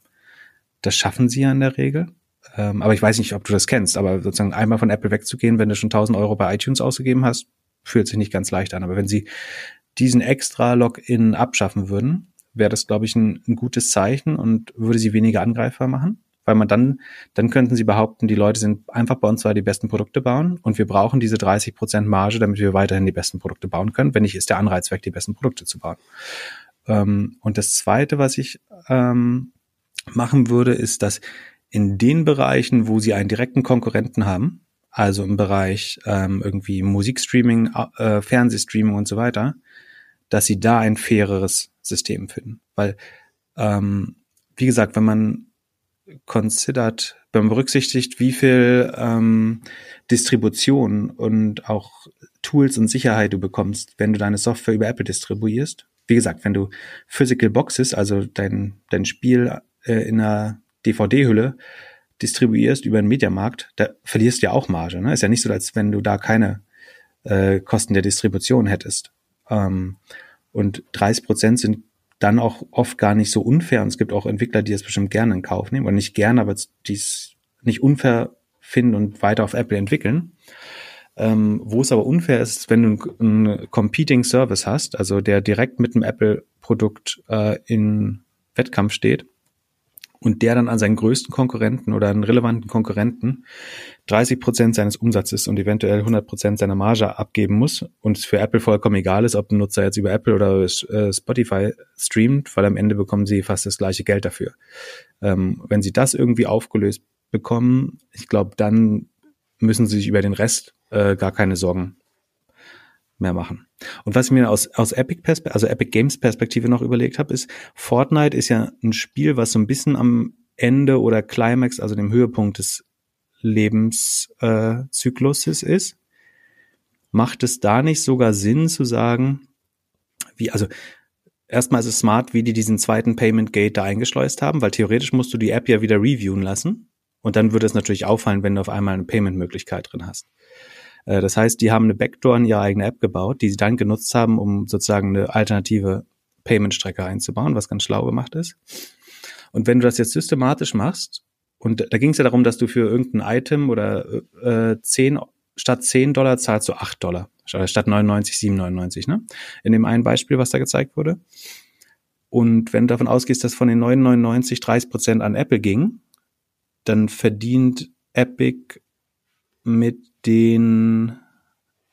Das schaffen sie ja in der Regel. Ähm, aber ich weiß nicht, ob du das kennst, aber sozusagen einmal von Apple wegzugehen, wenn du schon 1000 Euro bei iTunes ausgegeben hast, fühlt sich nicht ganz leicht an. Aber wenn sie diesen extra Login abschaffen würden, wäre das, glaube ich, ein, ein gutes Zeichen und würde sie weniger angreifbar machen weil man dann, dann könnten sie behaupten, die Leute sind einfach bei uns zwar die besten Produkte bauen und wir brauchen diese 30 Prozent Marge, damit wir weiterhin die besten Produkte bauen können. Wenn nicht, ist der Anreiz weg, die besten Produkte zu bauen. Ähm, und das zweite, was ich ähm, machen würde, ist, dass in den Bereichen, wo sie einen direkten Konkurrenten haben, also im Bereich ähm, irgendwie Musikstreaming, äh, Fernsehstreaming und so weiter, dass sie da ein faireres System finden. Weil, ähm, wie gesagt, wenn man considered, wenn man berücksichtigt, wie viel ähm, Distribution und auch Tools und Sicherheit du bekommst, wenn du deine Software über Apple distribuierst. Wie gesagt, wenn du Physical Boxes, also dein, dein Spiel äh, in einer DVD-Hülle distribuierst über den Mediamarkt, da verlierst du ja auch Marge. Ne? Ist ja nicht so, als wenn du da keine äh, Kosten der Distribution hättest. Ähm, und 30 Prozent sind dann auch oft gar nicht so unfair. Und es gibt auch Entwickler, die es bestimmt gerne in Kauf nehmen. Und nicht gerne, aber die es nicht unfair finden und weiter auf Apple entwickeln. Ähm, wo es aber unfair ist, wenn du einen Competing Service hast, also der direkt mit dem Apple-Produkt äh, in Wettkampf steht und der dann an seinen größten Konkurrenten oder einen relevanten Konkurrenten 30 Prozent seines Umsatzes und eventuell 100 Prozent seiner Marge abgeben muss und es für Apple vollkommen egal ist, ob ein Nutzer jetzt über Apple oder äh, Spotify streamt, weil am Ende bekommen sie fast das gleiche Geld dafür. Ähm, wenn sie das irgendwie aufgelöst bekommen, ich glaube, dann müssen sie sich über den Rest äh, gar keine Sorgen mehr machen. Und was ich mir aus, aus Epic Perspektive, also Epic Games Perspektive noch überlegt habe, ist, Fortnite ist ja ein Spiel, was so ein bisschen am Ende oder Climax, also dem Höhepunkt des Lebenszykluses äh, ist. Macht es da nicht sogar Sinn zu sagen, wie, also erstmal ist es smart, wie die diesen zweiten Payment Gate da eingeschleust haben, weil theoretisch musst du die App ja wieder reviewen lassen. Und dann würde es natürlich auffallen, wenn du auf einmal eine Payment-Möglichkeit drin hast. Äh, das heißt, die haben eine Backdoor in ihre eigene App gebaut, die sie dann genutzt haben, um sozusagen eine alternative Payment-Strecke einzubauen, was ganz schlau gemacht ist. Und wenn du das jetzt systematisch machst, und da ging es ja darum, dass du für irgendein Item oder äh, 10, statt 10 Dollar zahlst du 8 Dollar, statt 99, 7,99, ne? In dem einen Beispiel, was da gezeigt wurde. Und wenn du davon ausgehst, dass von den 9,99 30 Prozent an Apple ging, dann verdient Epic mit den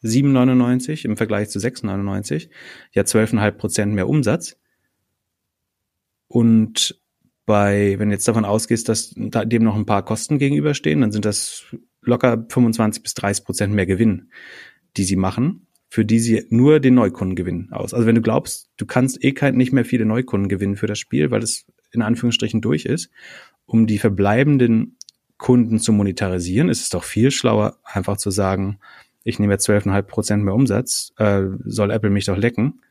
7,99 im Vergleich zu 6,99 ja 12,5 Prozent mehr Umsatz. Und bei, wenn du jetzt davon ausgehst, dass dem noch ein paar Kosten gegenüberstehen, dann sind das locker 25 bis 30 Prozent mehr Gewinn, die sie machen, für die sie nur den Neukunden gewinnen aus. Also wenn du glaubst, du kannst eh kein, nicht mehr viele Neukunden gewinnen für das Spiel, weil es in Anführungsstrichen durch ist, um die verbleibenden Kunden zu monetarisieren, ist es doch viel schlauer, einfach zu sagen, ich nehme jetzt 12,5 Prozent mehr Umsatz, äh, soll Apple mich doch lecken.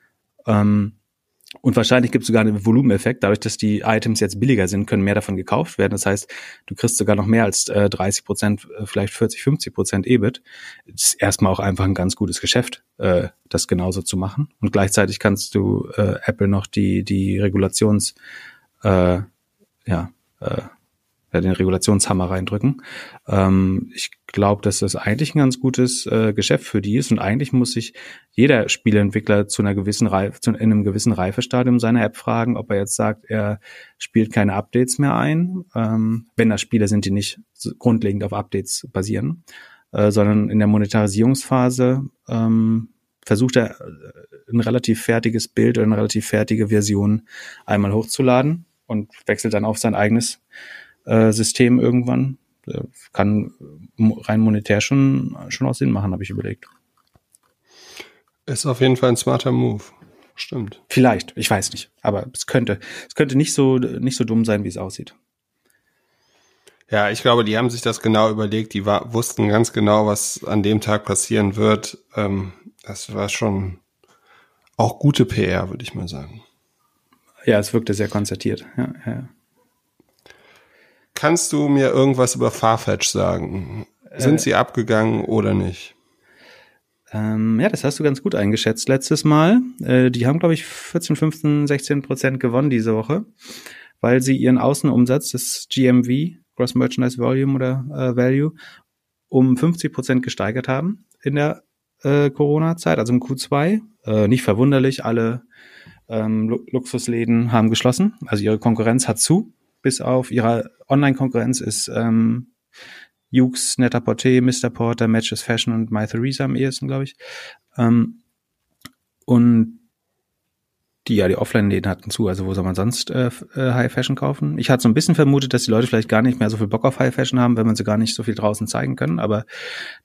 Ähm, und wahrscheinlich gibt es sogar einen Volumeneffekt. Dadurch, dass die Items jetzt billiger sind, können mehr davon gekauft werden. Das heißt, du kriegst sogar noch mehr als äh, 30 Prozent, äh, vielleicht 40, 50 Prozent EBIT. Das ist erstmal auch einfach ein ganz gutes Geschäft, äh, das genauso zu machen. Und gleichzeitig kannst du äh, Apple noch die, die Regulations, äh, ja, äh, den Regulationshammer reindrücken. Ähm, ich glaube, dass das eigentlich ein ganz gutes äh, Geschäft für die ist und eigentlich muss sich jeder Spieleentwickler zu einer gewissen Reife, zu, in einem gewissen Reifestadium seiner App fragen, ob er jetzt sagt, er spielt keine Updates mehr ein, ähm, wenn das Spiele sind, die nicht grundlegend auf Updates basieren, äh, sondern in der Monetarisierungsphase ähm, versucht er äh, ein relativ fertiges Bild oder eine relativ fertige Version einmal hochzuladen und wechselt dann auf sein eigenes äh, System irgendwann. Kann rein monetär schon, schon auch Sinn machen, habe ich überlegt. Ist auf jeden Fall ein smarter Move. Stimmt. Vielleicht, ich weiß nicht. Aber es könnte, es könnte nicht so, nicht so dumm sein, wie es aussieht. Ja, ich glaube, die haben sich das genau überlegt. Die war, wussten ganz genau, was an dem Tag passieren wird. Ähm, das war schon auch gute PR, würde ich mal sagen. Ja, es wirkte sehr konzertiert. Ja, ja. Kannst du mir irgendwas über Farfetch sagen? Sind äh, sie abgegangen oder nicht? Ähm, ja, das hast du ganz gut eingeschätzt letztes Mal. Äh, die haben, glaube ich, 14, 15, 16 Prozent gewonnen diese Woche, weil sie ihren Außenumsatz, das GMV, Gross Merchandise Volume oder äh, Value, um 50 Prozent gesteigert haben in der äh, Corona-Zeit, also im Q2. Äh, nicht verwunderlich, alle ähm, Luxusläden haben geschlossen, also ihre Konkurrenz hat zu bis auf ihre Online-Konkurrenz ist ähm, Jukes, Netter Porté, Mr. Porter, Matches Fashion und My Theresa am ehesten, glaube ich. Ähm, und die ja die Offline-Läden hatten zu, also wo soll man sonst äh, äh, High Fashion kaufen? Ich hatte so ein bisschen vermutet, dass die Leute vielleicht gar nicht mehr so viel Bock auf High Fashion haben, wenn man sie gar nicht so viel draußen zeigen können, aber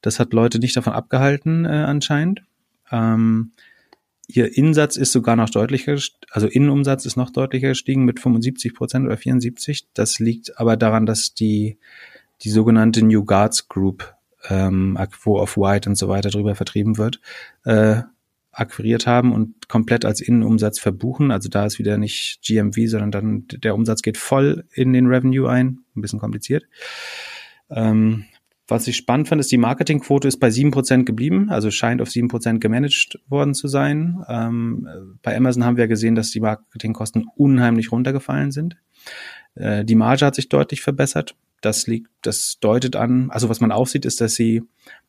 das hat Leute nicht davon abgehalten äh, anscheinend. Ähm, ihr Insatz ist sogar noch deutlicher, also Innenumsatz ist noch deutlicher gestiegen mit 75 Prozent oder 74. Das liegt aber daran, dass die die sogenannte New Guards Group, ähm, wo auf White und so weiter drüber vertrieben wird, äh, akquiriert haben und komplett als Innenumsatz verbuchen. Also da ist wieder nicht GMV, sondern dann der Umsatz geht voll in den Revenue ein. Ein bisschen kompliziert. Ähm, was ich spannend fand, ist, die Marketingquote ist bei sieben Prozent geblieben, also scheint auf sieben Prozent gemanagt worden zu sein. Ähm, bei Amazon haben wir gesehen, dass die Marketingkosten unheimlich runtergefallen sind. Äh, die Marge hat sich deutlich verbessert. Das liegt, das deutet an, also was man auch sieht, ist, dass sie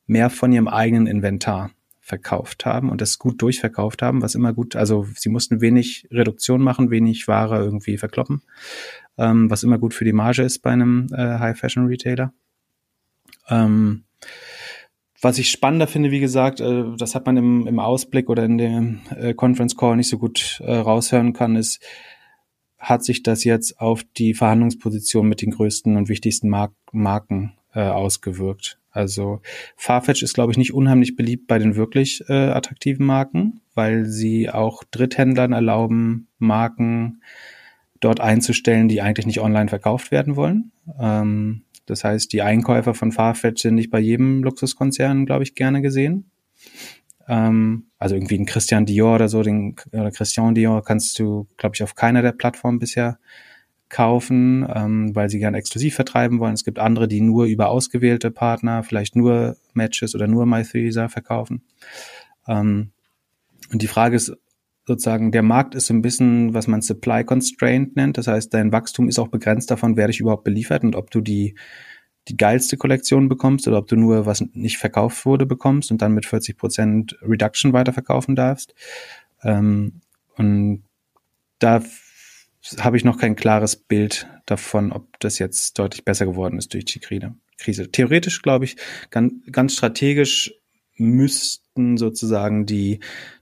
mehr von ihrem eigenen Inventar verkauft haben und das gut durchverkauft haben, was immer gut, also sie mussten wenig Reduktion machen, wenig Ware irgendwie verkloppen, ähm, was immer gut für die Marge ist bei einem äh, High-Fashion-Retailer. Ähm, was ich spannender finde, wie gesagt, äh, das hat man im, im Ausblick oder in dem äh, Conference Call nicht so gut äh, raushören kann, ist, hat sich das jetzt auf die Verhandlungsposition mit den größten und wichtigsten Mark Marken äh, ausgewirkt. Also Farfetch ist, glaube ich, nicht unheimlich beliebt bei den wirklich äh, attraktiven Marken, weil sie auch Dritthändlern erlauben, Marken dort einzustellen, die eigentlich nicht online verkauft werden wollen. Ähm, das heißt, die Einkäufer von Farfetch sind nicht bei jedem Luxuskonzern, glaube ich, gerne gesehen. Ähm, also irgendwie ein Christian Dior oder so, den oder Christian Dior kannst du, glaube ich, auf keiner der Plattformen bisher kaufen, ähm, weil sie gern exklusiv vertreiben wollen. Es gibt andere, die nur über ausgewählte Partner, vielleicht nur Matches oder nur MyThreesa verkaufen. Ähm, und die Frage ist sozusagen, der Markt ist so ein bisschen, was man Supply Constraint nennt. Das heißt, dein Wachstum ist auch begrenzt davon, wer dich überhaupt beliefert und ob du die die geilste Kollektion bekommst oder ob du nur was nicht verkauft wurde bekommst und dann mit 40 Prozent Reduction weiterverkaufen darfst. Ähm, und da habe ich noch kein klares Bild davon, ob das jetzt deutlich besser geworden ist durch die Krise. Theoretisch glaube ich, ganz, ganz strategisch müssten sozusagen die,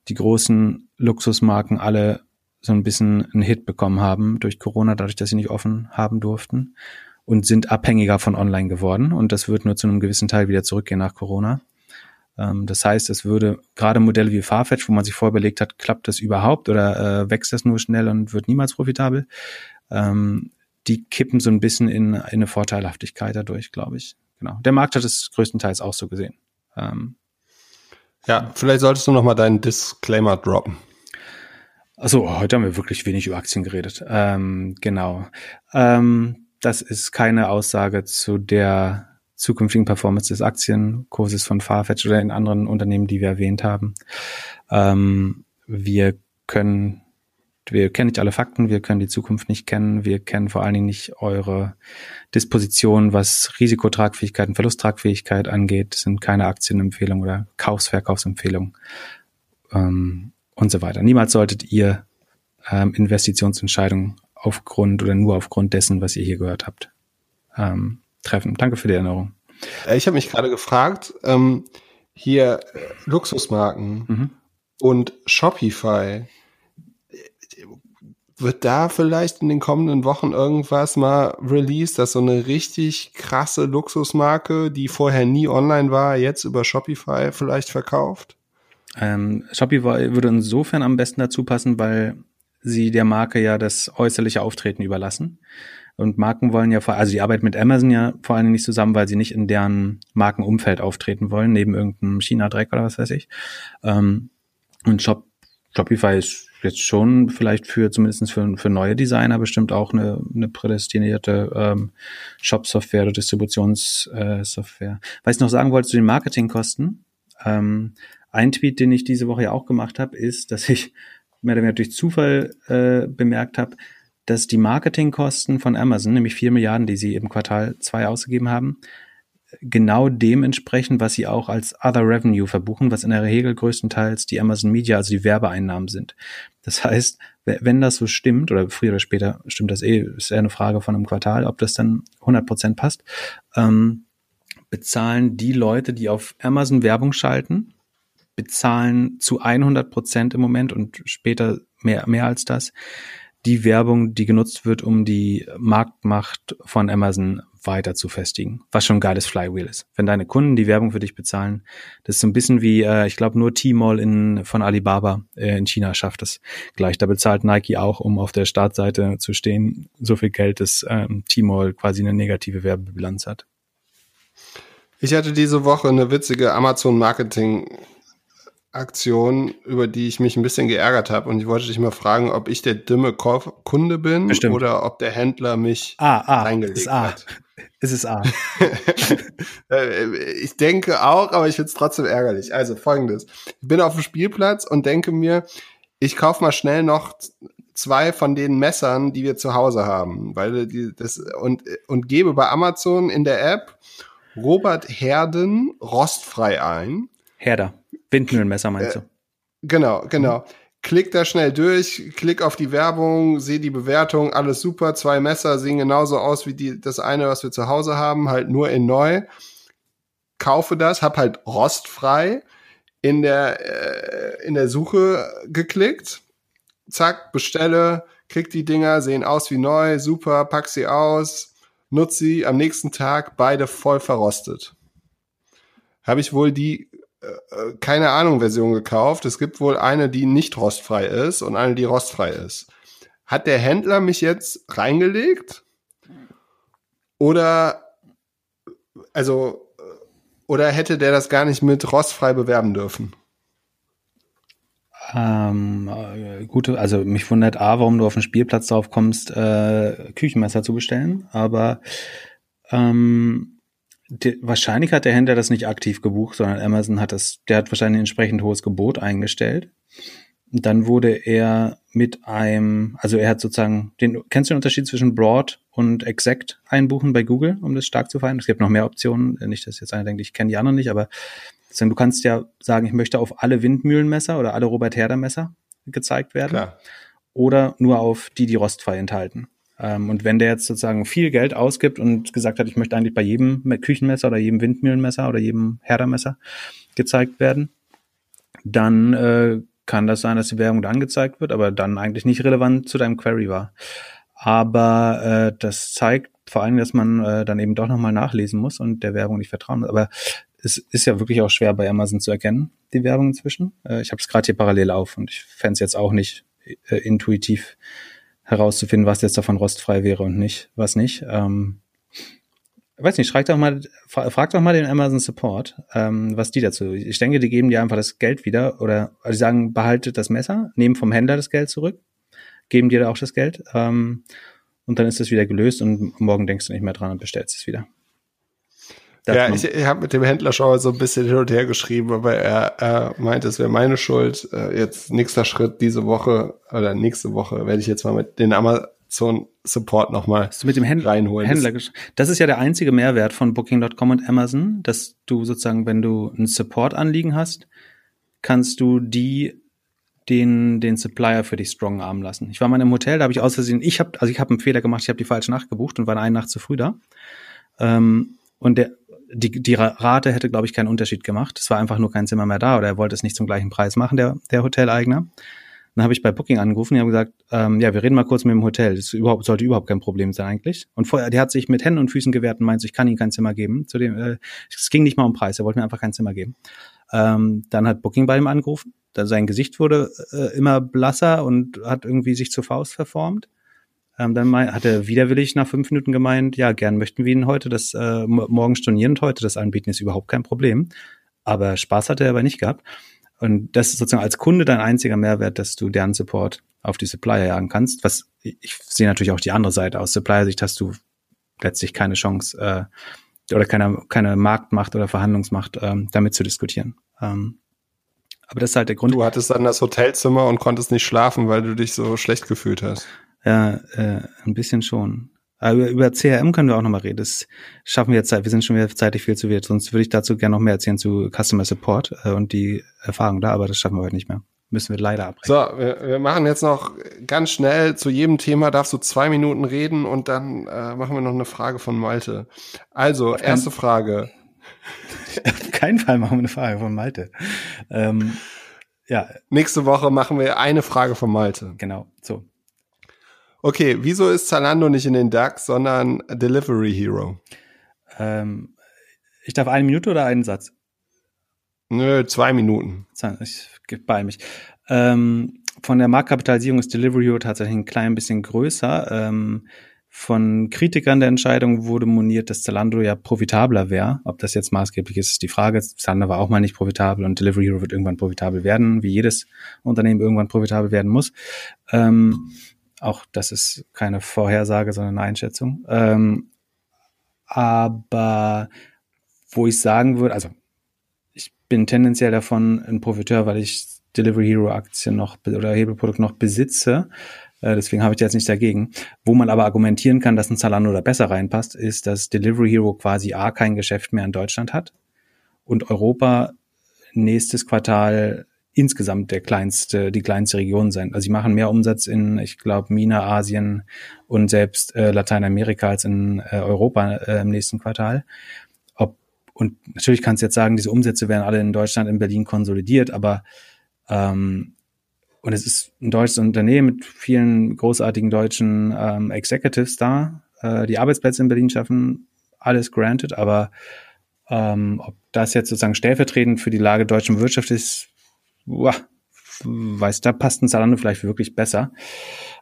die großen Luxusmarken alle so ein bisschen einen Hit bekommen haben durch Corona, dadurch, dass sie nicht offen haben durften und sind abhängiger von online geworden. Und das wird nur zu einem gewissen Teil wieder zurückgehen nach Corona. Ähm, das heißt, es würde gerade Modelle wie Farfetch, wo man sich vorher überlegt hat, klappt das überhaupt oder äh, wächst das nur schnell und wird niemals profitabel, ähm, die kippen so ein bisschen in, in eine Vorteilhaftigkeit dadurch, glaube ich. Genau. Der Markt hat es größtenteils auch so gesehen. Ähm, ja, vielleicht solltest du noch mal deinen Disclaimer droppen. Also heute haben wir wirklich wenig über Aktien geredet. Ähm, genau. Ähm, das ist keine Aussage zu der zukünftigen Performance des Aktienkurses von Farfetch oder in anderen Unternehmen, die wir erwähnt haben. Ähm, wir können, wir kennen nicht alle Fakten, wir können die Zukunft nicht kennen, wir kennen vor allen Dingen nicht eure Disposition, was Risikotragfähigkeit und Verlusttragfähigkeit angeht, das sind keine Aktienempfehlungen oder Kaufs-Verkaufsempfehlungen ähm, und so weiter. Niemals solltet ihr ähm, Investitionsentscheidungen aufgrund oder nur aufgrund dessen, was ihr hier gehört habt, ähm, treffen. Danke für die Erinnerung. Äh, ich habe mich gerade gefragt, ähm, hier äh, Luxusmarken mhm. und Shopify, wird da vielleicht in den kommenden Wochen irgendwas mal released, dass so eine richtig krasse Luxusmarke, die vorher nie online war, jetzt über Shopify vielleicht verkauft? Ähm, Shopify würde insofern am besten dazu passen, weil sie der Marke ja das äußerliche Auftreten überlassen. Und Marken wollen ja vor, also die arbeiten mit Amazon ja vor allen Dingen nicht zusammen, weil sie nicht in deren Markenumfeld auftreten wollen, neben irgendeinem China-Dreck oder was weiß ich. Ähm, und Shop, Shopify ist jetzt schon vielleicht für zumindest für, für neue Designer bestimmt auch eine, eine prädestinierte ähm, Shop-Software oder Distributionssoftware. Was ich noch sagen wollte zu den Marketingkosten, ähm, ein Tweet, den ich diese Woche ja auch gemacht habe, ist, dass ich mehr oder weniger durch Zufall äh, bemerkt habe, dass die Marketingkosten von Amazon, nämlich vier Milliarden, die sie im Quartal zwei ausgegeben haben, genau dem entsprechen, was sie auch als Other Revenue verbuchen, was in der Regel größtenteils die Amazon Media, also die Werbeeinnahmen sind. Das heißt, wenn das so stimmt, oder früher oder später stimmt das eh, ist eher eine Frage von einem Quartal, ob das dann 100 Prozent passt, ähm, bezahlen die Leute, die auf Amazon Werbung schalten, bezahlen zu 100 Prozent im Moment und später mehr, mehr als das, die Werbung, die genutzt wird, um die Marktmacht von Amazon weiter zu festigen, was schon ein geiles Flywheel ist. Wenn deine Kunden die Werbung für dich bezahlen, das ist so ein bisschen wie, äh, ich glaube, nur Tmall in, von Alibaba äh, in China schafft das gleich. Da bezahlt Nike auch, um auf der Startseite zu stehen, so viel Geld, dass ähm, Tmall quasi eine negative Werbebilanz hat. Ich hatte diese Woche eine witzige Amazon-Marketing- Aktion, über die ich mich ein bisschen geärgert habe. Und ich wollte dich mal fragen, ob ich der dumme Kunde bin Bestimmt. oder ob der Händler mich ah, ah, reingelegt ist A. hat. Es ist A. Äh, ich denke auch, aber ich finde es trotzdem ärgerlich. Also folgendes. Ich bin auf dem Spielplatz und denke mir, ich kaufe mal schnell noch zwei von den Messern, die wir zu Hause haben, weil die das und und gebe bei Amazon in der App Robert Herden rostfrei ein. Herder. Windmühlenmesser meinst Äh, du? Genau, genau. Klick da schnell durch, klick auf die Werbung, sehe die Bewertung, alles super. Zwei Messer sehen genauso aus wie die, das eine, was wir zu Hause haben, halt nur in neu. Kaufe das, hab halt rostfrei in der, äh, in der Suche geklickt. Zack, bestelle, krieg die Dinger, sehen aus wie neu, super, pack sie aus, nutze sie, am nächsten Tag beide voll verrostet. Habe ich wohl die äh, keine Ahnung Version gekauft. Es gibt wohl eine, die nicht rostfrei ist und eine, die rostfrei ist. Hat der Händler mich jetzt reingelegt? Oder also oder hätte der das gar nicht mit rostfrei bewerben dürfen? Ähm, äh, gute, also mich wundert A, warum du auf den Spielplatz drauf kommst, äh, Küchenmesser zu bestellen, aber ähm, die, wahrscheinlich hat der Händler das nicht aktiv gebucht, sondern Amazon hat das, der hat wahrscheinlich ein entsprechend hohes Gebot eingestellt. Und dann wurde er mit einem, also er hat sozusagen, den, kennst du den Unterschied zwischen Broad und Exact einbuchen bei Google, um das stark zu feiern? Es gibt noch mehr Optionen, nicht, dass jetzt einer denkt, ich kenne die anderen nicht, aber du kannst ja sagen, ich möchte auf alle Windmühlenmesser oder alle Robert Herder Messer gezeigt werden. Klar. Oder nur auf die, die rostfrei enthalten. Ähm, und wenn der jetzt sozusagen viel Geld ausgibt und gesagt hat, ich möchte eigentlich bei jedem Küchenmesser oder jedem Windmühlenmesser oder jedem Herdermesser gezeigt werden, dann äh, kann das sein, dass die Werbung da angezeigt wird, aber dann eigentlich nicht relevant zu deinem Query war. Aber äh, das zeigt vor allem, dass man äh, dann eben doch nochmal nachlesen muss und der Werbung nicht vertrauen muss. Aber es ist ja wirklich auch schwer bei Amazon zu erkennen, die Werbung inzwischen. Äh, ich habe es gerade hier parallel auf und ich fände es jetzt auch nicht äh, intuitiv herauszufinden, was jetzt davon rostfrei wäre und nicht, was nicht. Ähm, weiß nicht, frag doch mal, frag doch mal den Amazon Support, ähm, was die dazu. Ich denke, die geben dir einfach das Geld wieder oder also die sagen, behaltet das Messer, nehmen vom Händler das Geld zurück, geben dir da auch das Geld ähm, und dann ist das wieder gelöst und morgen denkst du nicht mehr dran und bestellst es wieder. Ja, ich, ich habe mit dem Händler schon so ein bisschen hin und her geschrieben, aber er, er meinte, es wäre meine Schuld. Äh, jetzt nächster Schritt diese Woche oder nächste Woche werde ich jetzt mal mit den Amazon Support nochmal mit dem Händ reinholen. Händler Das ist ja der einzige Mehrwert von Booking.com und Amazon, dass du sozusagen, wenn du ein Support-Anliegen hast, kannst du die den den Supplier für dich strong armen lassen. Ich war mal in einem Hotel, da habe ich aus Versehen, ich habe also ich habe einen Fehler gemacht, ich habe die falsche Nacht gebucht und war eine Nacht zu früh da. Ähm, und der die, die Rate hätte, glaube ich, keinen Unterschied gemacht. Es war einfach nur kein Zimmer mehr da oder er wollte es nicht zum gleichen Preis machen, der, der Hoteleigner. Dann habe ich bei Booking angerufen, die haben gesagt, ähm, ja, wir reden mal kurz mit dem Hotel. Das überhaupt, sollte überhaupt kein Problem sein eigentlich. Und vorher, der hat sich mit Händen und Füßen gewehrt und meint, ich kann Ihnen kein Zimmer geben. Zu dem, äh, es ging nicht mal um Preis, er wollte mir einfach kein Zimmer geben. Ähm, dann hat Booking bei ihm angerufen. Sein Gesicht wurde äh, immer blasser und hat irgendwie sich zur Faust verformt. Ähm, dann hat er widerwillig nach fünf Minuten gemeint, ja, gern möchten wir Ihnen heute das äh, morgen stornieren und heute das anbieten, ist überhaupt kein Problem. Aber Spaß hat er aber nicht gehabt. Und das ist sozusagen als Kunde dein einziger Mehrwert, dass du deren Support auf die Supplier jagen kannst. Was ich sehe natürlich auch die andere Seite. Aus Supplier-Sicht hast du letztlich keine Chance äh, oder keine, keine Marktmacht oder Verhandlungsmacht, ähm, damit zu diskutieren. Ähm, aber das ist halt der Grund. Du hattest dann das Hotelzimmer und konntest nicht schlafen, weil du dich so schlecht gefühlt hast. Ja, äh, ein bisschen schon. Aber über CRM können wir auch nochmal reden. Das schaffen wir jetzt, wir sind schon wieder zeitlich viel zu weit. Sonst würde ich dazu gerne noch mehr erzählen zu Customer Support äh, und die Erfahrung da, aber das schaffen wir heute nicht mehr. Müssen wir leider abbrechen. So, wir, wir machen jetzt noch ganz schnell zu jedem Thema darfst du zwei Minuten reden und dann äh, machen wir noch eine Frage von Malte. Also, Auf erste Frage. Auf keinen Fall machen wir eine Frage von Malte. Ähm, Ja. Nächste Woche machen wir eine Frage von Malte. Genau, so. Okay, wieso ist Zalando nicht in den DAX, sondern Delivery Hero? Ähm, ich darf eine Minute oder einen Satz? Nö, zwei Minuten. Ich gebe bei mich. Ähm, von der Marktkapitalisierung ist Delivery Hero tatsächlich ein klein bisschen größer. Ähm, von Kritikern der Entscheidung wurde moniert, dass Zalando ja profitabler wäre. Ob das jetzt maßgeblich ist, ist die Frage. Zalando war auch mal nicht profitabel und Delivery Hero wird irgendwann profitabel werden, wie jedes Unternehmen irgendwann profitabel werden muss. Ähm, auch das ist keine Vorhersage, sondern eine Einschätzung. Ähm, aber wo ich sagen würde, also ich bin tendenziell davon ein Profiteur, weil ich Delivery Hero Aktien noch oder Hebelprodukt noch besitze. Äh, deswegen habe ich jetzt nicht dagegen. Wo man aber argumentieren kann, dass ein Zalando da besser reinpasst, ist, dass Delivery Hero quasi A kein Geschäft mehr in Deutschland hat und Europa nächstes Quartal insgesamt der kleinste, die kleinste Region sein. Also sie machen mehr Umsatz in, ich glaube, Mina, Asien und selbst äh, Lateinamerika als in äh, Europa äh, im nächsten Quartal. Ob, und natürlich kannst du jetzt sagen, diese Umsätze werden alle in Deutschland, in Berlin konsolidiert, aber ähm, und es ist ein deutsches Unternehmen mit vielen großartigen deutschen ähm, Executives da, äh, die Arbeitsplätze in Berlin schaffen, alles granted, aber ähm, ob das jetzt sozusagen stellvertretend für die Lage der deutschen Wirtschaft ist, boah, weiß, da passt ein Zalando vielleicht wirklich besser.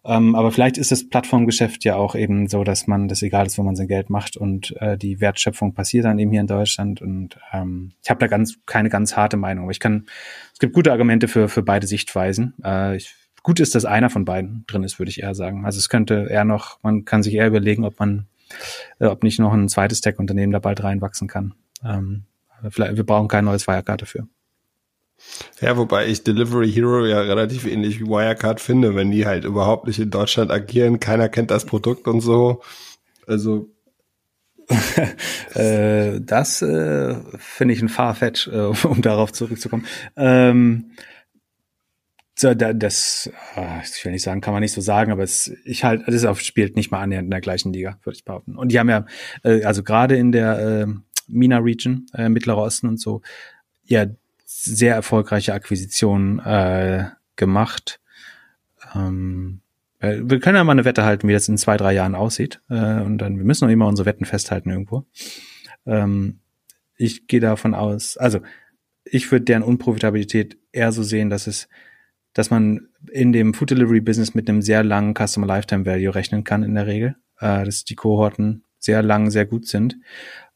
Ähm, aber vielleicht ist das Plattformgeschäft ja auch eben so, dass man das egal ist, wo man sein Geld macht und äh, die Wertschöpfung passiert dann eben hier in Deutschland. Und ähm, ich habe da ganz keine ganz harte Meinung. Ich kann, es gibt gute Argumente für für beide Sichtweisen. Äh, ich, gut ist, dass einer von beiden drin ist, würde ich eher sagen. Also es könnte eher noch, man kann sich eher überlegen, ob man, äh, ob nicht noch ein zweites Tech-Unternehmen da bald reinwachsen kann. Ähm, vielleicht, wir brauchen kein neues Wirecard dafür. Ja, wobei ich Delivery Hero ja relativ ähnlich wie Wirecard finde, wenn die halt überhaupt nicht in Deutschland agieren, keiner kennt das Produkt und so. Also äh, das äh, finde ich ein Farfetch, äh, um darauf zurückzukommen. Ähm, so, da, das, äh, ich will nicht sagen, kann man nicht so sagen, aber es, ich halt, das spielt nicht mal annähernd in der gleichen Liga, würde ich behaupten. Und die haben ja, äh, also gerade in der äh, MENA Region, äh, Mittlerer Osten und so, ja, sehr erfolgreiche Akquisitionen äh, gemacht. Ähm, äh, wir können ja mal eine Wette halten, wie das in zwei, drei Jahren aussieht. Äh, und dann, wir müssen noch immer unsere Wetten festhalten irgendwo. Ähm, ich gehe davon aus, also ich würde deren Unprofitabilität eher so sehen, dass es, dass man in dem Food Delivery Business mit einem sehr langen Customer Lifetime Value rechnen kann in der Regel, äh, dass die Kohorten sehr lang, sehr gut sind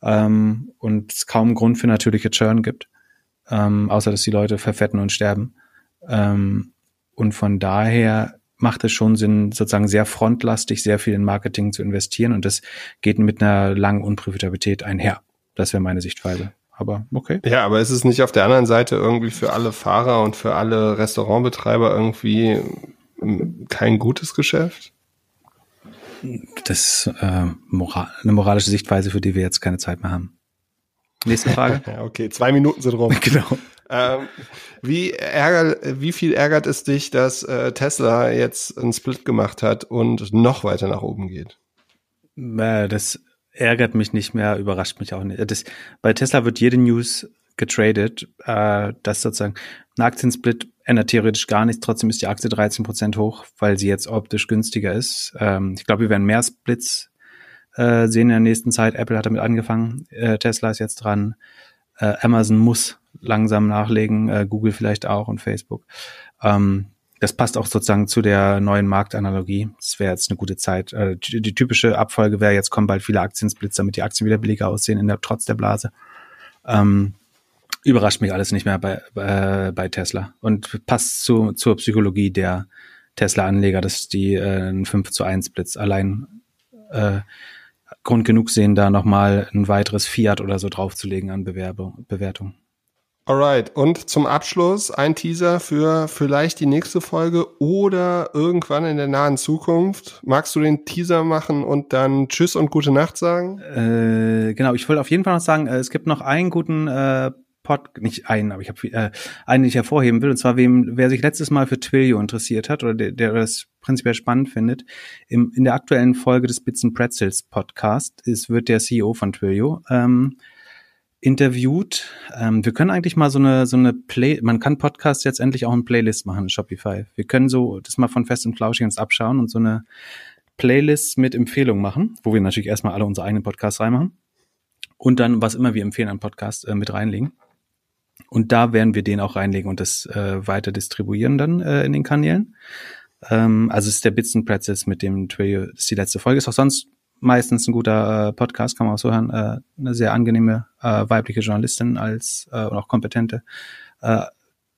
ähm, und es kaum Grund für natürliche Churn gibt ähm, außer dass die Leute verfetten und sterben. Ähm, und von daher macht es schon Sinn, sozusagen sehr frontlastig, sehr viel in Marketing zu investieren und das geht mit einer langen Unprofitabilität einher. Das wäre meine Sichtweise. Aber okay. Ja, aber ist es nicht auf der anderen Seite irgendwie für alle Fahrer und für alle Restaurantbetreiber irgendwie ähm, kein gutes Geschäft? Das ist äh, moral eine moralische Sichtweise, für die wir jetzt keine Zeit mehr haben. Nächste Frage. okay, zwei Minuten sind rum. Genau. Ähm, wie, ärger, wie viel ärgert es dich, dass äh, Tesla jetzt einen Split gemacht hat und noch weiter nach oben geht? Äh, das ärgert mich nicht mehr, überrascht mich auch nicht. Das, bei Tesla wird jede News getradet, äh, dass sozusagen ein Aktiensplit ändert theoretisch gar nichts, trotzdem ist die Aktie 13 Prozent hoch, weil sie jetzt optisch günstiger ist. Ähm, ich glaube, wir werden mehr Splits äh, sehen in der nächsten Zeit. Apple hat damit angefangen, äh, Tesla ist jetzt dran, äh, Amazon muss langsam nachlegen, äh, Google vielleicht auch und Facebook. Ähm, das passt auch sozusagen zu der neuen Marktanalogie. Das wäre jetzt eine gute Zeit. Äh, die, typische Abfolge wäre, jetzt kommen bald viele Aktiensplits, damit die Aktien wieder billiger aussehen, in der, trotz der Blase. Ähm, überrascht mich alles nicht mehr bei, äh, bei Tesla und passt zu, zur Psychologie der Tesla-Anleger, dass die äh, einen 5 zu 1 Blitz allein äh, Grund genug sehen, da nochmal ein weiteres Fiat oder so draufzulegen an Bewerbung, Bewertung. Alright, und zum Abschluss ein Teaser für vielleicht die nächste Folge oder irgendwann in der nahen Zukunft. Magst du den Teaser machen und dann Tschüss und gute Nacht sagen? Äh, genau, ich wollte auf jeden Fall noch sagen, äh, es gibt noch einen guten äh, Pod, nicht einen, aber ich habe äh, einen, den ich hervorheben will, und zwar wem, wer sich letztes Mal für Twilio interessiert hat oder der, der das prinzipiell spannend findet, im, in der aktuellen Folge des Bits and Pretzels Podcast ist, wird der CEO von Twilio ähm, interviewt. Ähm, wir können eigentlich mal so eine so eine Play, man kann Podcast jetzt endlich auch in Playlist machen, Shopify. Wir können so das mal von Fest und Flauschig uns abschauen und so eine Playlist mit Empfehlungen machen, wo wir natürlich erstmal alle unsere eigenen Podcasts reinmachen und dann was immer wir empfehlen an Podcast äh, mit reinlegen. Und da werden wir den auch reinlegen und das äh, weiter distribuieren dann äh, in den Kanälen. Ähm, also es ist der Bits and Pretzels mit dem Trio, das ist die letzte Folge. Ist auch sonst meistens ein guter äh, Podcast, kann man auch so hören. Äh, eine sehr angenehme äh, weibliche Journalistin als äh, und auch kompetente äh,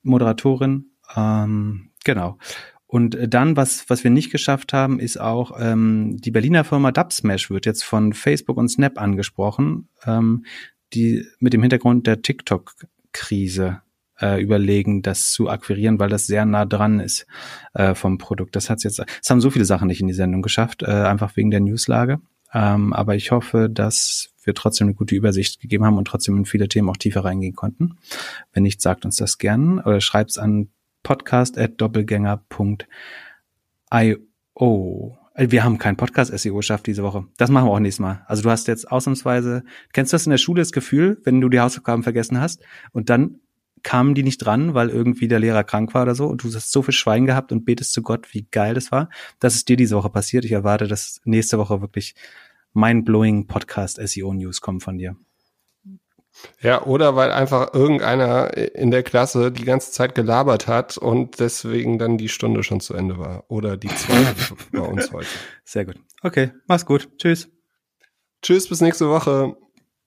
Moderatorin. Ähm, genau. Und dann, was, was wir nicht geschafft haben, ist auch, ähm, die Berliner Firma Dubsmash wird jetzt von Facebook und Snap angesprochen, ähm, die mit dem Hintergrund der TikTok-Krise äh, überlegen, das zu akquirieren, weil das sehr nah dran ist äh, vom Produkt. Das hat's jetzt, es haben so viele Sachen nicht in die Sendung geschafft, äh, einfach wegen der Newslage. Ähm, aber ich hoffe, dass wir trotzdem eine gute Übersicht gegeben haben und trotzdem in viele Themen auch tiefer reingehen konnten. Wenn nicht, sagt uns das gern oder schreibt's an podcast@doppelgänger.io. Äh, wir haben keinen Podcast-SEO geschafft diese Woche. Das machen wir auch nächstes Mal. Also du hast jetzt ausnahmsweise, kennst du das in der Schule, das Gefühl, wenn du die Hausaufgaben vergessen hast und dann kamen die nicht dran, weil irgendwie der Lehrer krank war oder so und du hast so viel Schwein gehabt und betest zu Gott, wie geil das war. Das ist dir diese Woche passiert. Ich erwarte, dass nächste Woche wirklich mind-blowing Podcast SEO News kommen von dir. Ja, oder weil einfach irgendeiner in der Klasse die ganze Zeit gelabert hat und deswegen dann die Stunde schon zu Ende war. Oder die zwei bei uns heute. Sehr gut. Okay, mach's gut. Tschüss. Tschüss, bis nächste Woche.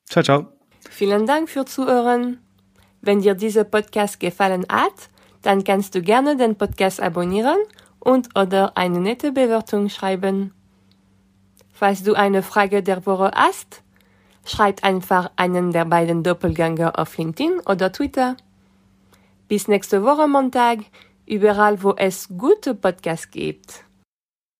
Ciao, ciao. Vielen Dank für Zuhören. Wenn dir dieser Podcast gefallen hat, dann kannst du gerne den Podcast abonnieren und oder eine nette Bewertung schreiben. Falls du eine Frage der Woche hast, schreib einfach einen der beiden Doppelgänger auf LinkedIn oder Twitter. Bis nächste Woche Montag, überall wo es gute Podcasts gibt.